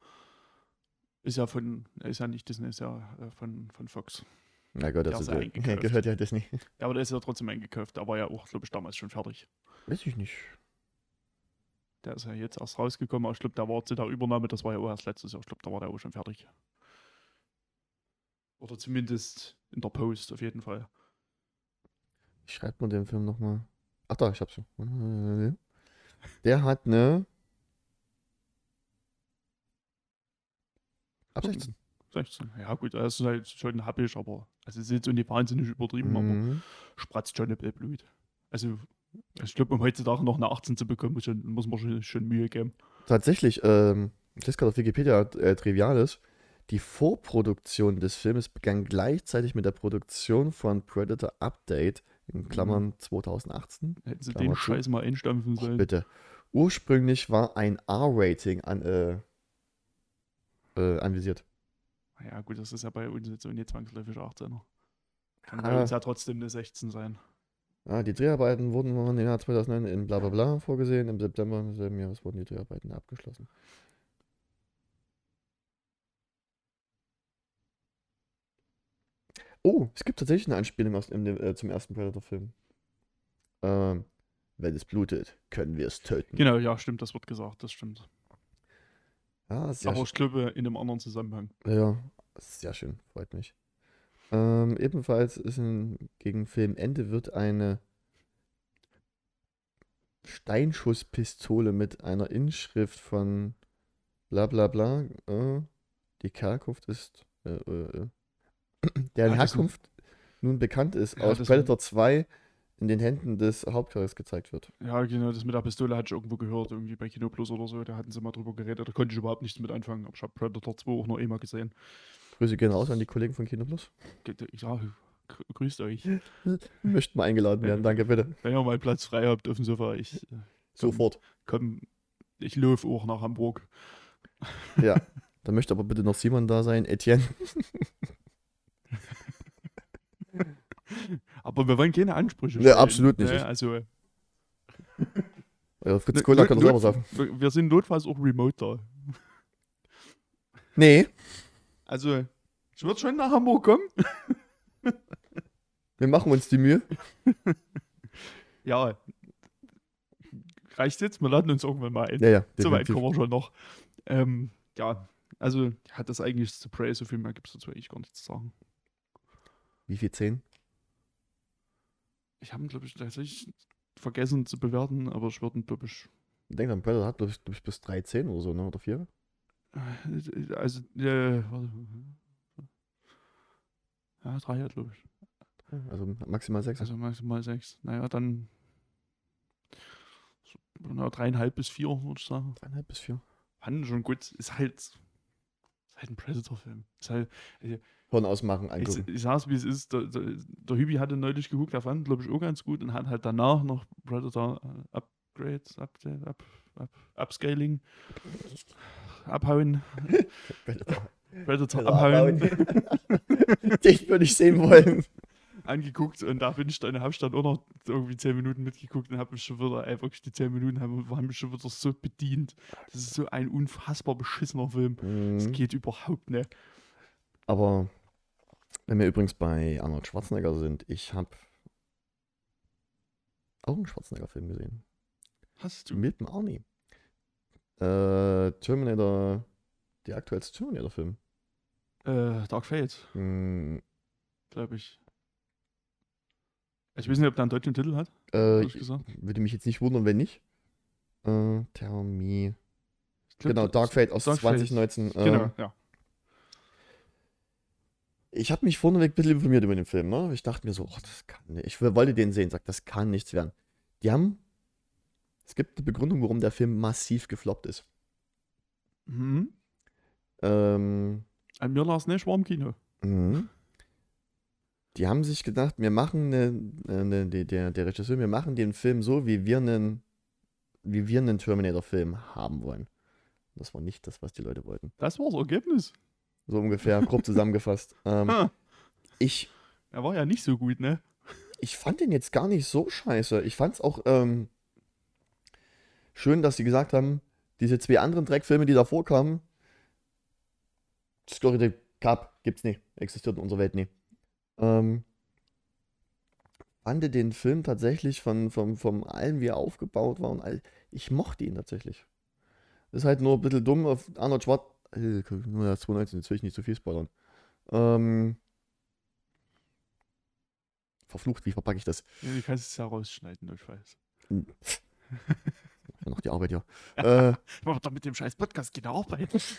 Ist ja von, ist ja nicht Disney, ist ja äh, von, von Fox. Na Gott, das ist ja, [laughs] gehört ja Disney. [laughs] Ja, aber der ist ja trotzdem eingekauft, aber ja auch, glaube ich, damals schon fertig. Weiß ich nicht. Der ist ja jetzt erst rausgekommen, aber ich glaube, der war zu der Übernahme, das war ja auch erst letztes Jahr. Ich glaube, da war der auch schon fertig. Oder zumindest in der Post auf jeden Fall. Wie schreibt man den Film nochmal? Ach da, ich hab's schon. Der hat eine. Ab 16. 16. Ja, gut, das ist halt schon happig, aber. Also, es ist jetzt nicht wahnsinnig übertrieben, mhm. aber spratzt schon ein bisschen Blut. Also, ich glaube, um heutzutage noch eine 18 zu bekommen, muss, muss man schon, schon Mühe geben. Tatsächlich, ähm, ich lese gerade auf Wikipedia äh, Triviales. Die Vorproduktion des Films begann gleichzeitig mit der Produktion von Predator Update in Klammern mhm. 2018. Hätten sie Klammer den Scheiß mal einstampfen sollen. bitte. Ursprünglich war ein R-Rating an, äh, äh, anvisiert. Ja, gut, das ist ja bei uns jetzt so nicht zwangsläufig 18er. Kann ah. bei uns ja trotzdem eine 16 sein. Ah, die Dreharbeiten wurden im Jahr 2009 in bla bla bla vorgesehen. Im September desselben Jahres wurden die Dreharbeiten abgeschlossen. Oh, es gibt tatsächlich eine Anspielung aus, dem, äh, zum ersten Predator-Film. Ähm, wenn es blutet, können wir es töten. Genau, ja, stimmt, das wird gesagt, das stimmt. Ja, sehr Aber ich glaube, in einem anderen Zusammenhang. Ja, sehr schön, freut mich. Ähm, ebenfalls ist ein, gegen Filmende wird eine Steinschusspistole mit einer Inschrift von bla bla bla. Äh, die Kerkhoft ist äh, äh, äh [clears throat] deren ja, Herkunft nun bekannt ist, ja, aus Predator 2 in den Händen des Hauptcharakters gezeigt wird. Ja, genau, das mit der Pistole hatte ich irgendwo gehört, irgendwie bei Kino Plus oder so, da hatten sie mal drüber geredet, da konnte ich überhaupt nichts mit anfangen, aber ich habe Predator 2 auch noch immer gesehen. Grüße gehen raus an die Kollegen von Kino Plus. Ja, grüßt euch. [laughs] Möchten mal eingeladen werden, danke bitte. Wenn ihr mal Platz frei habt auf dem Sofa, ich. Äh, Sofort. Komm, ich laufe auch nach Hamburg. Ja, dann möchte aber bitte noch Simon da sein, Etienne. [laughs] Aber wir wollen keine Ansprüche stellen. Nee, absolut nicht. Ne? Also, ja, Fritz Kohler kann das selber sagen. Wir sind notfalls auch remote da. Nee. Also, ich würde schon nach Hamburg kommen. Wir machen uns die Mühe. [laughs] ja. Reicht jetzt? Wir laden uns irgendwann mal ein. Ja, ja. So weit kommen wir schon noch. Ähm, ja, also hat das eigentlich zu Prey, so viel mehr gibt es dazu eigentlich gar nichts zu sagen. Wie viel? Zehn? Ich habe ihn, glaube ich, tatsächlich vergessen zu bewerten, aber ich würde ihn, glaube ich. Ich denke, Predator hat, glaube ich, glaub ich, bis 13 oder so, ne? Oder 4? Äh, also, äh, warte. Ja, 3 hat, glaube ich. Also maximal 6. Also maximal 6. Naja, dann. So, na, dreieinhalb bis vier, würde ich sagen. Dreieinhalb bis vier. Fand schon gut. Ist halt ist halt ein Predator-Film. Ist halt, also, Horn ausmachen, ich, angucken. ich sag's, wie es ist. Der, der, der Hübi hatte neulich geguckt, der fand, glaube ich, auch ganz gut und hat halt danach noch Predator äh, Upgrades, up, up, up, Upscaling, abhauen, Predator. Predator abhauen, Den [laughs] würde ich sehen wollen. angeguckt und da bin ich dann, habe ich dann auch noch irgendwie 10 Minuten mitgeguckt und habe mich schon wieder, ey, wirklich die 10 Minuten haben, haben mich schon wieder so bedient. Das ist so ein unfassbar beschissener Film. Das Mhm. geht überhaupt nicht. Aber wenn wir übrigens bei Arnold Schwarzenegger sind, ich habe auch einen Schwarzenegger-Film gesehen. Hast du? Mit dem Arnie. Äh, Terminator, der aktuellste Terminator-Film. Äh, Dark Fate, Hm, glaube ich. Ich weiß nicht, ob der einen deutschen Titel hat, äh, gesagt. würde mich jetzt nicht wundern, wenn nicht. Äh, Tell me. Ich glaub, Genau, Dark Fate aus Dark Fate. 2019. Äh, Genau, ja. Ich habe mich vorneweg ein bisschen informiert über den Film. Ne? Ich dachte mir so, oh, das kann nicht. Ich wollte den sehen, sagt, das kann nichts werden. Die haben. Es gibt eine Begründung, warum der Film massiv gefloppt ist. Mhm. Ähm, An mir las nicht, war im Kino. mhm. Die haben sich gedacht, wir machen eine, eine, der, der Regisseur, wir machen den Film so, wie wir einen, wie wir einen Terminator-Film haben wollen. Das war nicht das, was die Leute wollten. Das war das Ergebnis. So ungefähr, grob [laughs] zusammengefasst. Ähm, ich, er war ja nicht so gut, ne? ich fand den jetzt gar nicht so scheiße. Ich fand es auch ähm, schön, dass sie gesagt haben, diese zwei anderen Dreckfilme, die davor kamen, Story the Cup gibt's nicht, existiert in unserer Welt nicht. Ähm, fand den Film tatsächlich von, von, von allem, wie er aufgebaut war und all, ich mochte ihn tatsächlich. Ist halt nur ein bisschen dumm auf Arnold Schwarz. Äh, 2019, jetzt will ich nicht zu viel spoilern. Ähm, verflucht, wie verpacke ich das? Ja, du kannst es ja rausschneiden, ich weiß. Ja, noch die Arbeit, ja. äh, Ich [laughs] mach doch mit dem scheiß Podcast keine Arbeit. [laughs]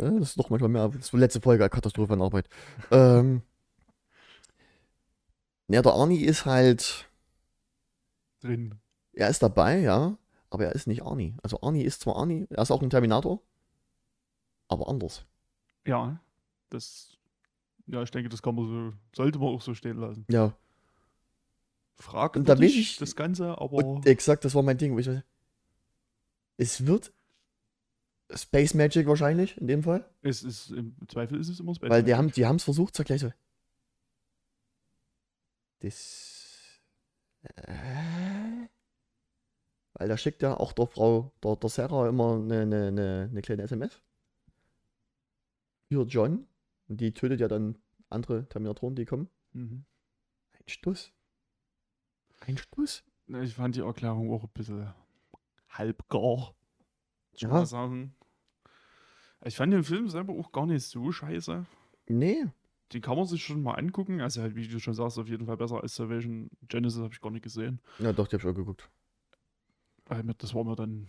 Ja, das ist doch manchmal mehr. Das ist die letzte Folge, Katastrophe an Arbeit. Ähm, ja, der Arnie ist halt, Drin. er ist dabei, ja, aber er ist nicht Arnie. Also Arnie ist zwar Arnie, er ist auch ein Terminator, aber anders. Ja, das. Ja, ich denke, das kann man so, sollte man auch so stehen lassen. Ja, Fragwürdig, Und da will ich- das Ganze, aber und exakt, das war mein Ding. Ich, es wird Space Magic wahrscheinlich, in dem Fall. es ist, im Zweifel ist es immer Space Weil die Magic. haben die es versucht zu erklären. so, Das. Äh, weil da schickt ja auch der Frau, der, der Sarah immer eine, eine, eine, eine kleine SMS. Hier, John. Und die tötet ja dann andere Terminatoren, die kommen. Mhm. Ein Stuss. Ein Stuss. Ich fand die Erklärung auch ein bisschen halbgar. Ich Ja. mal sagen. Ich fand den Film selber auch gar nicht so scheiße. Nee. Den kann man sich schon mal angucken. Also halt, wie du schon sagst, auf jeden Fall besser als Salvation Genesis habe ich gar nicht gesehen. Ja, doch, die hab ich auch geguckt. Das war mir dann,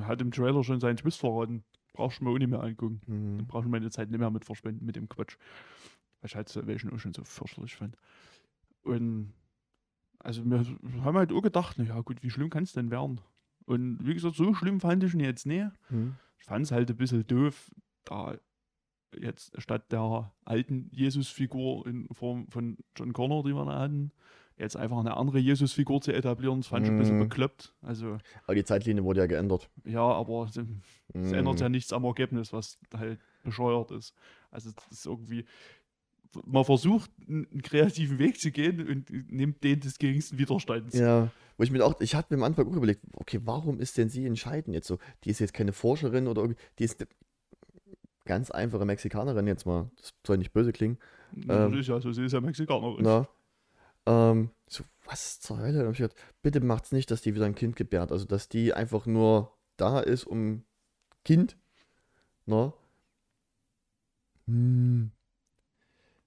hat im Trailer schon seinen Twist verraten. Brauchst du mir auch nicht mehr angucken. Dann Hm. brauche ich meine Zeit nicht mehr mit verschwenden mit dem Quatsch. Weil ich halt Salvation auch schon so fürchterlich fand. Und also wir haben halt auch gedacht, na ja gut, wie schlimm kann es denn werden? Und wie gesagt, so schlimm fand ich ihn jetzt nicht. Hm. Ich fand es halt ein bisschen doof, da jetzt statt der alten Jesus-Figur in Form von John Connor, die wir da hatten, jetzt einfach eine andere Jesus-Figur zu etablieren, das fand ich ein bisschen Mhm. bekloppt. Also, Aber die Zeitlinie wurde ja geändert. ja, aber es Hm. ändert ja nichts am Ergebnis, was halt bescheuert ist. Also, das ist irgendwie. Man versucht, einen kreativen Weg zu gehen und nimmt den des geringsten Widerstands. Ja, wo ich mir auch, ich hatte mir am Anfang auch überlegt, okay, warum ist denn sie entscheidend jetzt so? Die ist jetzt keine Forscherin oder irgendwie, die ist eine ganz einfache Mexikanerin jetzt mal. Das soll nicht böse klingen. Das Ähm, ist ja so, sie ist ja Mexikanerin. Na, ähm, so, was zur Hölle? Da hab ich gedacht, bitte macht's nicht, dass die wieder ein Kind gebärt. Also, dass die einfach nur da ist, um Kind. Na? Hm.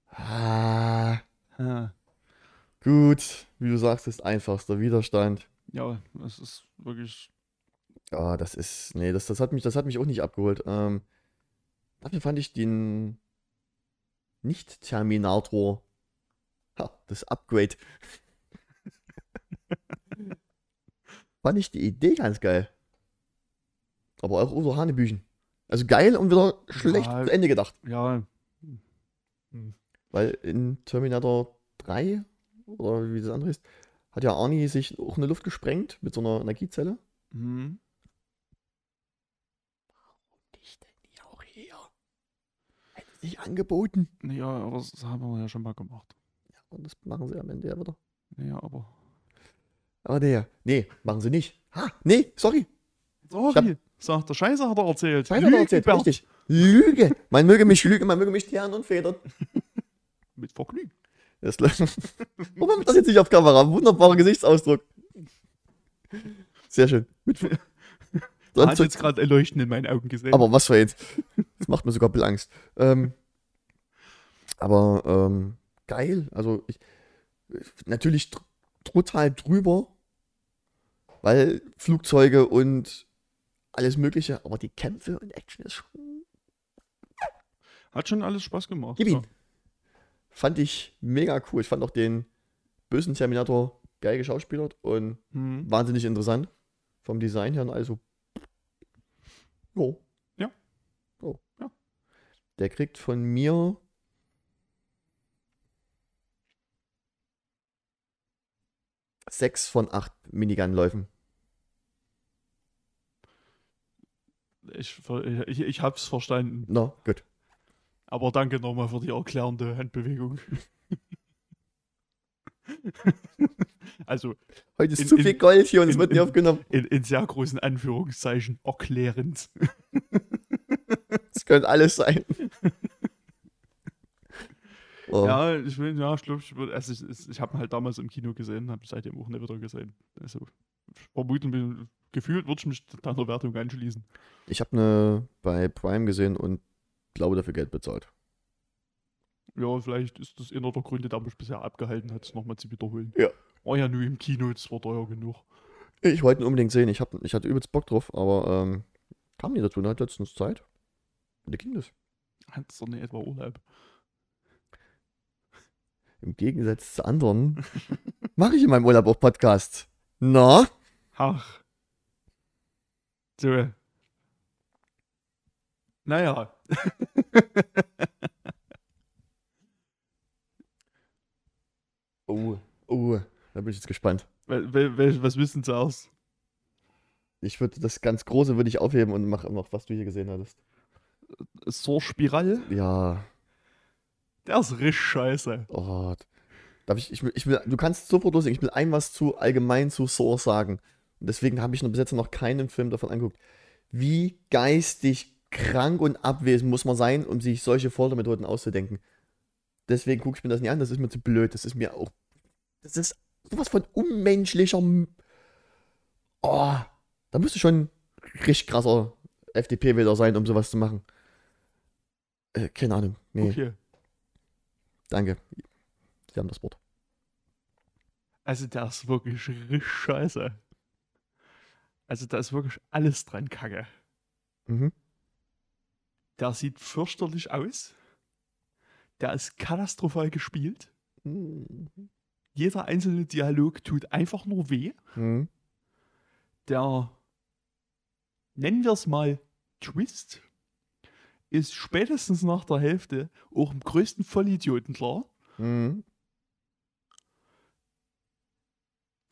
Ah, Ja. gut, wie du sagst, ist einfachster Widerstand. Ja, das ist wirklich. Ah, das ist, nee, das, das hat mich, das hat mich auch nicht abgeholt. Ähm, dafür fand ich den Nicht-Terminator, ha, das Upgrade, [laughs] fand ich die Idee ganz geil. Aber auch so Hanebüchen. Also geil und wieder schlecht Ja. zu Ende gedacht. Ja. Weil in Terminator 3, oder wie das andere ist, hat ja Arnie sich auch in die Luft gesprengt mit so einer Energiezelle. Mhm. Ich denn die auch hier? Hätte sich angeboten. Ja, aber das haben wir ja schon mal gemacht. Und das machen sie am Ende ja wieder. Ja, aber. Aber nee, nee, machen sie nicht. Ha, nee, sorry. Sorry, sagt der Scheiße hat er erzählt. Scheiße, hat er erzählt, Lügenbert. richtig. Lüge. Man möge mich lügen, man möge mich die Herren und Federn. [laughs] Mit Vergnügen. Das Warum haben wir das jetzt nicht auf Kamera? Wunderbarer Gesichtsausdruck. Sehr schön. Mit Dann [laughs] hat jetzt gerade ein Leuchten in meinen Augen gesehen. aber was für jetzt? Das macht mir sogar ein bisschen Angst. Ähm, aber ähm, geil. Also ich, natürlich total drüber, weil Flugzeuge und alles Mögliche, aber die Kämpfe und Action ist schon. Hat schon alles Spaß gemacht. Gib ja. ihn. Fand ich mega cool. Ich fand auch den bösen Terminator geil geschauspielert und Mhm. wahnsinnig interessant. Vom Design her und also. Jo. Ja. Oh. Ja. Der kriegt von mir. Sechs von acht Minigun-Läufen. Ich, ich, ich hab's verstanden. Na, gut. Aber danke nochmal für die erklärende Handbewegung. [laughs] also Heute ist In- zu in- viel Gold hier und es in- wird nicht in- aufgenommen. in, in sehr großen Anführungszeichen erklärend. [laughs] Das könnte alles sein. [laughs] Oh. Ja, ich will, ja, ich glaube, ich, also ich, ich, ich habe ihn halt damals im Kino gesehen, habe seitdem auch nicht wieder gesehen. Also vermutlich, gefühlt würde ich mich deiner Wertung anschließen. Ich habe eine bei Prime gesehen und glaube dafür Geld bezahlt. Ja, vielleicht ist das einer der Gründe, der mich bisher abgehalten hat, es nochmal zu wiederholen. Ja. War ja nur im Kino, das war teuer genug. Ich wollte ihn unbedingt sehen. Ich, hab, ich hatte übelst Bock drauf, aber ähm, kam nie dazu. Und hat letztens Zeit. Und da ging das. Hat es doch nicht etwa Urlaub. Im Gegensatz zu anderen [laughs] mache ich in meinem Urlaub auch Podcast. Na? Ach. So. Naja. [laughs] Oh, oh, da bin ich jetzt gespannt. Was wissen Sie aus? Ich würde das ganz Große würde ich aufheben und mache noch, was du hier gesehen hattest. Zur Spiral? Ja, Der ist richtig scheiße. oh. Darf ich, ich, will, ich will, du kannst sofort loslegen. Ich will ein was zu allgemein zu Saw sagen. Und deswegen habe ich noch bis jetzt noch keinen Film davon angeguckt. Wie geistig krank und abwesend muss man sein, um sich solche Foltermethoden auszudenken. Deswegen gucke ich mir das nicht an. Das ist mir zu blöd. Das ist mir auch. Das ist sowas von unmenschlicher. Oh, da müsste schon richtig krasser FDP-Wähler sein, um sowas zu machen. Äh, keine Ahnung. Nee, Okay. Danke. Sie haben das Wort. Also der ist wirklich richtig scheiße. Also da ist wirklich alles dran kacke. Mhm. Der sieht fürchterlich aus. Der ist katastrophal gespielt. Mhm. Jeder einzelne Dialog tut einfach nur weh. Mhm. Der, nennen wir es mal, Twist, ist spätestens nach der Hälfte auch im größten Vollidioten klar. Mhm.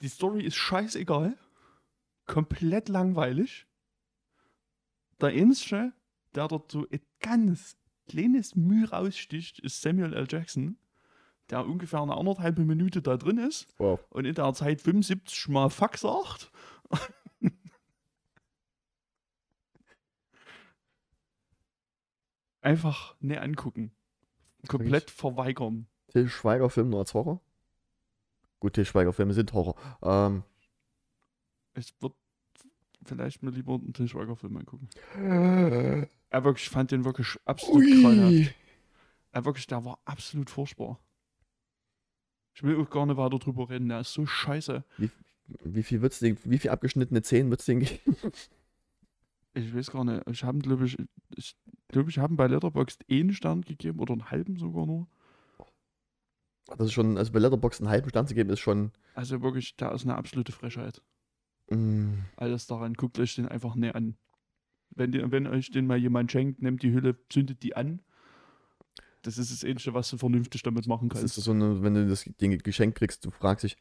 Die Story ist scheißegal. Komplett langweilig. Der Einzige, der dort so ein ganz kleines Mühe raussticht, ist Samuel L. Jackson, der ungefähr eine anderthalbe Minute da drin ist Wow. und in der Zeit 75 Mal Fuck sagt. Einfach ne angucken. Komplett verweigern. Till Schweiger Film nur als Horror? Gut, Till Schweiger Filme sind Horror. Ähm, Ich würde vielleicht mir lieber einen Til Schweiger-Film angucken. Er wirklich, ich fand den wirklich absolut grauenhaft. Er wirklich, der war absolut furchtbar. Ich will auch gar nicht weiter drüber reden, der ist so scheiße. Wie viel wird's denn, wie viel abgeschnittene Zehen wird's denn geben? Ich weiß gar nicht. Ich habe, glaube ich, ich glaube, ich habe bei Letterboxd einen Stern gegeben oder einen halben sogar nur. Das ist schon, also bei Letterboxd einen halben Stern zu geben, ist schon. Also wirklich, der ist eine absolute Frechheit. Mm, Alles daran, guckt euch den einfach näher an. Wenn, die, wenn euch den mal jemand schenkt, nehmt die Hülle, zündet die an. Das ist das Ähnliche, was du vernünftig damit machen Das kannst. ist so eine, wenn du das Ding geschenkt kriegst, du fragst dich,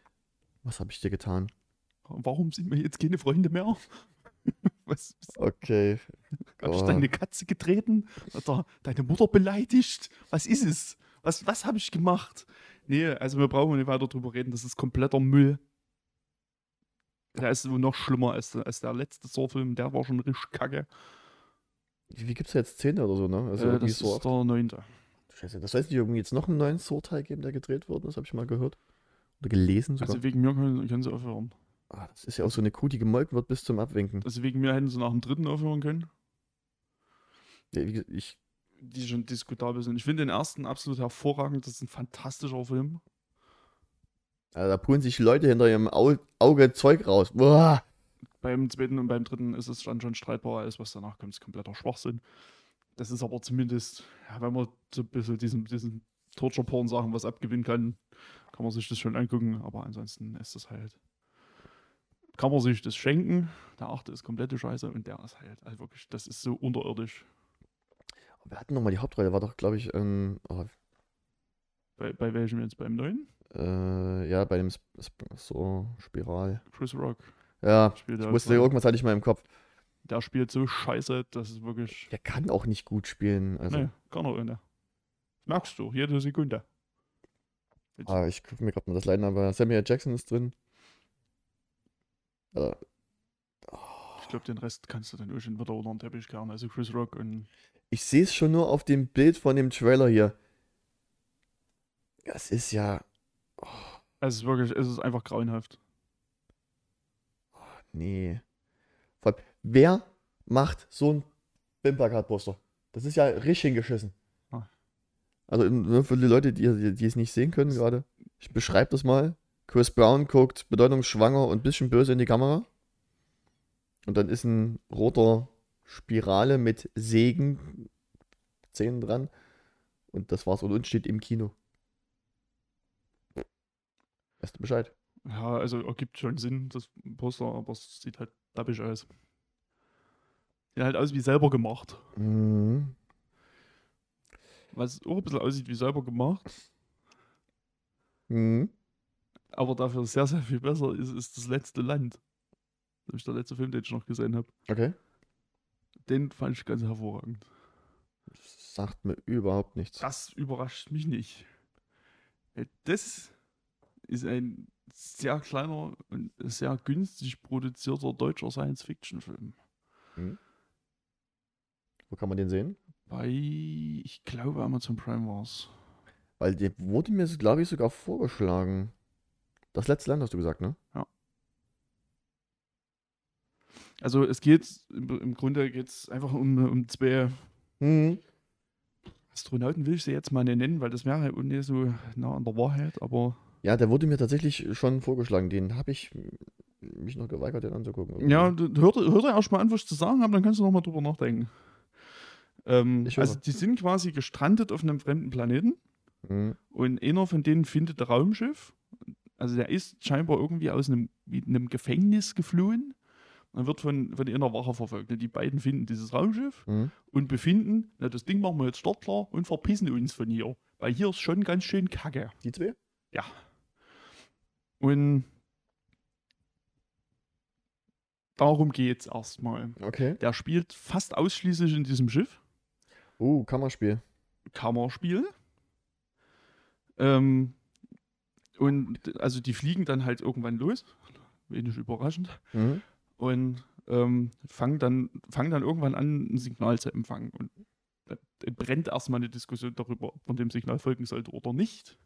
was habe ich dir getan? Warum sind wir jetzt keine Freunde mehr? [laughs] Was, Okay. Hab ich Oh. deine Katze getreten? Oder deine Mutter beleidigt? Was ist es? Was, was habe ich gemacht? Nee, also wir brauchen nicht weiter drüber reden. Das ist kompletter Müll. Der ist wohl noch schlimmer als, der- als der letzte Saw-Film. Der war schon richtig kacke. Wie, wie gibt's da jetzt 10 oder so, ne? Also äh, das so ist der neunte. Scheiße, das heißt nicht irgendwie jetzt noch einen neuen Saw-Teil geben, der gedreht worden ist, habe ich mal gehört. Oder gelesen sogar. Also wegen mir können, können sie aufhören. Ah, das ist ja auch so eine Kuh, die gemolken wird bis zum Abwinken. Also wegen mir hätten sie nach dem dritten aufhören können, Ja, wie gesagt, ich, die schon diskutabel sind. Ich finde den ersten absolut hervorragend. Das ist ein fantastischer Film. also da pulen sich Leute hinter ihrem Au Auge Zeug raus. Boah. Beim zweiten und beim dritten ist es dann schon streitbar. Alles, was danach kommt, ist kompletter Schwachsinn. Das ist aber zumindest, ja, wenn man so ein bisschen diesen, diesen Torture-Porn-Sachen was abgewinnen kann, kann man sich das schon angucken. Aber ansonsten ist das halt. Kann man sich das schenken. Der achte ist komplette Scheiße und der ist halt, also wirklich, das ist so unterirdisch. Wir hatten nochmal die Hauptrolle, war doch, glaube ich, ähm, oh, Bei, bei welchem jetzt? Beim neuen? äh, ja, bei dem Sp Sp so Spiral. Chris Rock. Ja, ich wusste, irgendwas hatte ich mal im Kopf. der spielt so scheiße, das ist wirklich. Der kann auch nicht gut spielen. Also, nee, kann er nicht. Merkst du, jede Sekunde. ah, ich gucke mir gerade mal das Line, aber Samuel Jackson ist drin. Äh, Ich glaube, den Rest kannst du dann schon wieder unter den Teppich kehren. Also Chris Rock und Ich sehe es schon nur auf dem Bild von dem Trailer hier. Das ist ja. es ist wirklich, es ist einfach grauenhaft. Nee. Vor allem, wer macht so ein Bimplakat-Poster? Das ist ja richtig hingeschissen. Ah. Also nur für die Leute, die, die, die es nicht sehen können gerade. Ich beschreibe das mal. Chris Brown guckt bedeutungsschwanger und ein bisschen böse in die Kamera. Und dann ist ein roter Spirale mit Sägen Zähnen dran. Und das war's. Und uns steht im Kino. Weißt du Bescheid? Ja, also ergibt schon Sinn, das Poster, aber es sieht halt dappig aus. Sieht halt aus wie selber gemacht. Mhm. Was auch ein bisschen aussieht wie selber gemacht, Mhm. Aber dafür sehr, sehr viel besser ist, ist das letzte Land. Das ist der letzte Film, den ich noch gesehen habe. Okay. Den fand ich ganz hervorragend. Das sagt mir überhaupt nichts. Das überrascht mich nicht. Äh, Das ist ein sehr kleiner und sehr günstig produzierter deutscher Science-Fiction-Film. Wo kann man den sehen? Bei, ich glaube, Amazon Prime war es. Weil der wurde mir, glaube ich, sogar vorgeschlagen. Das letzte Land hast du gesagt, ne? Also es geht, im, Grunde geht es einfach um, um zwei Mhm. Astronauten, will ich sie jetzt mal nennen, weil das wäre halt nicht so nah an der Wahrheit, aber Ja, der wurde mir tatsächlich schon vorgeschlagen. Den habe ich mich noch geweigert, den anzugucken. ja, du- hör, hör dir erst mal an, was ich zu sagen habe, dann kannst du noch mal drüber nachdenken. Ähm, also die sind quasi gestrandet auf einem fremden Planeten Mhm. und einer von denen findet ein Raumschiff. Also der ist scheinbar irgendwie aus einem, einem Gefängnis geflohen und wird von, von einer Wache verfolgt. Die beiden finden dieses Raumschiff Mhm. und befinden, na, das Ding machen wir jetzt startklar und verpissen uns von hier. Weil hier ist schon ganz schön kacke. Die zwei? Ja. Und darum geht's erstmal. Okay. Der spielt fast ausschließlich in diesem Schiff. Uh, Kammerspiel. Kammerspiel. Ähm, und also die fliegen dann halt irgendwann los. Wenig überraschend. Mhm. Und ähm, fangen, dann, fangen dann irgendwann an, ein Signal zu empfangen. Und da brennt erstmal eine Diskussion darüber, ob man dem Signal folgen sollte oder nicht.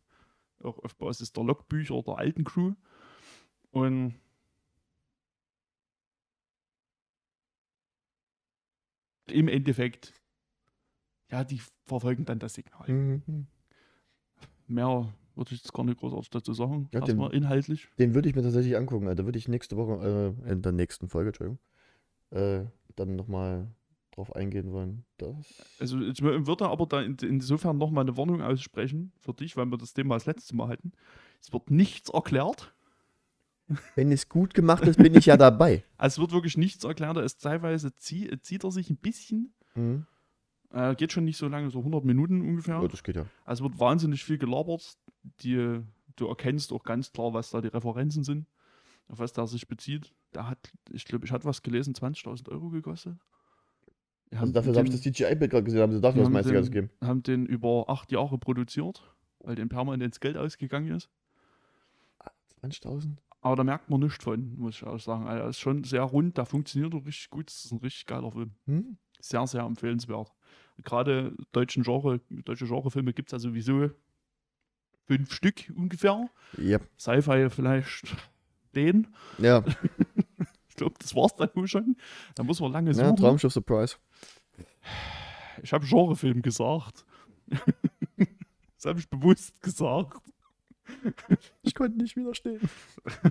Auch auf Basis der Logbücher der alten Crew. Und im Endeffekt, ja, die verfolgen dann das Signal. Mhm. Mehr würde ich jetzt gar nicht großartig dazu sagen. Ja, den- Erstmal inhaltlich. Den würde ich mir tatsächlich angucken. Also, Da würde ich nächste Woche, äh, in der nächsten Folge, Entschuldigung, äh, dann nochmal drauf eingehen wollen. Das. Also ich wür- würde aber da in, insofern nochmal eine Warnung aussprechen für dich, weil wir das Thema das letzte Mal hatten. Es wird nichts erklärt. Wenn es gut gemacht ist, bin ich ja dabei. [laughs] Also es wird wirklich nichts erklärt. Es teilweise zieh, zieht er sich ein bisschen. Mhm. Äh, geht schon nicht so lange, so 100 Minuten ungefähr. Ja, das geht ja. Also wird wahnsinnig viel gelabert. Die, du erkennst auch ganz klar, was da die Referenzen sind, auf was der sich bezieht. Der hat, ich glaube, ich hatte was gelesen, 20.000 Euro gekostet. Wir Also dafür habe ich das DJI-Bild gerade gesehen, haben sie dafür das meiste Geld gegeben. haben den über acht Jahre produziert, weil dem permanent ins Geld ausgegangen ist. 20.000? Aber da merkt man nichts von, muss ich auch sagen. Also, er ist schon sehr rund, der funktioniert auch richtig gut. Das ist ein richtig geiler Film. Hm? Sehr, sehr empfehlenswert. Gerade deutschen Genre, deutsche Genrefilme gibt es ja sowieso fünf Stück ungefähr. Ja. Sci-Fi vielleicht den. Ja, [laughs] Ich glaube, das war's dann wohl schon. Da muss man lange ja suchen. Traumschiff Surprise. ich habe Genrefilm gesagt. [laughs] das habe ich bewusst gesagt. Ich konnte nicht widerstehen. [laughs]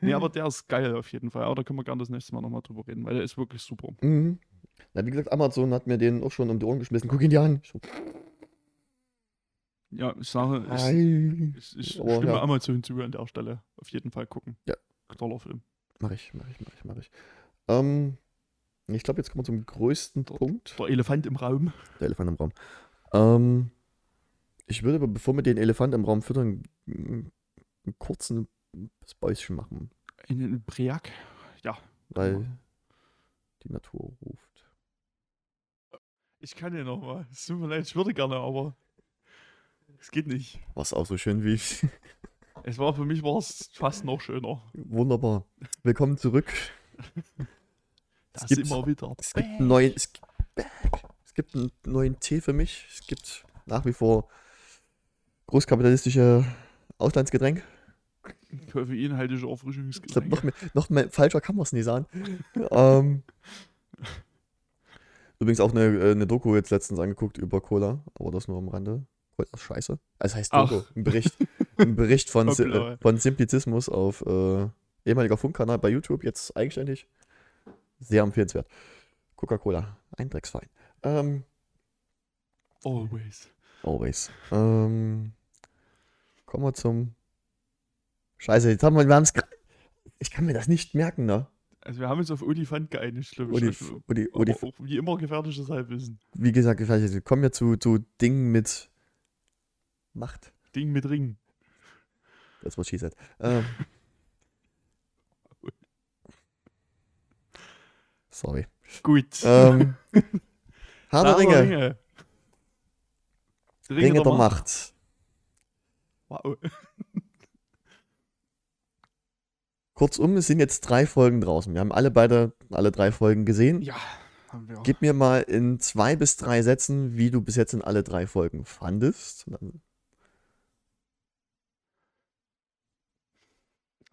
Nee, aber der ist geil auf jeden Fall. Aber da können wir gerne das nächste Mal nochmal drüber reden, weil der ist wirklich super. Mhm. Na, wie gesagt, Amazon hat mir den auch schon um die Ohren geschmissen. Guck ihn dir an. Ja, ich sage, ich, ich, ich Aber stimme ja. Amazon zu an der Stelle. Auf jeden Fall gucken. Ja. Toller Film. Mach ich, mach ich, mach ich, mach ich. Ähm, ich glaube, jetzt kommen wir zum größten Dort. Punkt. Der Elefant im Raum. Der Elefant im Raum. Ähm, ich würde aber, bevor wir den Elefant im Raum füttern, einen kurzen Späuschen machen, In Briac. weil Genau. die Natur ruft. Ich kann ja nochmal. Es tut mir leid, ich würde gerne, aber es geht nicht. Was auch so schön wie. [laughs] Es war für mich war es fast noch schöner. Wunderbar. Willkommen zurück. Das gibt- immer wieder. Es gibt einen neuen, es, gibt- es gibt einen neuen Tee für mich. Es gibt nach wie vor großkapitalistische Auslandsgetränk. Koffeinhaltige Ich glaube, Erfrischungsgetränke. noch, mehr, noch mehr falscher kann man es nicht sagen. [laughs] ähm, übrigens auch eine, äh, eine Doku jetzt letztens angeguckt über Cola, aber das nur am Rande. Cola ist scheiße. Es heißt Ach. Doku, ein Bericht, ein Bericht von, [laughs] Hoppla. äh, von Simplizismus auf äh, ehemaliger Funkkanal bei YouTube, jetzt eigenständig. Sehr empfehlenswert. Coca-Cola, ein Drecksverein. Ähm, Always. always. Ähm, kommen wir zum. Scheiße, jetzt haben wir, wir haben es. Ich kann mir das nicht merken, ne? Also wir haben uns auf Olifant geeinigt, glaube ich. Udi, aber Udi, auch wie immer gefährliches Halbwissen. wie gesagt, wir kommen ja zu, zu Dingen mit Macht. Ding mit Ring. Das was she said. Ähm, [laughs] sorry. Gut. Ähm, [laughs] der Herr Ringe. Ringe. Die Ringe der Macht. Wow. Kurzum, es sind jetzt drei Folgen draußen. Wir haben alle beide, alle drei Folgen gesehen. Ja, haben wir. Gib mir mal in zwei bis drei Sätzen, wie du bis jetzt in alle drei Folgen fandest.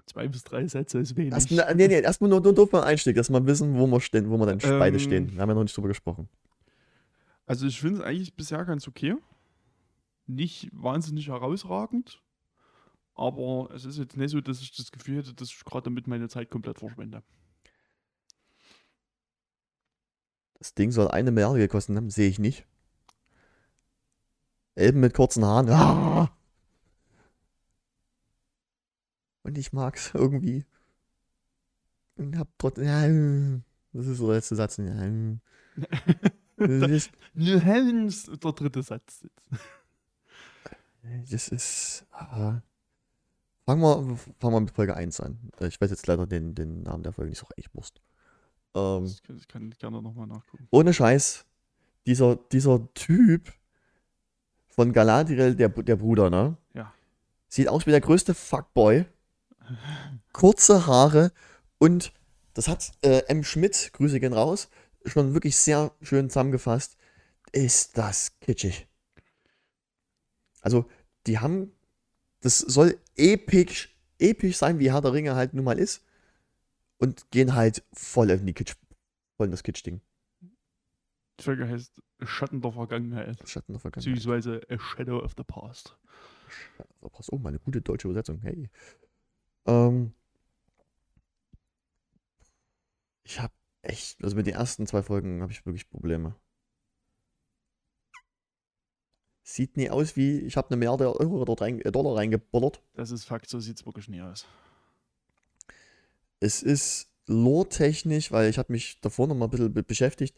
Zwei bis drei Sätze ist wenig. Erstmal, nee, nee, erstmal nur, nur doof mal Einstieg, dass wir wissen, wo wir stehen, wo wir dann beide Ähm, stehen. Wir haben ja noch nicht drüber gesprochen. Also ich finde es eigentlich bisher ganz okay. Nicht wahnsinnig herausragend. Aber es ist jetzt nicht so, dass ich das Gefühl hätte, dass ich gerade damit meine Zeit komplett verschwende. Das Ding soll eine Milliarde gekostet haben, sehe ich nicht. Elben mit kurzen Haaren. Ah! [laughs] Und ich mag's irgendwie. Und hab trotzdem. Ja, das ist so der letzte Satz. Ja, [laughs] ist, Der dritte Satz. das ist. ah. Fangen wir, fangen wir mit Folge 1 an. Ich weiß jetzt leider den, den Namen der Folge nicht so echt Wurst. Ähm, Das kann, ich kann gerne nochmal nachgucken. ohne Scheiß, dieser, dieser Typ von Galadriel, der, der Bruder, ne? Ja. Sieht aus wie der größte Fuckboy. [laughs] Kurze Haare und das hat äh, M. Schmidt, Grüße gehen raus, schon wirklich sehr schön zusammengefasst. Ist das kitschig. Also, die haben, das soll episch, episch sein, wie Herr der Ringe halt nun mal ist. Und gehen halt voll in die Kitsch, voll in das Kitsch-Ding. Die Folge heißt Schatten der Vergangenheit. Schatten der Vergangenheit. Beziehungsweise A Shadow of the Past. Oh, meine gute deutsche Übersetzung. Hey. Ähm, ich habe echt, also mit den ersten zwei Folgen habe ich wirklich Probleme. Sieht nie aus wie, ich habe eine Milliarde Euro dort rein, äh, Dollar reingebollert. Das ist Fakt, so sieht es wirklich nie aus. es ist lore-technisch, weil ich habe mich davor noch mal ein bisschen be beschäftigt.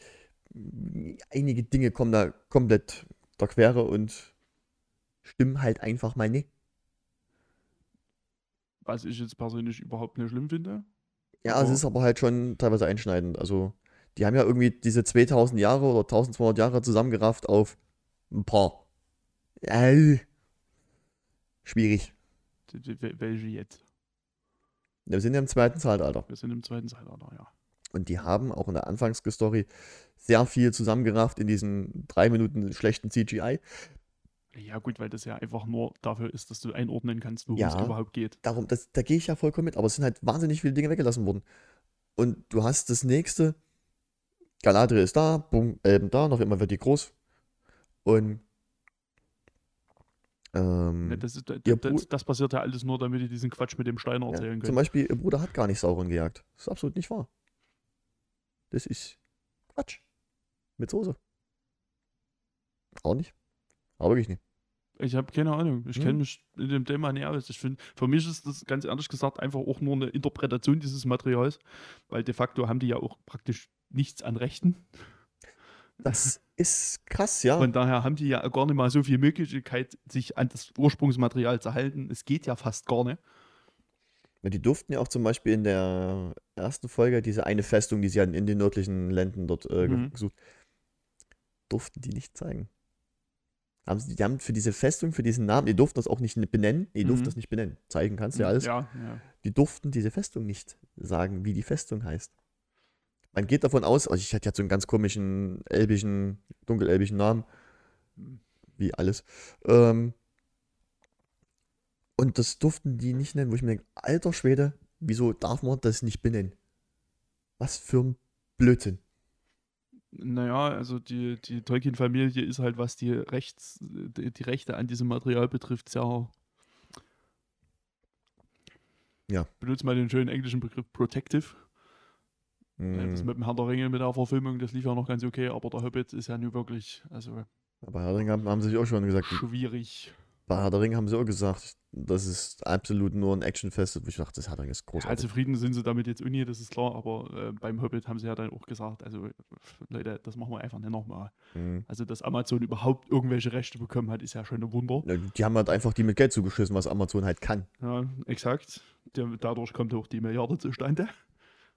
Einige Dinge kommen da komplett der Quere und stimmen halt einfach mal nicht. Was ich jetzt persönlich überhaupt nicht schlimm finde. Ja, es ist aber halt schon teilweise einschneidend. Also, die haben ja irgendwie diese 2000 Jahre oder 1200 Jahre zusammengerafft auf ein paar. Äh, schwierig. Welche jetzt? Wir sind ja im zweiten Zeitalter. Wir sind im zweiten Zeitalter, ja. Und die haben auch in der Anfangsstory sehr viel zusammengerafft in diesen drei Minuten schlechten CGI. Ja, gut, weil das ja einfach nur dafür ist, dass du einordnen kannst, worum Ja. es überhaupt geht. Darum, das, da gehe ich ja vollkommen mit, aber es sind halt wahnsinnig viele Dinge weggelassen worden. Und du hast das nächste, Galadriel ist da, Boom, Elben da, noch immer wird die groß. Und ähm, Ne, Das, ist, das, ihr das, das passiert ja alles nur, damit die diesen Quatsch mit dem Stein ja, erzählen zum. Beispiel, ihr Bruder hat gar nicht Sauron gejagt. Das ist absolut nicht wahr. Das ist Quatsch. Mit Soße. Auch nicht. Aber wirklich nicht. Ich habe keine Ahnung. Ich Hm. kenne mich in dem Thema nicht aus. Ich finde, für mich ist das ganz ehrlich gesagt einfach auch nur eine Interpretation dieses Materials, weil de facto haben die ja auch praktisch nichts an Rechten. Das ist krass, ja. Von daher haben die ja gar nicht mal so viel Möglichkeit, sich an das Ursprungsmaterial zu halten. Es geht ja fast gar nicht. Ja, Die durften ja auch zum Beispiel in der ersten Folge diese eine Festung, die sie hatten in den nördlichen Ländern dort äh, Mhm. gesucht, durften die nicht zeigen. Haben sie, die haben für diese Festung, für diesen Namen, die durften das auch nicht benennen, die durften Mhm. das nicht benennen. Zeigen kannst du ja alles. Ja, ja. Die durften diese Festung nicht sagen, wie die Festung heißt. Man geht davon aus, also ich hatte ja so einen ganz komischen, elbischen, dunkelelbischen Namen, wie alles. Ähm, und das durften die nicht nennen, wo ich mir denke, alter Schwede, wieso darf man das nicht benennen? Was für ein Blödsinn. Naja, also die, die Tolkien-Familie ist halt, was die, Rechts, die, die Rechte an diesem Material betrifft, sehr. Ja. Benutzt mal den schönen englischen Begriff Protective. Ja, Das mit dem Herr der Ringe, mit der Verfilmung, das lief ja noch ganz okay, aber der Hobbit ist ja nun wirklich, also bei Herr der Ringe haben, haben sie sich auch schon gesagt, schwierig. bei Herr der Ringe haben sie auch gesagt, das ist absolut nur ein Actionfest, ich dachte, das Herr der Ringe ist Ja, großartig. zufrieden sind sie damit jetzt Uni, das ist klar, aber äh, beim Hobbit haben sie ja dann auch gesagt, also Leute, das machen wir einfach nicht nochmal. Hm. Also, dass Amazon überhaupt irgendwelche Rechte bekommen hat, ist ja schon ein Wunder. Ja, Die haben halt einfach die mit Geld zugeschissen, was Amazon halt kann. Ja, exakt. Dadurch kommt auch die Milliarde zustande.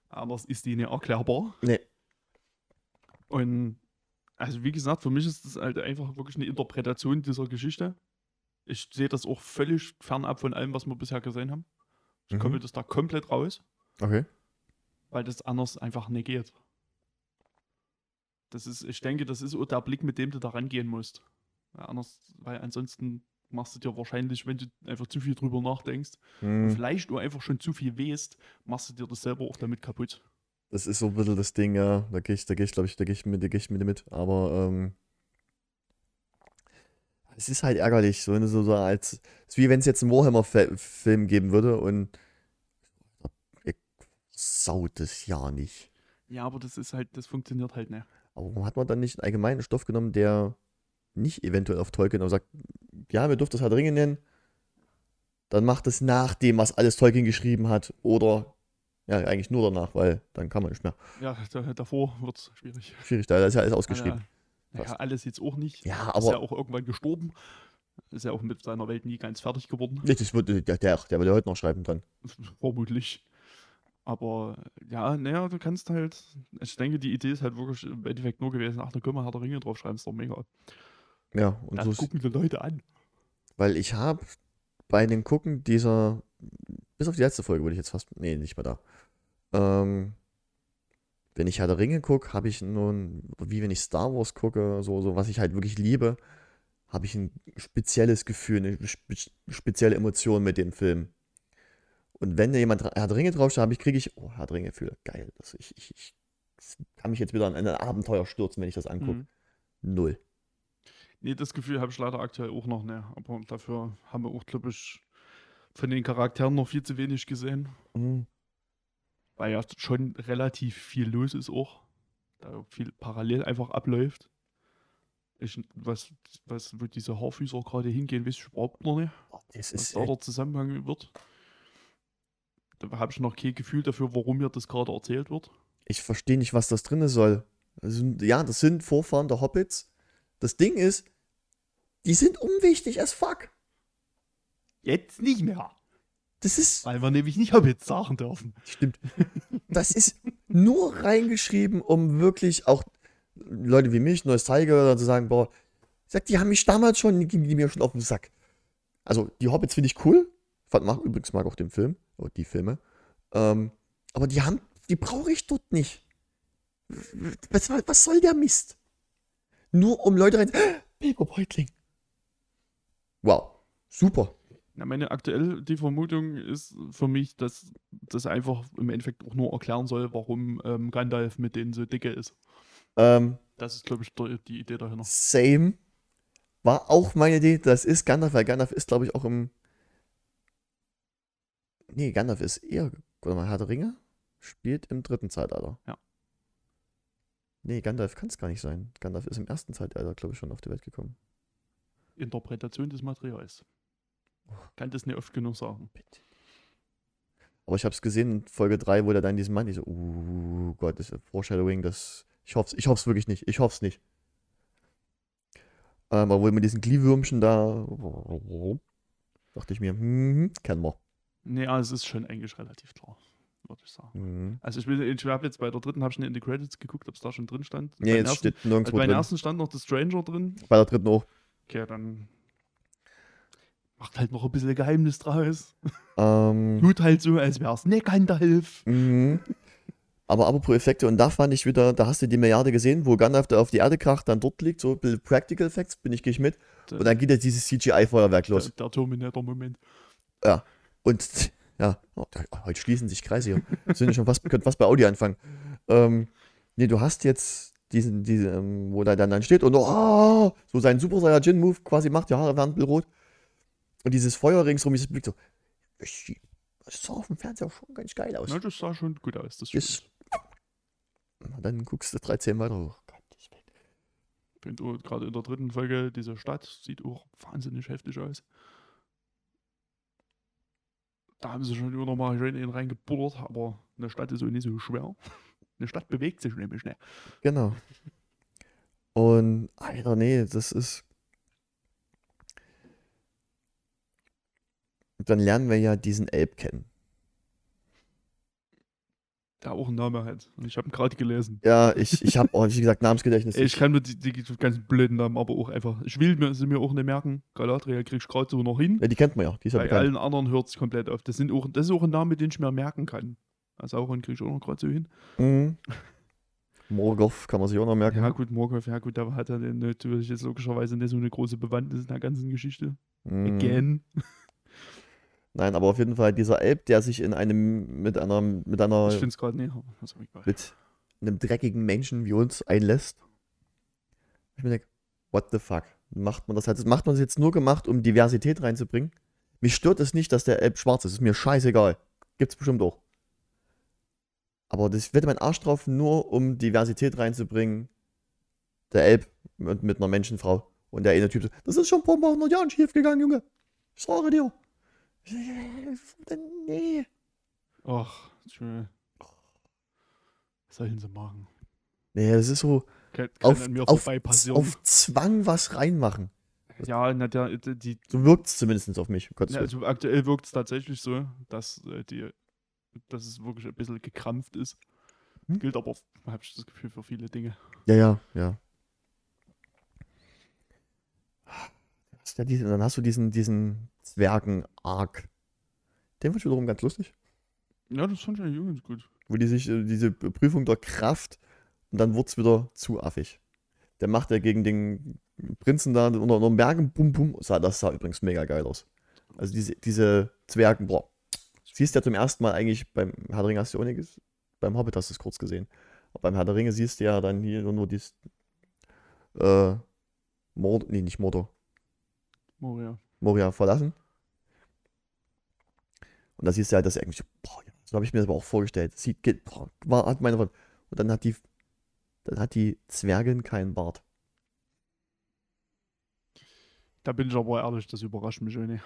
Anders ist die nicht erklärbar. Nee. Und also wie gesagt, für mich ist das halt einfach wirklich eine Interpretation dieser Geschichte. Ich sehe das auch völlig fernab von allem, was wir bisher gesehen haben. Ich Mhm. komme das da komplett raus, Okay. weil das anders einfach nicht geht. Das ist, ich denke, das ist auch der Blick, mit dem du da rangehen musst. Ja, anders, weil ansonsten machst du dir wahrscheinlich, wenn du einfach zu viel drüber nachdenkst, Hm. vielleicht du einfach schon zu viel weißt, machst du dir das selber auch damit kaputt. Das ist so ein bisschen das Ding, ja. Da gehe ich, da gehe ich, glaube ich, da gehe ich mit, da gehe ich mit mit. Aber ähm, es ist halt ärgerlich, so wenn du so, so als. Es ist wie wenn es jetzt einen Warhammer-Film geben würde und ich saut es ja nicht. Ja, aber das ist halt, das funktioniert halt nicht. Aber warum hat man dann nicht einen allgemeinen Stoff genommen, der nicht eventuell auf Tolkien aber sagt, ja, wir dürfen das Herr der Ringe nennen, dann macht es nach dem, was alles Tolkien geschrieben hat, oder ja, eigentlich nur danach, weil dann kann man nicht mehr. Ja, da, davor wird es schwierig. Schwierig, da ist ja alles ausgeschrieben. Ja, naja, alles jetzt auch nicht. Ja, ist ja aber auch irgendwann gestorben. Ist ja auch mit seiner Welt nie ganz fertig geworden. nicht, das wird, der, der, der ja heute noch schreiben dann. Vermutlich. Aber ja, naja, du kannst halt. Ich denke, die Idee ist halt wirklich im Endeffekt nur gewesen: ach, da können wir Herr der Ringe draufschreiben, ist doch mega. Ja, und Das so gucken die Leute an. weil ich habe bei den Gucken dieser, bis auf die letzte Folge würde ich jetzt fast, nee, nicht mehr da. Ähm, wenn ich Herr der Ringe gucke, habe ich nun, wie wenn ich Star Wars gucke, so, so was ich halt wirklich liebe, habe ich ein spezielles Gefühl, eine spe spezielle Emotion mit dem Film. Und wenn da jemand Herr der Ringe draufsteht, habe ich, kriege ich, oh, Herr der Ringe fühle, geil. Das, ich, ich, ich kann mich jetzt wieder an ein Abenteuer stürzen, wenn ich das angucke. Mhm. Null. Nee, das Gefühl habe ich leider aktuell auch noch nicht. Aber dafür haben wir auch, glaube ich, von den Charakteren noch viel zu wenig gesehen. Mhm. Weil ja schon relativ viel los ist auch. Da viel parallel einfach abläuft. Ich, was, was, wo diese Haarfüßer gerade hingehen, weiß ich überhaupt noch nicht. Das Was ist, da der Zusammenhang wird. da habe ich noch kein Gefühl dafür, warum mir das gerade erzählt wird. Ich verstehe nicht, was das drin soll. Also, ja, das sind Vorfahren der Hobbits. Das Ding ist, die sind unwichtig as fuck. Jetzt nicht mehr. Das ist. Weil wir nämlich nicht Hobbits sagen dürfen. Stimmt. Das ist nur reingeschrieben, um wirklich auch Leute wie mich, Nostalgiker, zu sagen, boah, sagt, die haben mich damals schon, die gingen die mir schon auf den Sack. Also, die Hobbits finde ich cool. Fand, mag, übrigens mag auch den Film, oder die Filme. Ähm, aber die haben, die brauche ich dort nicht. Was, was soll der Mist? Nur um Leute rein. [gasps] Bilbo Beutling. Wow. Super. Na, meine aktuell die Vermutung ist für mich, dass das einfach im Endeffekt auch nur erklären soll, warum ähm, Gandalf mit denen so dicke ist. Ähm, Das ist, glaube ich, die Idee dahinter. same. War auch meine Idee. Das ist Gandalf, weil Gandalf ist, glaube ich, auch im. Nee, Gandalf ist eher. Warte mal, Herr der Ringe spielt im dritten Zeitalter. Ja. Nee, Gandalf kann es gar nicht sein. Gandalf ist im ersten Zeitalter, glaube ich, schon auf die Welt gekommen. Interpretation des Materials. Kann das nicht oft genug sagen. Aber ich habe es gesehen in Folge 3, wo der dann diesen Mann, ich so, uh Gott, das ist Foreshadowing, das. Ich hoffe es ich hoff's wirklich nicht. Ich hoffe es nicht. Ähm, aber wo mit diesen Glühwürmchen da. Dachte ich mir, hm, kennen wir. Nee, also es ist schon eigentlich relativ klar, würde ich sagen. Mhm. Also ich, will- ich habe jetzt bei der dritten, habe ich nicht in die Credits geguckt, ob es da schon drin stand. Nee, Beim jetzt ersten, steht also nirgendwo bei den drin. ersten stand noch The Stranger drin. Bei der dritten auch. Okay, dann macht halt noch ein bisschen Geheimnis draus. Ähm, [laughs] Tut halt so, als wäre es ne Gandalf. mhm. Aber apropos Effekte, und da fand ich wieder, da hast du die Milliarde gesehen, wo Gandalf da auf die Erde kracht, dann dort liegt, so ein bisschen Practical Effects, bin ich, gehe ich mit. Und dann geht jetzt dieses CGI-Feuerwerk los. Der, der Terminator-Moment. Und ja, oh, da- heute schließen sich Kreise hier. [laughs] Sind ja schon fast, könnt fast bei Audi anfangen. Ähm, nee, du hast jetzt diesen, diesen ähm, wo da dann, dann steht und oh, so seinen Super Saiyajin Move quasi macht, die Haare werden rot. Und dieses Feuer ringsrum, dieses Blick so, das sah auf dem Fernseher schon ganz geil aus. Na, das sah schon gut aus. Das Ist-. Und dann guckst du 13 weiter hoch. Ich finde auch gerade in der dritten Folge, diese Stadt sieht auch wahnsinnig heftig aus. Da haben sie schon immer noch mal schön in reingebuddert, aber eine Stadt ist auch nicht so schwer. [laughs] Eine Stadt bewegt sich nämlich schnell. Genau. Und, Alter, nee, das ist. Dann lernen wir ja diesen Elb kennen. Der auch einen Namen hat. Und ich habe ihn gerade gelesen. Ja, ich, ich habe, oh, wie gesagt, Namensgedächtnis. Ich kann mir die, die ganzen blöden Namen aber auch einfach. Ich will mir, sie mir auch nicht merken. Galadriel krieg ich gerade so noch hin. ja, die kennt man ja. Die ist ja Bei bekannt. allen anderen hört es komplett auf. Das, sind auch, das ist auch ein Name, den ich mir merken kann. Also auch kriege ich auch noch gerade so hin. Mhm. Morgoth kann man sich auch noch merken. Ja, gut, Morgoth, ja gut, der hat ja natürlich jetzt logischerweise nicht so eine große Bewandtnis in der ganzen Geschichte. Mhm. Again. Nein, aber auf jeden Fall dieser Elb, der sich in einem, mit einer, mit einer, Ich finde es gerade nicht. mit einem dreckigen Menschen wie uns einlässt. Ich mir denke, what the fuck? Macht man das halt? Das macht man es jetzt nur gemacht, um Diversität reinzubringen. Mich stört es nicht, dass der Elb schwarz ist. Ist mir scheißegal. Gibt's bestimmt auch. Aber das wette mein Arsch drauf, nur um Diversität reinzubringen. Der Elb mit, mit einer Menschenfrau. Und der eine Typ so, das ist schon vor ein paar hundert Jahren schief gegangen, Junge. Ich sage dir. Nee. Ach, schön. Was sollen sie machen? Nee, es ist so Kann, kann auf, auf, auf Zwang was reinmachen. ja, na, der, die, So wirkt es zumindest auf mich. na, also aktuell wirkt es tatsächlich so, dass, äh, die, dass es wirklich ein bisschen gekrampft ist. Hm? Gilt aber, habe ich das Gefühl, für viele Dinge. Ja, ja, ja. Hast ja diesen, dann hast du diesen, diesen Zwergen-Arc. Den fand ich wiederum ganz lustig. Ja, das fand ich eigentlich übrigens gut. Wo die sich, äh, diese Prüfung der Kraft und dann wurde es wieder zu affig. Der macht ja gegen den Prinzen da unter, unter den Bergen, bum, bum. Sah, das sah übrigens mega geil aus. Also diese, diese Zwergen, boah. Siehst du ja zum ersten Mal eigentlich beim Herr der Ringe hast du auch nicht beim Hobbit hast du es kurz gesehen. Aber beim Herr der Ringe siehst du ja dann hier nur dies, äh, Mord, nee, nicht Mordor, Moria. Moria verlassen. Und da siehst du halt, dass er irgendwie so, boah, ja, so habe ich mir das aber auch vorgestellt. Sieht, geht, boah, war, hat meine Wand. Und dann hat die, dann hat die Zwergin keinen Bart. Da bin ich aber ehrlich, das überrascht mich wenig.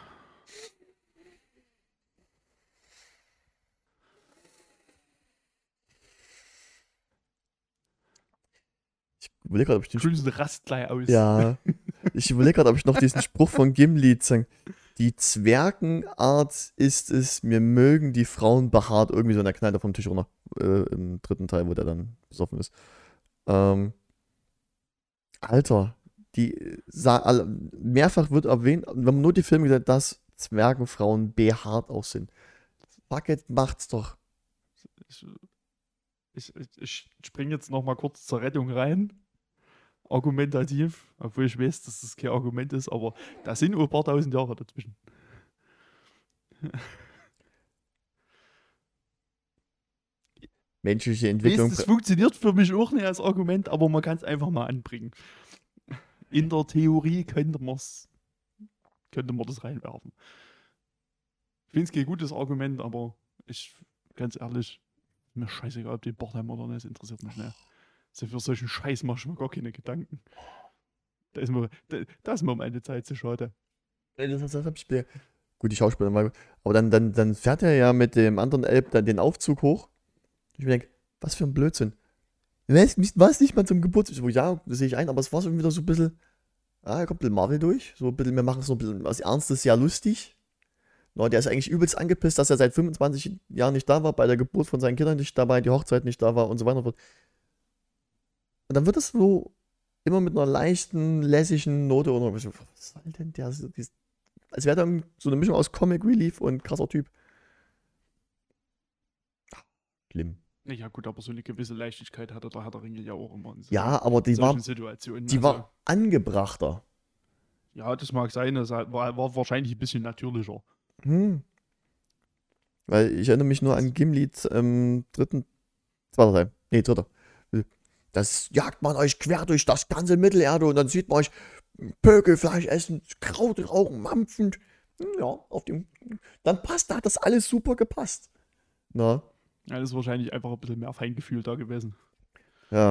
Ich will gerade, ob ich den. Grüßen Rastgleich aus. Ja. [laughs] Ich überlege gerade, ob ich noch diesen Spruch von Gimli sagen. Die Zwergenart ist es, mir mögen die Frauen behaart. Irgendwie so in der Kneipe vom Tisch runter. Äh, Im dritten Teil, wo der dann besoffen ist. Ähm, Alter, die alle- mehrfach wird erwähnt, wenn man nur die Filme gesagt, dass Zwergenfrauen behaart sind. Bucket macht's doch. Ich, ich, ich, ich springe jetzt noch mal kurz zur Rettung rein. Argumentativ, obwohl ich weiß, dass das kein Argument ist, aber da sind nur ein paar tausend Jahre dazwischen. [laughs] Menschliche Entwicklung. das funktioniert für mich auch nicht als Argument, aber man kann es einfach mal anbringen. In der Theorie könnte, man's, könnte man das reinwerfen. Ich finde es kein gutes Argument, aber ich, ganz ehrlich, mir scheißegal, ob den Bordheim oder nicht, interessiert mich nicht. Also für solchen Scheiß mache ich mir gar keine Gedanken. Da ist mir, da, da ist mir meine Zeit zu schade. Das, das, das hab ich mir. Gut, die Schauspieler, war- aber dann, dann, dann fährt er ja mit dem anderen Elb dann den Aufzug hoch. Ich mir denke, was für ein Blödsinn. Nicht, was nicht mal zum Geburtstag? So, ja, das sehe ich ein, aber es war so wieder so ein bisschen, ah, da kommt ein Marvel durch. So ein bisschen, wir machen so ein bisschen was Ernstes, ja lustig. No, der ist eigentlich übelst angepisst, dass er seit 25 Jahren nicht da war, bei der Geburt von seinen Kindern nicht dabei, die Hochzeit nicht da war und so weiter und so fort. Und dann wird das so immer mit einer leichten, lässigen Note oder was soll denn der? so Als wäre dann so eine Mischung aus Comic Relief und krasser Typ. Schlimm. Ja gut, aber so eine gewisse Leichtigkeit hatte der Herr der Ringe ja auch immer in so Ja, aber die war, die also, war angebrachter. Ja, das mag sein, das war, war wahrscheinlich ein bisschen natürlicher. Hm. Weil ich erinnere mich nur an Gimlis ähm, dritten, zweiter Teil. Nee, dritter. Das jagt man euch quer durch das ganze Mittelerde und dann sieht man euch Pökelfleisch essen, Kraut rauchen, mampfend. Hm, Ja, auf dem. Dann passt, da hat das alles super gepasst. Na, Ja, das ist wahrscheinlich einfach ein bisschen mehr Feingefühl da gewesen. ja,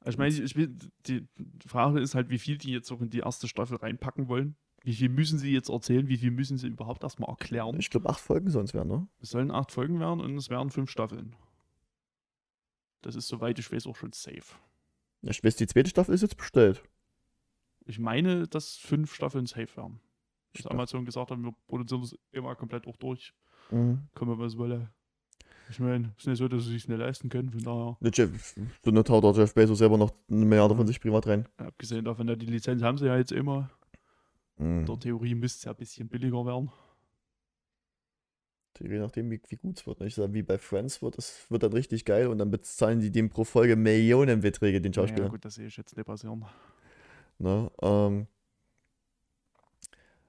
Also ich meine, ich will, die Frage ist halt, wie viel die jetzt auch in die erste Staffel reinpacken wollen. Wie viel müssen sie jetzt erzählen? Wie viel müssen sie überhaupt erstmal erklären? ich glaube, acht Folgen sollen es werden, ne? Es sollen acht Folgen werden und es werden fünf Staffeln. Das ist, soweit ich weiß, auch schon safe. Ich weiß, die zweite Staffel ist jetzt bestellt. Ich meine, dass fünf Staffeln safe werden. Dass Stark. Amazon gesagt haben, wir produzieren das immer komplett auch durch. Mhm. Kommen wir was wolle. Ich meine, es ist nicht so, dass sie sich nicht leisten können, von daher, Der Jeff, so eine haut der Jeff Bezos selber noch eine Milliarde von sich privat rein. abgesehen davon, ja, die Lizenz haben sie ja jetzt immer. In Mhm. der Theorie müsste es ja ein bisschen billiger werden. Je nachdem, wie, wie gut es wird. ne? Ich sage, wie bei Friends wird, es wird dann richtig geil und dann bezahlen die dem pro Folge Millionenbeträge, den Ja, Schauspielern. gut, das sehe ich jetzt nicht passieren. Ne? Ähm,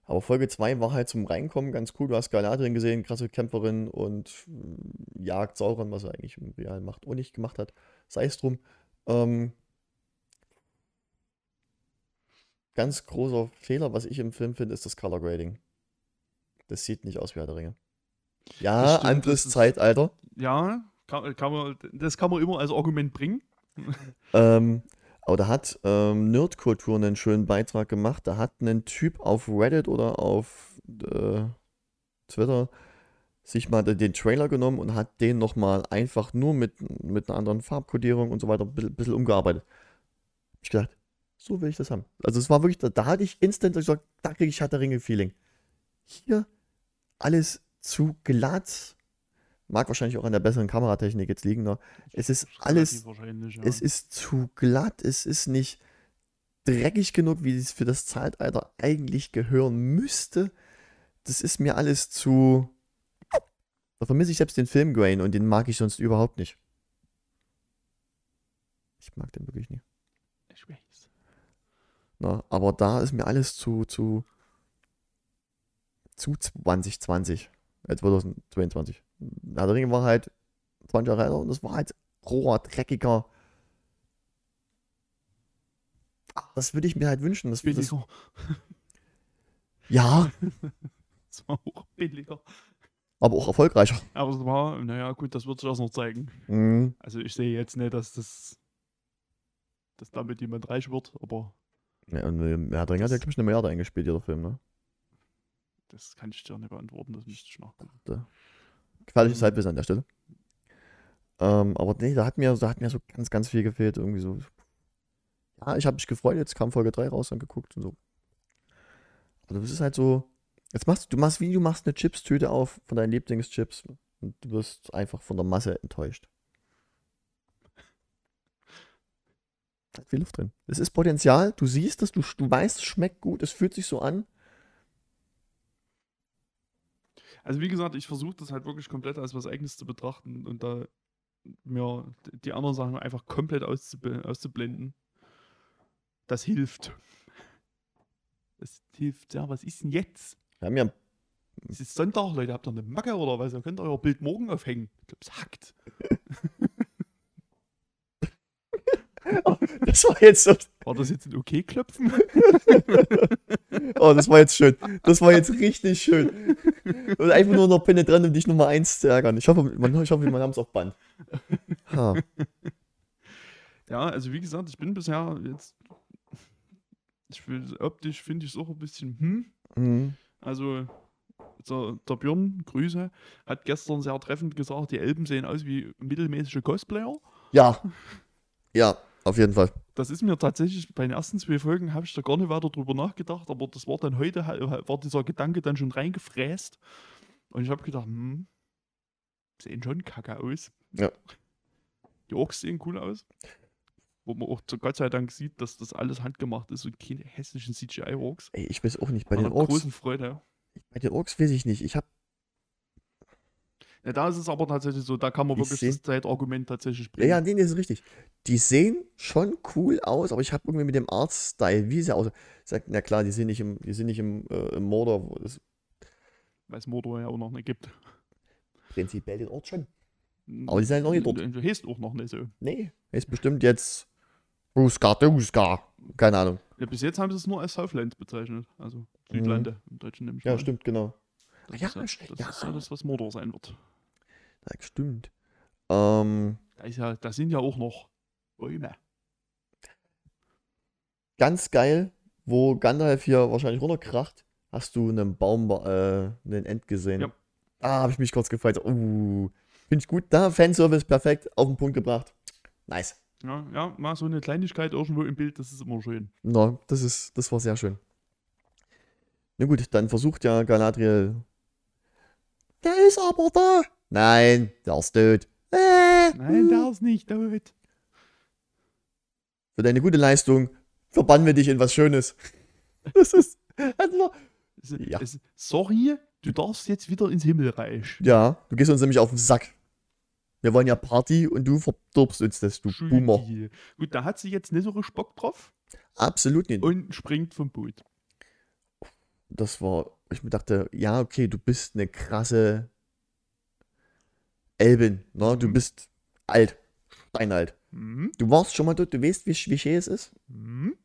aber Folge 2 war halt zum Reinkommen ganz cool. Du hast Galadriel gesehen, krasse Kämpferin und äh, jagt Sauron, was er eigentlich im Real macht und nicht gemacht hat. Sei es drum. Ähm, ganz großer Fehler, was ich im Film finde, ist das Color Grading. Das sieht nicht aus wie Herr der Ringe. Ja, anderes Zeitalter. Ja, kann, kann man, das kann man immer als Argument bringen. [laughs] Ähm, aber da hat ähm, Nerdkultur einen schönen Beitrag gemacht. Da hat ein Typ auf Reddit oder auf äh, Twitter sich mal den Trailer genommen und hat den nochmal einfach nur mit, mit einer anderen Farbkodierung und so weiter ein bisschen, umgearbeitet. Ich gedacht, so will ich das haben. Also es war wirklich, da, da hatte ich instant gesagt, da kriege ich Ringe-Feeling. Hier alles zu glatt. Mag wahrscheinlich auch an der besseren Kameratechnik jetzt liegen. Ne? Es ist alles ja. es ist zu glatt, es ist nicht dreckig genug, wie es für das Zeitalter eigentlich gehören müsste. Das ist mir alles zu. Da vermisse ich selbst den Filmgrain und den mag ich sonst überhaupt nicht. Ich mag den wirklich nicht. ich weiß. Na, aber da ist mir alles zu, zu, zu 2020. Äh, 2022. Herr der Ringe war halt 20 Jahre älter und das war halt roher, dreckiger. Ah, Das würde ich mir halt wünschen. Das, das, Billiger. ja, [laughs] Das war auch billiger. aber auch erfolgreicher. Aber es war, naja, gut, das wird sich erst noch zeigen. Mhm. Also ich sehe jetzt nicht, dass das dass damit jemand reich wird, aber Ja, und äh, Herr der Ringe hat ja, glaube ich, eine Milliarde eingespielt, jeder Film, ne? Das kann ich dir nicht beantworten, das müsste ich nachgucken. Gefährliches Mhm. Halbwissen an der Stelle. Ähm, aber nee, da hat mir, da hat mir so ganz, ganz viel gefehlt. Irgendwie so. ja, ich habe mich gefreut, jetzt kam Folge 3 raus und geguckt und so. Aber das ist halt so, jetzt machst du, du machst wie, du machst eine Chips-Tüte auf von deinen Lieblingschips und du wirst einfach von der Masse enttäuscht. Da hat viel Luft drin. Es ist Potenzial, du siehst es, du, du weißt, es schmeckt gut, es fühlt sich so an. Also wie gesagt, ich versuche das halt wirklich komplett als was Eigenes zu betrachten und da mir die anderen Sachen einfach komplett auszublenden. Das hilft. Das hilft. Ja, was ist denn jetzt? Wir haben ja. Es ist Sonntag, Leute, habt ihr eine Macke oder was? Ihr könnt euer Bild morgen aufhängen. Ich glaube, es hackt. [laughs] [laughs] das war jetzt so. War das jetzt ein Okay-Klopfen? oh, das war jetzt schön. Das war jetzt richtig schön. Und einfach nur noch penetrant, um dich Nummer 1 zu ärgern. Ich hoffe, man, ich hoffe, man haben es auf Band. Ha. Ja, also wie gesagt, ich bin bisher jetzt. Ich will, optisch finde ich es auch ein bisschen hm. Mhm. Also, der, der Björn, Grüße, hat gestern sehr treffend gesagt, die Elben sehen aus wie mittelmäßige Cosplayer. Ja. Ja, auf jeden Fall. Das ist mir tatsächlich bei den ersten zwei Folgen habe ich da gar nicht weiter drüber nachgedacht, aber das war dann heute, war dieser Gedanke dann schon reingefräst. Und ich habe gedacht, hm, sehen schon kacke aus. Ja. Die Orks sehen cool aus. Wo man auch Gott sei Dank sieht, dass das alles handgemacht ist und keine hässlichen CGI-Orks. Ey, ich weiß auch nicht. Bei den Orks. großen Freude. Bei den Orks weiß ich nicht. Ich habe ja, da ist es aber tatsächlich so, da kann man die wirklich sehen, das Zeitargument tatsächlich bringen. Ja, ja, nee, nee, ist richtig. Die sehen schon cool aus, aber ich habe irgendwie mit dem Artstyle, wie sie aus. Sagt, na klar, die sind nicht im, die sind nicht im, äh, im Mordor. Weil es Mordor ja auch noch nicht gibt. Prinzipiell den Ort schon. Aber die sind noch nicht dort. Du heißt auch noch nicht so. Nee, ist bestimmt jetzt Ruska, Duska. Keine Ahnung. Ja, bis jetzt haben sie es nur als Southland bezeichnet. Also Südlande mhm. im Deutschen nämlich. Ja, mal. stimmt, genau. Das ja, ist ja, das ja. ist ja das, was Mordor sein wird. Ja, stimmt. Ähm, da, ist ja, da sind ja auch noch Bäume. Ganz geil, wo Gandalf hier wahrscheinlich runterkracht, hast du einen Baum, äh, einen End gesehen. Ja. Ah, habe ich mich kurz gefreut. Uh, Finde ich gut. Da, Fanservice perfekt, auf den Punkt gebracht. Nice. Ja, ja, mal so eine Kleinigkeit irgendwo im Bild, das ist immer schön. Na, das ist, das war sehr schön. Na gut, dann versucht ja Galadriel. Der ist aber da. Nein, der ist tot. Äh, Nein, der ist nicht tot. Für deine gute Leistung verbannen wir dich in was Schönes. [laughs] Das ist. Also, ja. Sorry, du darfst jetzt wieder ins Himmelreich. Ja, du gehst uns nämlich auf den Sack. Wir wollen ja Party und du verdirbst uns das, du Schön Boomer. Gut, da hat sie jetzt nicht so richtig Bock drauf. Absolut nicht. Und springt vom Boot. Das war, ich mir dachte, ja, okay, du bist eine krasse Elbin, ne? Du bist alt, steinalt. Mhm. Du warst schon mal dort, du weißt, wie, wie schön es ist. Mhm.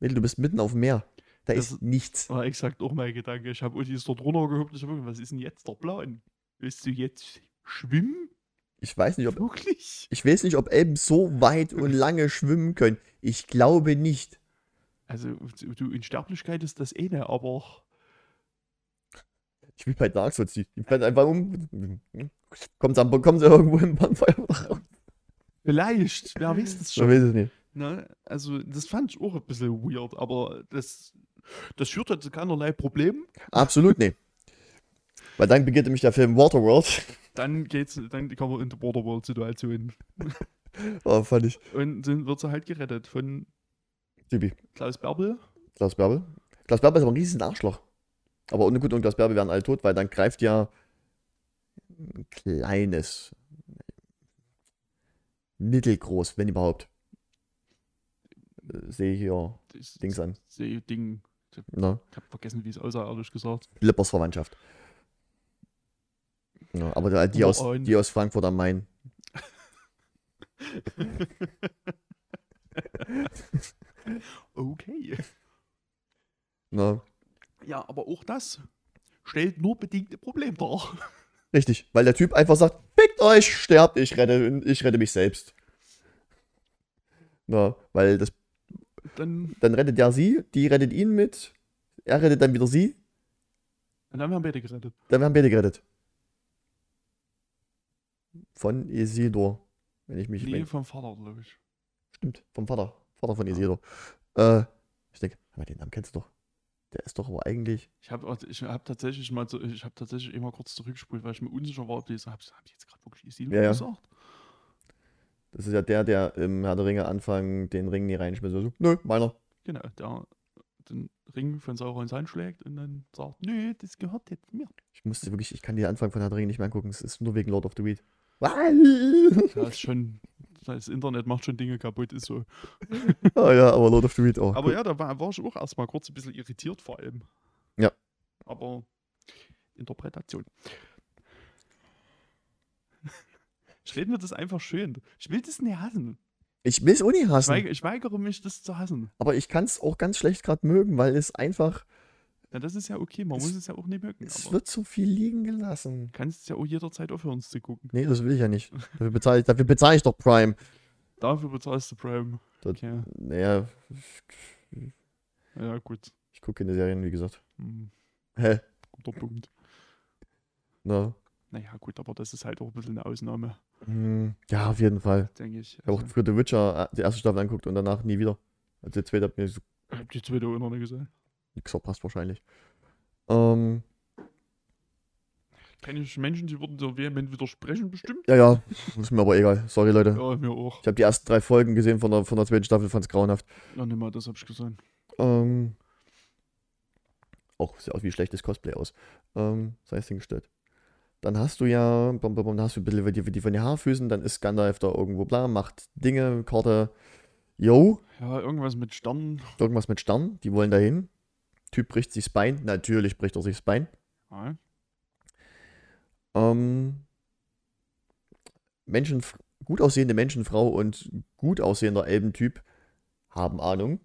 Du bist mitten auf dem Meer. Da das ist nichts. War exakt auch mein Gedanke. Ich habe Utis dort runtergehoben. Ich habe was ist denn jetzt der Plan? Willst du jetzt schwimmen? Ich weiß nicht, ob. Wirklich? Ich weiß nicht, ob Elben so weit und [laughs] lange schwimmen können. Ich glaube nicht. Also, du, in Sterblichkeit ist das eh ne, aber. Ich will bei Dark Souls, die fällt einfach um. Kommt dann, kommen sie irgendwo im Bonfire raus. Vielleicht, wer weiß es schon. Ich weiß es nicht. Ne? Also, das fand ich auch ein bisschen weird, aber das, das führt halt zu keinerlei Problemen. Absolut nicht. Weil dann beginnt nämlich der Film Waterworld. Dann geht's, dann kommen wir in die Waterworld-Situation. [laughs] oh, fand ich. Und dann wird sie halt gerettet von Typi. Klaus Bärbel. Klaus Bärbel. Klaus Bärbel ist aber ein riesiges Arschloch. Aber und gut, und Klaus Bärbel werden alle tot, weil dann greift ja ein kleines, mittelgroß, wenn überhaupt. Äh, sehe ich hier das, Dings an. Sehe Ding. Ich habe vergessen, wie es aussah, ehrlich gesagt. Lippers Verwandtschaft. Ja, aber die, aus, die aus Frankfurt am Main. [laughs] okay. Na. Ja, aber auch das stellt nur bedingte Problem dar. [laughs] Richtig, weil der Typ einfach sagt, fickt euch, sterbt, ich rette, ich rette mich selbst. Na, weil das. Dann, dann rettet er sie, die rettet ihn mit, er rettet dann wieder sie. Und dann werden beide gerettet. Dann werden beide gerettet. Von Isidor, wenn ich mich. Nee, vom Vater, glaube ich. Stimmt, vom Vater. Vater von Isidor. Äh, ich denke, den Namen kennst du doch. Der ist doch aber eigentlich. Ich habe ich hab tatsächlich mal so, ich habe tatsächlich immer kurz zurückgespult, weil ich mir unsicher war, ob die so, habe hab ich jetzt gerade wirklich Isildur Ja, ja. gesagt? Das ist ja der, der im Herr der Ringe Anfang den Ring nie reinschmiss. So, nö, meiner. Genau, der den Ring von Saurons Hand schlägt und dann sagt, nö, das gehört jetzt mir. Ich musste wirklich, ich kann den Anfang von Herr der Ringe nicht mehr angucken. Es ist nur wegen Lord of the Weed. Das ist schon, das Internet macht schon Dinge kaputt, ist so. [laughs] Ah ja, aber Lord of the Weed auch. Aber ja, da war, war ich auch erstmal kurz ein bisschen irritiert vor allem. Ja. Aber Interpretation. Ich rede mir das einfach schön. Ich will das nicht hassen. Ich will es auch nicht Ich, hassen. weig, ich weigere mich, das zu hassen. Aber ich kann es auch ganz schlecht gerade mögen, weil es einfach, Ja, das ist ja okay, man Es- muss es ja auch nicht mögen. es wird so viel liegen gelassen. kannst es ja auch jederzeit aufhören zu gucken. Nee, das will ich ja nicht. Dafür bezahle ich, dafür bezahle ich doch Prime. Dafür bezahlst du Prime. Das- Okay. Naja, Ja, gut. ich gucke keine Serien, wie gesagt. Hm, Hä? guter Punkt. Na. Naja, gut, aber das ist halt auch ein bisschen eine Ausnahme, Hm, Ja, auf jeden Fall. denke ich. Ich habe auch Also, früher The Witcher äh, die erste Staffel angeguckt und danach nie wieder. Also die zweite hat mir so ich hab die zweite auch noch nicht gesehen. Nichts verpasst wahrscheinlich. Ähm, Kenne ich Menschen, die würden so vehement widersprechen, bestimmt? ja, ja, ist mir aber egal. Sorry, Leute. Ja, mir auch. Ich habe die ersten drei Folgen gesehen von der, von der zweiten Staffel, fand es grauenhaft. Ja, nimm mal, das hab ich gesehen. Ähm, auch sieht aus wie schlechtes Cosplay aus. Ähm, sei es hingestellt. Dann hast du ja, bam, bam, bam, dann hast du ein bisschen die, die von den Haarfüßen, dann ist Gandalf da irgendwo bla, macht Dinge, Karte, yo, Ja, irgendwas mit Sternen. irgendwas mit Stern, die wollen dahin. Typ bricht sich das Bein, natürlich bricht er sich das Bein. Ja, Ähm, Menschen, gut aussehende Menschenfrau und gut aussehender Elbentyp haben Ahnung,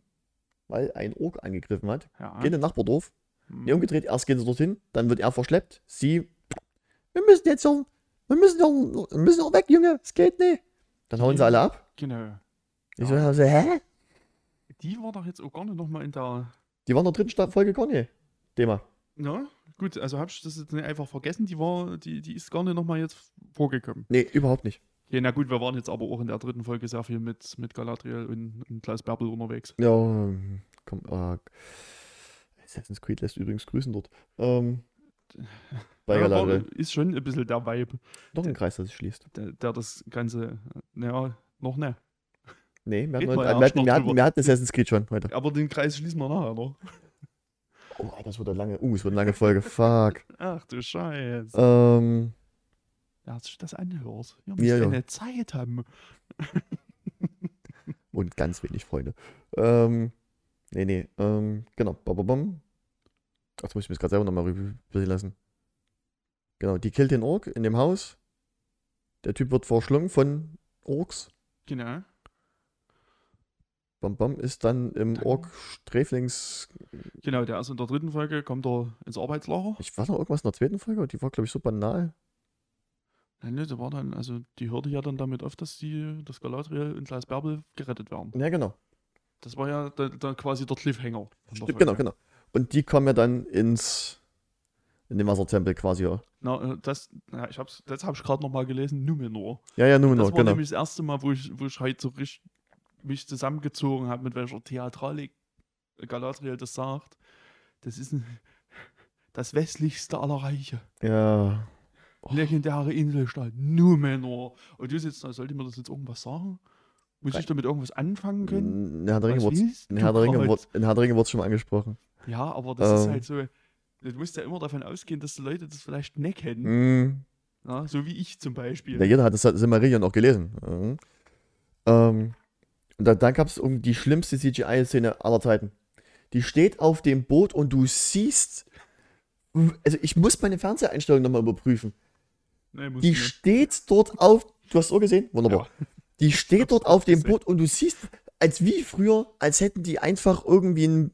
weil ein Ork angegriffen hat. ja. Gehen in ein Nachbardorf, Hm. Nee, umgedreht, erst gehen sie dorthin, dann wird er verschleppt. Sie, wir müssen jetzt ja, wir müssen ja, wir müssen weg, Junge, es geht nicht. Dann hauen sie alle ab. Genau. Ich so, also, hä? Die war doch jetzt auch gar nicht nochmal in der. Die waren in der dritten Folge gar nicht. Thema. Ja, gut, also hab ich das jetzt nicht einfach vergessen. Die war, die, die ist gar nicht nochmal jetzt vorgekommen. Nee, überhaupt nicht. Ja, na gut, wir waren jetzt aber auch in der dritten Folge sehr viel mit, mit Galadriel und, und Klaus Bärbel unterwegs. Ja, ähm, komm, äh, Assassin's Creed lässt übrigens grüßen dort. Ähm, [laughs] bei Ja, Galadriel. ist schon ein bisschen der Vibe, Noch ein Kreis, das sich schließt. der, der das Ganze, naja, noch nicht. Nee, wir hatten, wir ja wir, hatten, wir, hatten, wir hatten Assassin's Creed schon heute. Aber den Kreis schließen wir nachher noch. Oh, das wird eine lange, uh, es wird eine lange Folge. Fuck. [laughs] Ach du Scheiße. Ähm, Wer sich das anhört. Ihr Ja, müsst ja. keine Zeit haben. [laughs] und ganz wenig Freunde. Ähm, nee, nee, ähm, genau. Bam, bam, bam. Ach, das muss ich mir jetzt gerade selber nochmal rüber lassen. Genau, die killt den Ork in dem Haus. Der Typ wird verschlungen von Orks. Genau. Bam, bam, ist dann im Dann- Ork-Sträflings. Genau, der ist in der dritten Folge, kommt er ins Arbeitslager. Ich war noch irgendwas in der zweiten Folge, die war, glaube ich, so banal. Nein, ne, der war dann, also die hörte ja dann damit auf, dass die, dass Galadriel und Klaus Bärbel gerettet werden. Ja, genau. Das war ja da, da quasi der Cliffhanger. Stimmt, genau, genau. Und die kommen ja dann ins. in den Wassertempel quasi, ja. Na, äh, das, na, ich hab's, das habe ich gerade nochmal gelesen, Numenor. Ja, ja, nur Das noch, war genau. nämlich das erste Mal, wo ich, wo ich halt so richtig mich zusammengezogen habe, mit welcher Theatralik Galadriel das sagt. Das ist ein, [laughs] das westlichste aller Reiche. Ja. Oh. Legendäre Inselstadt, Numenor. Und du sitzt da, sollte mir das jetzt irgendwas sagen? Muss ich damit irgendwas anfangen können? In Herr der Ringe wurde in in wurde schon mal angesprochen. Ja, aber das ist Ähm. halt so. Du musst ja immer davon ausgehen, dass die Leute das vielleicht nicht kennen. Mhm. Ja, so wie ich zum Beispiel. Ja, jeder hat das Silmarillion auch gelesen. Mhm. Ähm, und dann, dann gab es irgendwie die schlimmste CGI-Szene aller Zeiten. Die steht auf dem Boot und du siehst. Also ich muss meine Fernseheinstellung nochmal überprüfen. Nee, Die nicht. steht dort auf. Du hast es auch gesehen? Wunderbar. Die steht dort auf dem. Boot und du siehst, als wie früher, als hätten die einfach irgendwie einen,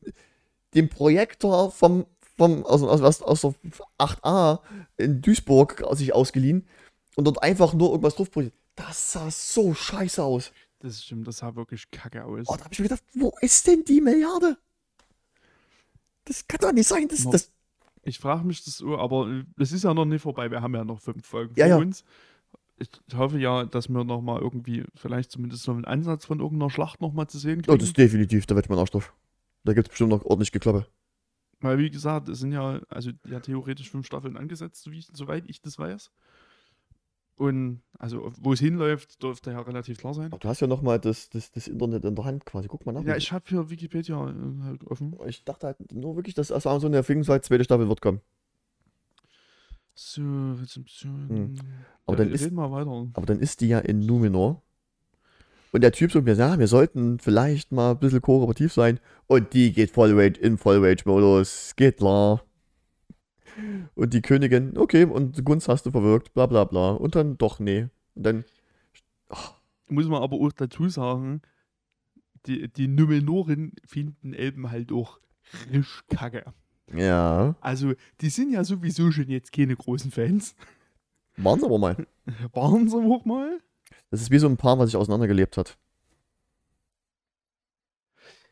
den Projektor vom, vom, aus, aus, aus, aus der 8a in Duisburg sich ausgeliehen und dort einfach nur irgendwas drauf projiziert. Das sah so scheiße aus. Das stimmt, das sah wirklich kacke aus. Oh, da hab ich mir gedacht, wo ist denn die Milliarde? Das kann doch nicht sein. Das, das, Ich frage mich das so, aber äh, es ist ja noch nicht vorbei. Wir haben ja noch fünf Folgen Ja, ja. uns. ich hoffe ja, dass wir nochmal irgendwie, vielleicht zumindest so einen Ansatz von irgendeiner Schlacht nochmal zu sehen kriegen. Oh, das ist definitiv, da wird man Arsch drauf. Da gibt es bestimmt noch ordentlich Geklappe. Weil, wie gesagt, es sind ja, also ja theoretisch fünf Staffeln angesetzt, so wie, soweit ich das weiß. Und also, wo es hinläuft, dürfte ja relativ klar sein. Aber du hast ja nochmal das, das, das Internet in der Hand quasi. Guck mal nach. Ja, ich habe hier Wikipedia äh, halt offen. Ich dachte halt nur wirklich, dass aus Amazon der sagt, zweite Staffel wird kommen. So, jetzt ein bisschen. Hm. Aber, ja, dann ist, aber dann ist die ja in Numenor. Und der Typ sagt mir, ja, wir sollten vielleicht mal ein bisschen kooperativ sein. Und die geht voll Rage in Voll Rage-Modus. Geht klar. Und die Königin, okay, und Gunst hast du verwirkt, bla bla bla. Und dann doch, nee. Und dann. Oh. Muss man aber auch dazu sagen, die, die Numenoren finden Elben halt auch frisch kacke. Ja. Also, die sind ja sowieso schon jetzt keine großen Fans. Waren sie aber mal. [laughs] Waren sie auch mal? Das ist wie so ein Paar, was sich auseinandergelebt hat.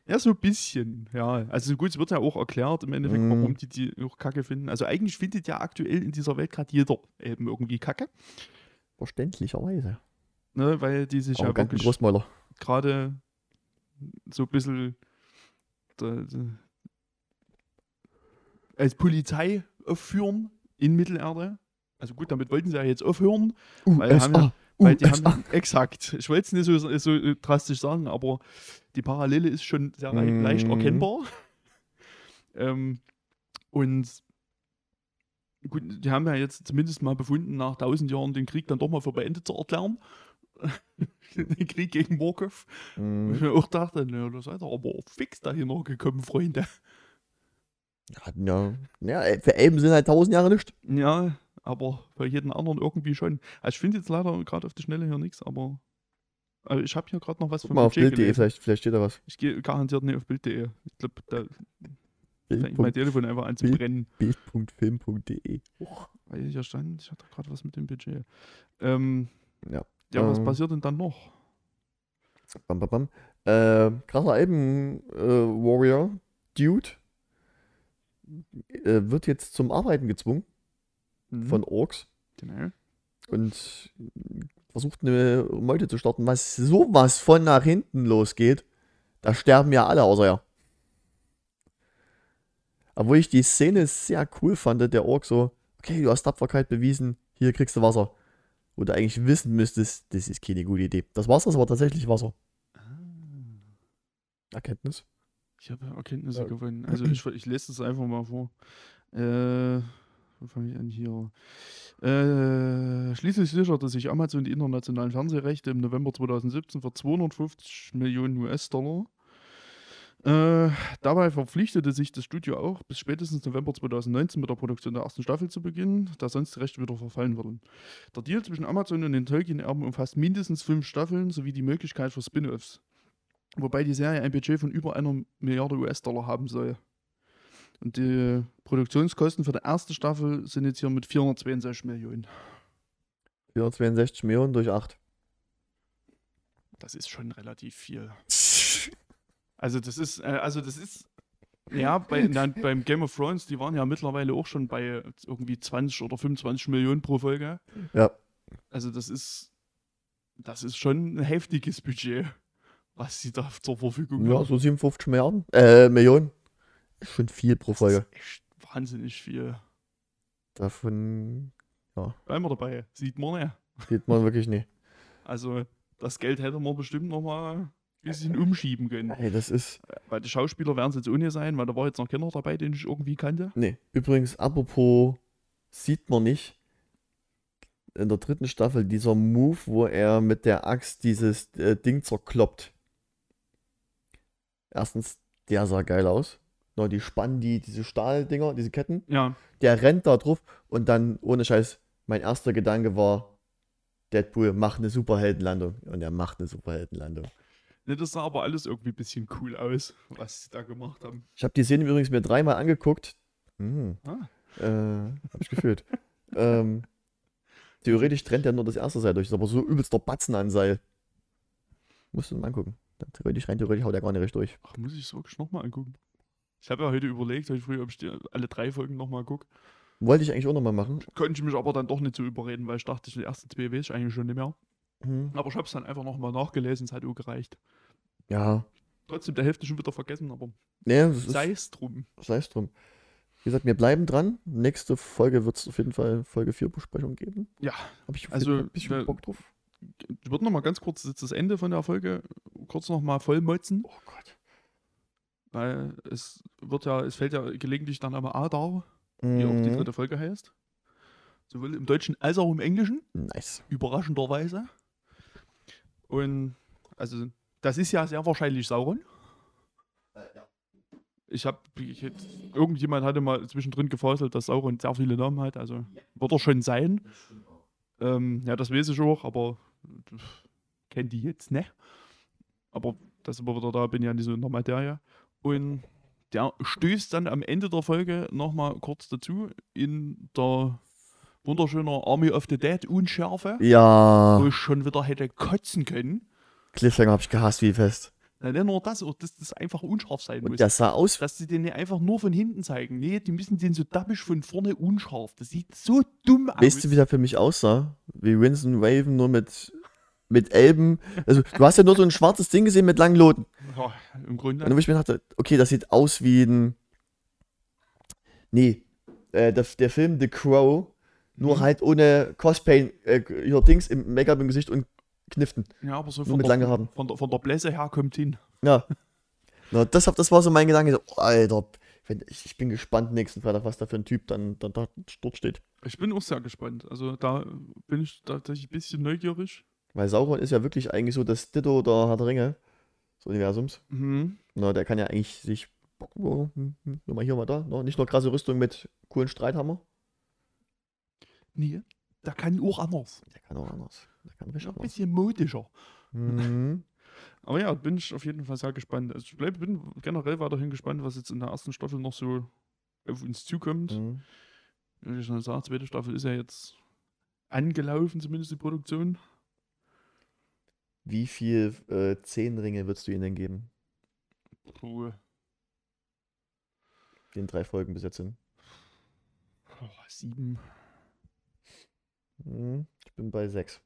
Ja, so ein bisschen, ja. Also gut, es wird ja auch erklärt im Endeffekt, mm. warum die die auch kacke finden. Also eigentlich findet ja aktuell in dieser Welt gerade jeder eben irgendwie kacke. Verständlicherweise. Ne, weil die sich ja wirklich gerade so ein bisschen da, da, als Polizei aufführen in Mittelerde. Also gut, damit wollten sie ja jetzt aufhören. Uh, weil haben ja, weil die haben, exakt, ich wollte es nicht so, so drastisch sagen, aber die Parallele ist schon sehr mm. leicht erkennbar. [laughs] ähm, und gut, die haben ja jetzt zumindest mal befunden, nach tausend Jahren den Krieg dann doch mal für beendet zu erklären. [laughs] den Krieg gegen Morkov. Mm. [laughs] Ich mir auch dachte, na, da seid ihr aber fix dahin noch gekommen, Freunde. Ja, ja, für Elben sind halt tausend Jahre nicht. Ja, aber bei jedem anderen irgendwie schon. Also ich finde jetzt leider gerade auf die Schnelle hier nichts, aber also ich habe hier gerade noch was Guck von mal auf Bild.de, vielleicht, vielleicht steht da was. Ich gehe garantiert nicht auf Bild.de. Ich glaube, da fängt mein Telefon einfach an zu Bild, brennen. Bild.film.de. Weil hier stand, ich hatte gerade was mit dem Budget. Ähm, ja. Ja, was ähm, passiert denn dann noch? Bam, bam, bam. Äh, krasser Alben-Warrior, äh, Dude, äh, wird jetzt zum Arbeiten gezwungen mhm. von Orks. Genau. Und versucht eine Meute zu starten, was sowas von nach hinten losgeht. Da sterben ja alle außer er. Obwohl ich die Szene sehr cool fand, der Ork so, okay, du hast Tapferkeit bewiesen, hier kriegst du Wasser. Wo du eigentlich wissen müsstest, das ist keine gute Idee. Das Wasser ist aber tatsächlich Wasser. Ah. Erkenntnis. Ich habe Erkenntnisse ja. gewonnen. Also ich, ich lese das einfach mal vor. Äh, fange ich an hier? Äh, schließlich sicherte sich Amazon die internationalen Fernsehrechte im November 2017 für 250 Millionen US-Dollar. Äh, dabei verpflichtete sich das Studio auch, bis spätestens November 2019 mit der Produktion der ersten Staffel zu beginnen, da sonst die Rechte wieder verfallen würden. Der Deal zwischen Amazon und den Tolkien-Erben umfasst mindestens fünf Staffeln sowie die Möglichkeit für Spin-offs. Wobei die Serie ein Budget von über einer Milliarde US-Dollar haben soll. Und die Produktionskosten für die erste Staffel sind jetzt hier mit 462 Millionen. 462 Millionen durch 8. Das ist schon relativ viel. Also das ist, äh, also das ist, ja, bei, [laughs] na, beim Game of Thrones, die waren ja mittlerweile auch schon bei irgendwie 20 oder 25 Millionen pro Folge. Ja. Also das ist, das ist schon ein heftiges Budget, was sie da zur Verfügung haben. Ja, so 57 Milliarden, äh, Millionen. Schon viel pro Folge. Das ist echt wahnsinnig viel. Davon, ja. Bleiben wir dabei. Sieht man nicht. Sieht man wirklich nicht. [laughs] Also, das Geld hätte man bestimmt nochmal ein bisschen umschieben können. Hey, das ist. Weil die Schauspieler werden es jetzt ohne sein, weil da war jetzt noch keiner dabei, den ich irgendwie kannte. Nee. Übrigens, apropos, sieht man nicht in der dritten Staffel dieser Move, wo er mit der Axt dieses äh, Ding zerkloppt. Erstens, der sah geil aus. No, die spannen die, diese Stahldinger, diese Ketten. Ja. Der rennt da drauf und dann, ohne Scheiß, mein erster Gedanke war, Deadpool macht eine Superheldenlandung. Und er macht eine Superheldenlandung. Ne, das sah aber alles irgendwie ein bisschen cool aus, was sie da gemacht haben. Ich habe die Szene übrigens mir dreimal angeguckt. Hm. Ah. Äh, hab ich gefühlt. [laughs] ähm, theoretisch trennt er nur das erste Seil durch, ist aber so übelst der Batzen an Seil. Musst du mal angucken. theoretisch rein, theoretisch haut er gar nicht richtig durch. Ach, muss ich es wirklich nochmal angucken? Ich habe ja heute überlegt, heute früh, ob ich alle drei Folgen nochmal gucke. Wollte ich eigentlich auch nochmal machen. Konnte ich mich aber dann doch nicht so überreden, weil ich dachte, die ersten zwei weiß ich eigentlich schon nicht mehr. Mhm. Aber ich habe es dann einfach nochmal nachgelesen, es hat auch gereicht. Ja. Trotzdem der Hälfte schon wieder vergessen, aber Nee, sei es drum. sei es drum. Wie gesagt, wir bleiben dran. Nächste Folge wird es auf jeden Fall Folge 4 Besprechung geben. Ja, Habe ich Also, ein bisschen wir- Bock drauf. ich würde nochmal ganz kurz jetzt das Ende von der Folge kurz nochmal vollmotzen, Oh Gott. Weil es wird ja, es fällt ja gelegentlich dann einmal A da, wie auch die Mhm. dritte Folge heißt. Sowohl im Deutschen als auch im Englischen, Nice. überraschenderweise. Und also, das ist ja sehr wahrscheinlich Sauron. Ich habe, irgendjemand hatte mal zwischendrin gefaselt, dass Sauron sehr viele Namen hat, also wird er schon sein. Ähm, ja, das weiß ich auch, aber kennt die jetzt, ne? Aber das ist immer wieder da, bin ja nicht so in der Materie. Und der stößt dann am Ende der Folge nochmal kurz dazu in der wunderschöner Army of the Dead Unschärfe, Ja. wo ich schon wieder hätte kotzen können. Cliffhanger habe ich gehasst wie fest. Na, nicht nur das, auch dass das einfach unscharf sein muss. Und der sah aus. dass sie den nicht einfach nur von hinten zeigen. Nee, die müssen den so dappisch von vorne unscharf. Das sieht so dumm aus. Weißt du, wie der für mich aussah? Wie Winston Raven nur mit, mit Elben. Also, du hast ja nur so ein schwarzes Ding gesehen mit langen Loten. ja, Im Grunde. Und wo ich mir dachte, okay, das sieht aus wie ein. Nee, äh, der, der Film The Crow, nur Mhm. halt ohne Cosplay, äh, hier Dings im Make-up im Gesicht und Kniften. Ja, aber so Nur von mit der, langen Haaren. von, der, von der Blässe her kommt hin. Ja. Na, das, das war so mein Gedanke. So, Alter, ich, bin gespannt nächsten Freitag, was da für ein Typ dann, dann, da dort steht. Ich bin auch sehr gespannt. Also da bin ich tatsächlich ein bisschen neugierig. Weil Sauron ist ja wirklich eigentlich so das Ditto der Herr der Ringe des Universums. Mhm. Na, der kann ja eigentlich sich. Oh, hm, hm, nur mal hier, mal da. No, nicht nur krasse Rüstung mit coolen Streithammer. Nee, der kann auch anders. Der kann auch anders. Der kann Ist richtig ein anders. bisschen modischer. Mhm. [laughs] Aber ja, bin ich auf jeden Fall sehr gespannt. Also ich bleib, bin generell weiterhin gespannt, was jetzt in der ersten Staffel noch so auf uns zukommt. Mhm. Wie ich schon gesagt, zweite Staffel ist ja jetzt angelaufen, zumindest die Produktion. Wie viel äh, Zehnringe würdest du ihnen denn geben? Puh. Den drei Folgen bis jetzt sind. Oh, sieben. Mhm. Ich bin bei sechs.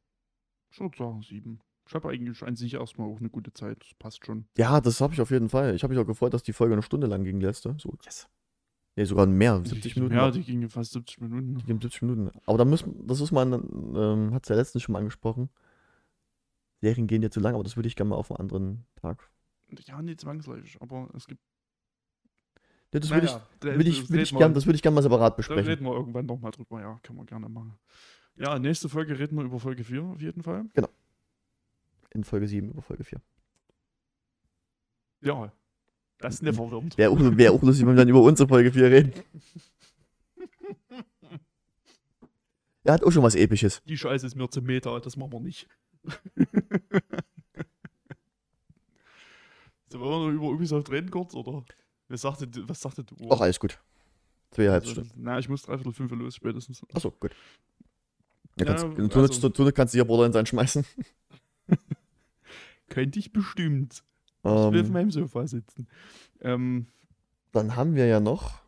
Ich würde sagen sieben. Ich habe eigentlich an sich erstmal auch eine gute Zeit. Das passt schon. Ja, das habe ich auf jeden Fall. Ich habe mich auch gefreut, dass die Folge eine Stunde lang ging, die letzte. So, yes. Nee, sogar mehr. 70 Minuten. Ja, die ging fast 70 Minuten. Die gehen 70 Minuten. Aber da müssen, das ist man, ähm, hat es ja letztens schon mal angesprochen. Serien gehen ja zu lang, aber das würde ich gerne mal auf einen anderen Tag. Ja, nicht zwangsläufig, aber es gibt. Nee, das würde ich, Naja, da- ich, ich gern, ich gerne mal separat Da besprechen. reden wir irgendwann nochmal drüber, ja, können wir gerne machen. Ja, nächste Folge reden wir über Folge 4 auf jeden Fall. In Folge 7 über Folge 4. Ja, das ist nicht verwirrend. Wäre auch, wär auch lustig, wenn wir dann über unsere Folge 4 reden. [laughs] Er hat auch schon was Episches. Die Scheiße ist mir zu Meta, das machen wir nicht. [laughs] so, wollen wir noch über Ubisoft reden kurz, oder? Was sagte, was sagte du? Ach, alles gut. Zweieinhalb Also, Stunden. na, ich muss dreiviertel fünf los spätestens. Achso, gut. Ja, Ja, kannst, du, also- du, du, du kannst hier Borderlands einschmeißen. [laughs] Könnte ich bestimmt. Ich will auf Ähm, meinem Sofa sitzen. Ähm, dann haben wir ja noch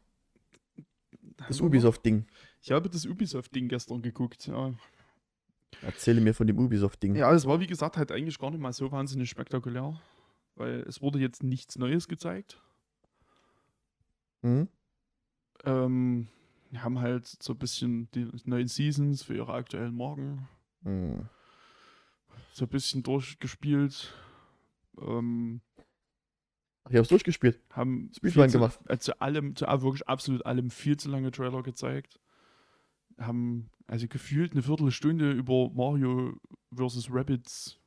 das Ubisoft-Ding. Ich habe das Ubisoft-Ding gestern geguckt, ja. Erzähle mir von dem Ubisoft-Ding. Ja, es war wie gesagt halt eigentlich gar nicht mal so wahnsinnig spektakulär, weil es wurde jetzt nichts Neues gezeigt. Mhm. Ähm, die haben halt so ein bisschen die neuen Seasons für ihre aktuellen Marken Mhm. so ein bisschen durchgespielt. Ähm, Ach, ich hab's durchgespielt. haben Speedrun viel zu, gemacht. äh, zu allem, zu a- wirklich absolut allem viel zu lange Trailer gezeigt. Haben also gefühlt eine Viertelstunde über Mario vs. Rabbids.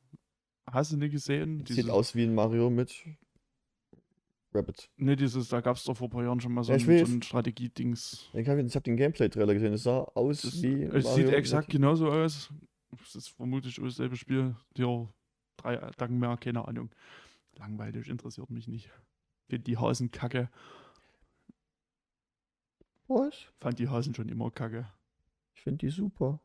Hast du nicht gesehen? Sieht Dieses- aus wie ein Mario mit Rabbit. Ne, dieses, da gab es doch vor ein paar Jahren schon mal so, Ja, ein, so ein Strategiedings. Ich habe hab den Gameplay-Trailer gesehen. Es sah aus Das, wie. es Mario sieht mit- exakt genauso aus. Es ist vermutlich dasselbe Spiel. Ja, drei Tagen mehr, keine Ahnung. Langweilig, interessiert mich nicht. Find die Hasen kacke. Was? Fand die Hasen schon immer kacke finde die super.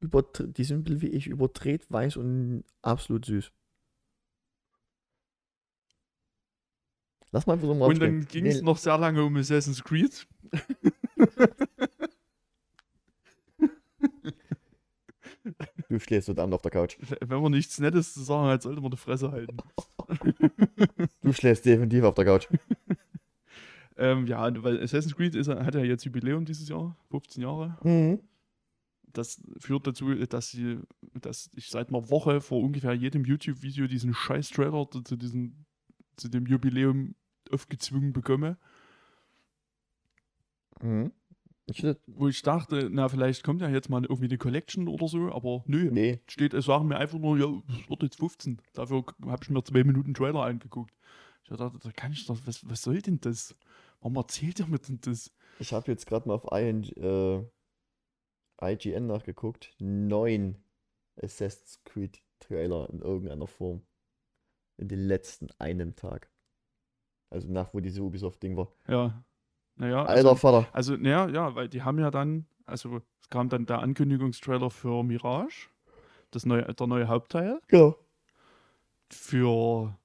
Überdre die sind wie ich, überdreht, weiß und absolut süß. Lass mal so mal Und dann ging es nee. noch sehr lange um Assassin's Creed. du schläfst heute Abend auf der Couch. [laughs] Wenn man nichts Nettes zu sagen hat, sollte man die Fresse halten. [laughs] du schläfst definitiv auf der Couch. [laughs] ähm, ja, weil Assassin's Creed ist, hat ja jetzt Jubiläum dieses Jahr, 15 Jahre. Mhm. Das führt dazu, dass, sie, dass ich seit einer Woche vor ungefähr jedem YouTube-Video diesen scheiß Trailer zu, diesem, zu dem Jubiläum aufgezwungen bekomme. Mhm. Ich, Wo ich dachte, na, vielleicht kommt ja jetzt mal irgendwie eine Collection oder so, aber nö. nee, Steht, es sagen mir einfach nur, ja, es wird jetzt 15. Dafür habe ich mir zwei Minuten Trailer angeguckt. Ich dachte, da kann ich doch, was, was soll denn das? Warum erzählt ihr mir denn das? ich habe jetzt gerade mal auf IN, äh, IGN nachgeguckt. Neun Assassin's Creed Trailer in irgendeiner Form. In den letzten einem Tag. Also nach, wo diese Ubisoft-Ding war. Ja. Naja, Alter also, Vater. also, naja, ja, weil die haben ja dann, also es kam dann der Ankündigungstrailer für Mirage, das neue, der neue Hauptteil, Genau. für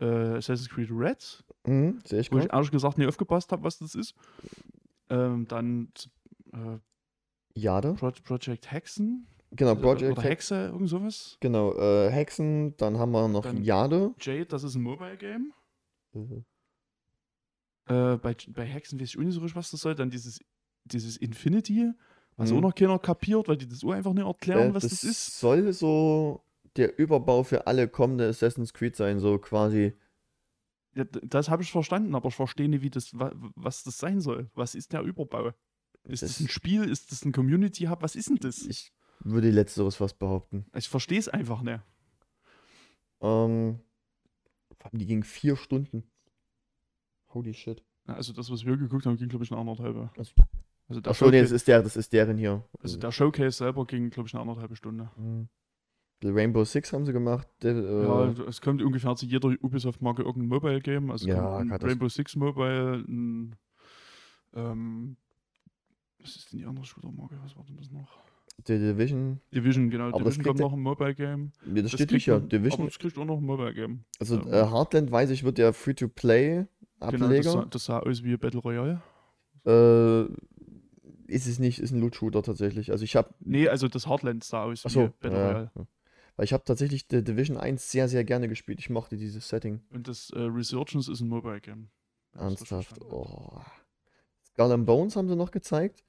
äh, Assassin's Creed Red, Mhm, ich wo ich ehrlich gesagt nie aufgepasst habe, was das ist. Ähm, dann äh, Jade. Pro Project Hexen. Genau, Project Oder Hex. Hexe, irgend sowas. Genau, äh, Hexen. Dann haben wir noch Dann- Jade. Jade, das ist ein Mobile Game. Mhm. Äh, bei, bei Hexen weiß ich nicht so richtig, was das soll. Dann dieses, dieses Infinity, was Mhm. auch noch keiner kapiert, weil die das auch einfach nicht erklären, Äh, was das, ist. soll so der Überbau für alle kommende Assassin's Creed sein, so quasi. Ja, das habe ich verstanden, aber ich verstehe nicht, wie das, wa- was das sein soll. Was ist der Überbau? Ist das, Das- ein Spiel? Ist das ein Community Hub? Was ist denn das? Ich, Ich würde letzteres fast behaupten. verstehe es einfach nicht. Ähm, die ging vier Stunden. Holy shit. Also das, was wir geguckt haben, ging, glaube ich, eine anderthalbe. Also- Also der, Achso, nee, das Showcase, ist der, das ist deren hier. also der Showcase selber ging, glaube ich, eine anderthalbe Stunde. Mhm. The Rainbow Six haben sie gemacht. Der, äh, Ja, es kommt ungefähr zu jeder Ubisoft-Marke irgendein Mobile-Game. Also Ja, Rainbow Six Mobile, ein, ähm, was ist denn die andere Shooter-Marke? Was war denn das noch? The Division. Division, genau. Aber Division kommt noch ein Mobile-Game. Nee, das, Das steht hier. noch- Aber Division. es kriegt auch noch ein Mobile-Game. Also ähm, äh, Heartland weiß ich, wird der Genau, das, Free-to-Play-Ableger. sah, das sah aus wie Battle Royale. äh, ist es nicht, ist ein Loot-Shooter tatsächlich. Also ich habe Nee, also das Heartland sah aus wie Achso, Battle ja, Royale. ja. Weil ich habe tatsächlich The Division 1 sehr, sehr gerne gespielt. Ich mochte dieses Setting. Und das äh, Resurgence ist ein ich's richtig Ernsthaft. Oh. Skull and Bones haben sie noch gezeigt.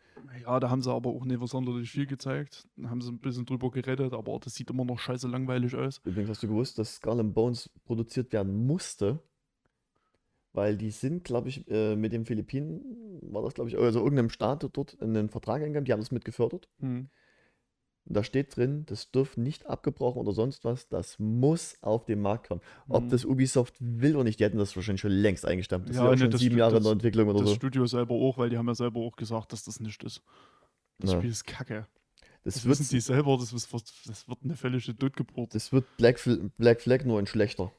Ja, da haben sie aber auch nicht sonderlich viel gezeigt. Da haben sie ein bisschen drüber geredet, aber das sieht immer noch scheiße langweilig aus. Übrigens hast du gewusst, dass Skull and Bones produziert werden musste. Weil die sind, glaube ich, äh, mit den Philippinen, war das, glaube ich, also irgendeinem Staat dort in einen Vertrag eingegangen, die haben das mit gefördert. Hm. Und da steht drin, das dürfen nicht abgebrochen oder sonst was, das muss auf den Markt kommen. Ob Hm. das Ubisoft will oder nicht, die hätten das wahrscheinlich schon längst eingestampft. Das Ja, ist ja schon das sieben Jahre in das- der Entwicklung oder Das so. Studio selber auch, weil die haben ja selber auch gesagt, dass das nicht ist. Das Ja. Spiel ist kacke. Das, Das wissen die selber, das, ist, das wird eine völlige Totgeburt. das wird Black, Black Flag nur ein schlechter.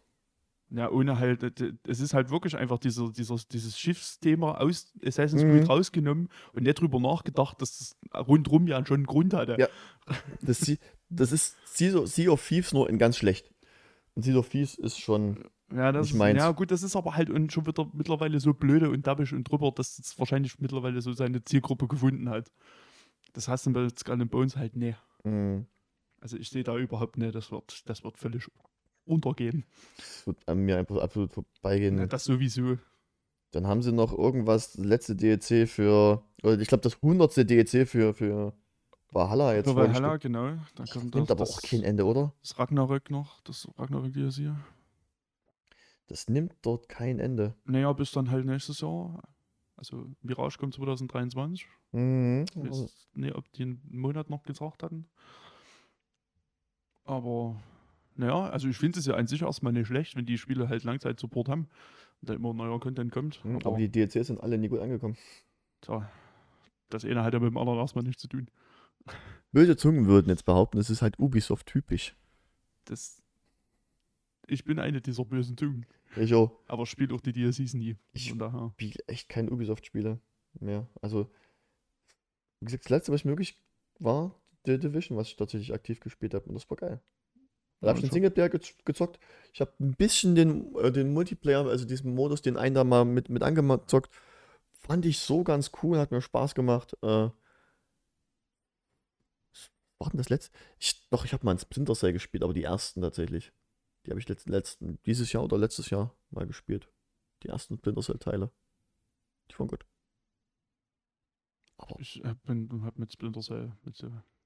Ja, ohne halt, es ist halt wirklich einfach dieser, dieser, dieses Schiffsthema aus Assassin's Mhm. Creed rausgenommen und nicht drüber nachgedacht, dass das rundrum ja schon einen Grund hatte. Ja. Das, das ist Sea of Thieves nur in ganz schlecht. Und Sea of Thieves ist schon. Ja, das Nicht ja gut, das ist aber halt schon wieder mittlerweile so blöde und dappig und drüber, dass es wahrscheinlich mittlerweile so seine Zielgruppe gefunden hat. Das hast du bei Skull Bones halt nicht. mh, Also ich sehe da überhaupt nicht, das wird, das wird völlig untergehen. Das wird an mir einfach absolut vorbeigehen. Ja, das sowieso. Dann haben sie noch irgendwas, letzte DLC für. Oder ich glaube, das 100. DLC für, für Valhalla jetzt Für. Valhalla, genau. Da Das kommt nimmt aber das, auch kein Ende, oder? das Ragnarök noch, das Ragnarök DLC. Das nimmt dort kein Ende. Naja, bis dann halt nächstes Jahr. Also Mirage kommt 2023. Mhm. Ich weiß nicht, ob die einen Monat noch gesagt hatten. Aber naja, also ich finde es ja an sich erstmal nicht schlecht, wenn die Spiele halt Langzeit-Support haben und da immer neuer Content kommt. Mhm, Aber, Aber die DLCs sind alle nie gut angekommen. tja, das eine hat ja mit dem anderen erstmal nichts zu tun. [laughs] Böse Zungen würden jetzt behaupten, es ist halt Ubisoft-typisch. Das, ich bin eine dieser bösen Zungen. Ich auch. Aber spiele auch die DLCs nie. Ich- spiele echt keine Ubisoft-Spiele mehr. Also, wie gesagt, das letzte, was ich möglich war, The Division, was ich tatsächlich aktiv gespielt habe. Und das war geil. Da Ja, habe ich den Singleplayer gez gezockt. Ich habe ein bisschen den, äh, den Multiplayer, also diesen Modus, den einen da mal mit, mit angezockt. Fand ich so ganz cool, hat mir Spaß gemacht. Äh, war denn das letzte? Ich, doch, ich habe mal ein Splinter Cell gespielt, aber die ersten tatsächlich. Die habe ich letzten, letzten, dieses Jahr oder letztes Jahr mal gespielt. Die ersten Splinter Cell Teile. Die waren gut. Aber ich hab, bin, hab mit Splinter Cell, mit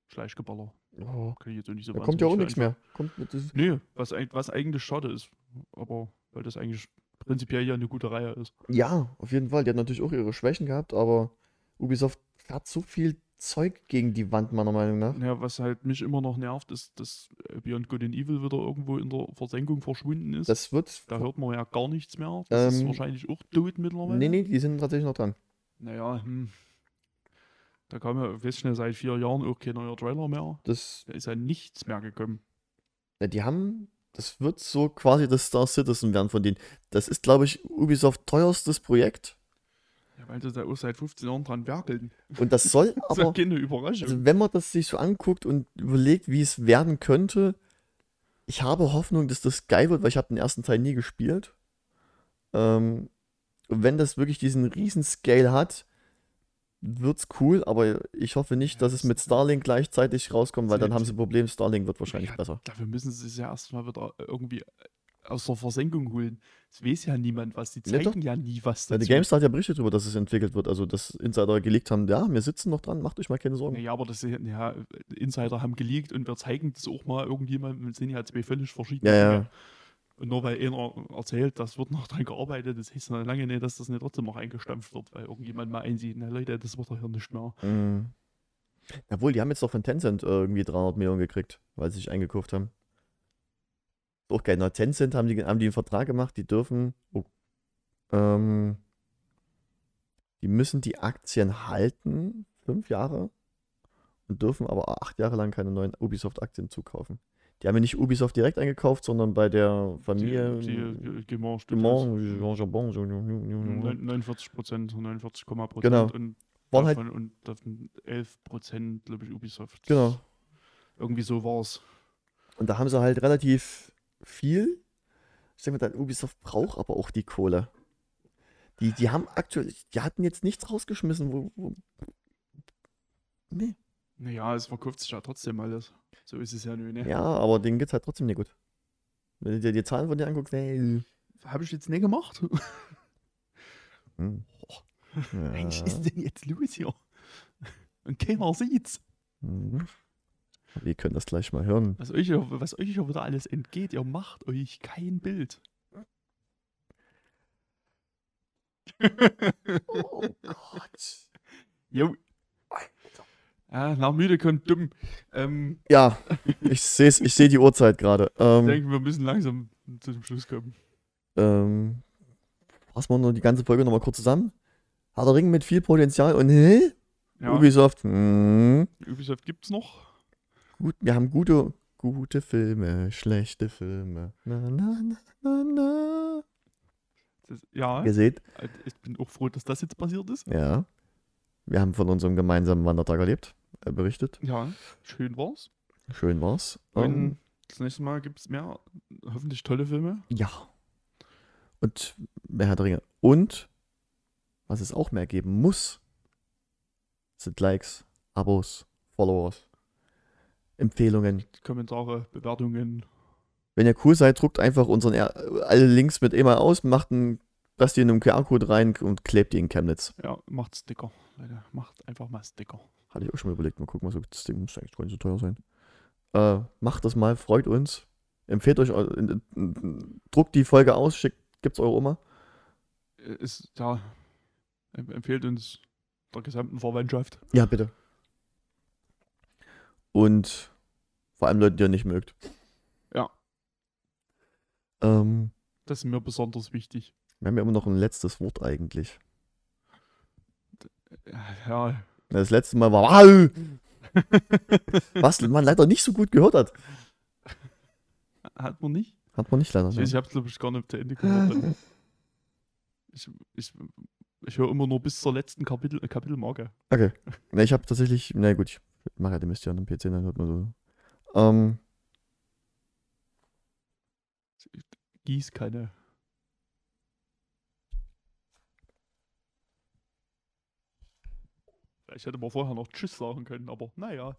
so Schleichgeballer. oh, Kann ich jetzt auch nicht so da kommt ja auch nichts mehr. Kommt Nee, was, was eigentlich schade ist. Aber weil das eigentlich prinzipiell ja eine gute Reihe ist. ja, auf jeden Fall. Die hat natürlich auch ihre Schwächen gehabt, aber Ubisoft fährt so viel Zeug gegen die Wand, meiner Meinung nach. Ja, was halt mich immer noch nervt, ist, dass äh, Beyond Good and Evil wieder irgendwo in der Versenkung verschwunden ist. Das wird. da hört man ja gar nichts mehr. Das ist Ähm, wahrscheinlich auch tot mittlerweile. Nee, nee, die sind tatsächlich noch dran. Naja, hm. Da kam ja, schnell, seit vier Jahren auch kein neuer Trailer mehr. Das, Da ist ja nichts mehr gekommen. ja, die haben. Das wird so quasi das Star Citizen werden von denen. Das ist, glaube ich, Ubisoft teuerstes Projekt. Ja, weil sie da auch seit 15 Jahren dran werkeln. Und das soll [laughs] Das ist aber. keine Überraschung. Also, wenn man das sich so anguckt und überlegt, wie es werden könnte, ich habe Hoffnung, dass das geil wird, weil ich habe den ersten Teil nie gespielt. Ähm, und wenn das wirklich diesen riesen Scale hat, wird's cool, aber ich hoffe nicht, dass es mit Starlink gleichzeitig rauskommt, weil dann haben sie ein Problem, Starlink wird wahrscheinlich Ja, besser. Dafür müssen sie es ja erstmal wieder irgendwie aus der Versenkung holen. Es weiß ja niemand was. Die Ja, doch. zeigen ja nie was Ja, die dazu. GameStar hat ja berichtet darüber, dass es entwickelt wird, also dass Insider geleakt haben, ja, wir sitzen noch dran, macht euch mal keine Sorgen. Ja, aber das ja, Insider haben geleakt und wir zeigen das auch mal irgendjemandem. Das sind ja zwei völlig verschiedene Ja, ja. Und nur weil einer erzählt, das wird noch [laughs] dran gearbeitet, das heißt noch lange nicht, dass das nicht trotzdem noch eingestampft wird, weil irgendjemand mal einsieht, na Leute, das wird doch hier nicht mehr. Mhm. Jawohl, die haben jetzt doch von Tencent äh, irgendwie 300 Millionen gekriegt, weil sie sich eingekauft haben. Auch geil. Na, Tencent haben die, haben die einen Vertrag gemacht, die dürfen, oh, ähm, die müssen die Aktien halten, fünf Jahre, und dürfen aber acht Jahre lang keine neuen Ubisoft-Aktien zukaufen. Die haben ja nicht Ubisoft direkt eingekauft, sondern bei der Familie Die, die. Jean Jabon, so- Neun- 49 Prozent, 49, Prozent Genau. und waren halt, und davon 11 Prozent, glaube ich, Ubisoft. genau. Irgendwie so war es. Und da haben sie halt relativ viel. Ich denke mal, dann Ubisoft braucht aber auch die Kohle. Die, die haben aktuell, die hatten jetzt nichts rausgeschmissen, wo, wo nee. Naja, es verkauft sich ja trotzdem alles. So ist es ja nur, ne? Ja, aber denen geht's halt trotzdem nicht gut. Wenn du dir die Zahlen von dir anguckst, nee. Habe ich jetzt nicht gemacht. [laughs] Hm. [laughs] Mensch, Ja. ist denn jetzt los hier? [laughs] Und keiner sieht's. Mhm. Wir können das gleich mal hören. Was euch, ja- was euch ja wieder alles entgeht, ihr macht euch kein Bild. Oh Gott. Jo. Ja, nach müde kommt dumm. Ähm, Ja, ich sehe ich seh die Uhrzeit gerade. ich Ähm, denke, wir müssen langsam zu dem Schluss kommen. ähm, fassen wir nur die ganze Folge nochmal kurz zusammen. Hat der Ring mit viel Potenzial und hä? Ja, Ubisoft, hm, Ubisoft gibt's noch. gut, wir haben gute, gute Filme, schlechte Filme. Na, na, na, na, na. Das, ja, Ihr seht, ich bin auch froh, dass das jetzt passiert ist. ja, wir haben von unserem gemeinsamen Wandertag erlebt, berichtet. Ja, schön war's. Schön war's. Und Ähm, das nächste Mal gibt's mehr, hoffentlich tolle Filme. ja. Und mehr Herr der Ringe. Und, was es auch mehr geben muss, sind Likes, Abos, Followers, Empfehlungen. Kommentare, Bewertungen. Wenn ihr cool seid, druckt einfach unseren alle Links mit E-Mail aus, macht einen, lasst die in einen QR-Code rein und klebt die in Chemnitz. Ja, macht Sticker. Leute, macht einfach mal Sticker. Hatte ich auch schon mal überlegt. Mal gucken, was das Ding muss eigentlich gar nicht so teuer sein. Äh, macht das mal, freut uns. Empfehlt euch, in- druckt die Folge aus, schickt, gibt's eure Oma. Äh, Ist, ja, em- empfehlt uns der gesamten Verwandtschaft. Ja, bitte. Und vor allem Leute, die ihr nicht mögt. Ja. Ähm, Das ist mir besonders wichtig. wir haben ja immer noch ein letztes Wort eigentlich. Ja, Das letzte Mal war Wow! [laughs] was man leider nicht so gut gehört hat. hat man nicht? Hat man nicht leider. Ich, ich habe es, glaube ich, gar nicht zu Ende gehört. [laughs] Ich, ich, ich höre immer nur bis zur letzten Kapitel, äh, Kapitelmarke. Okay. Ne, ich habe tatsächlich, na gut, ich mache ja den Mist ja an dem PC, dann hört man so. Ähm, Gießkanne. Ich hätte mal vorher noch Tschüss sagen können, aber naja.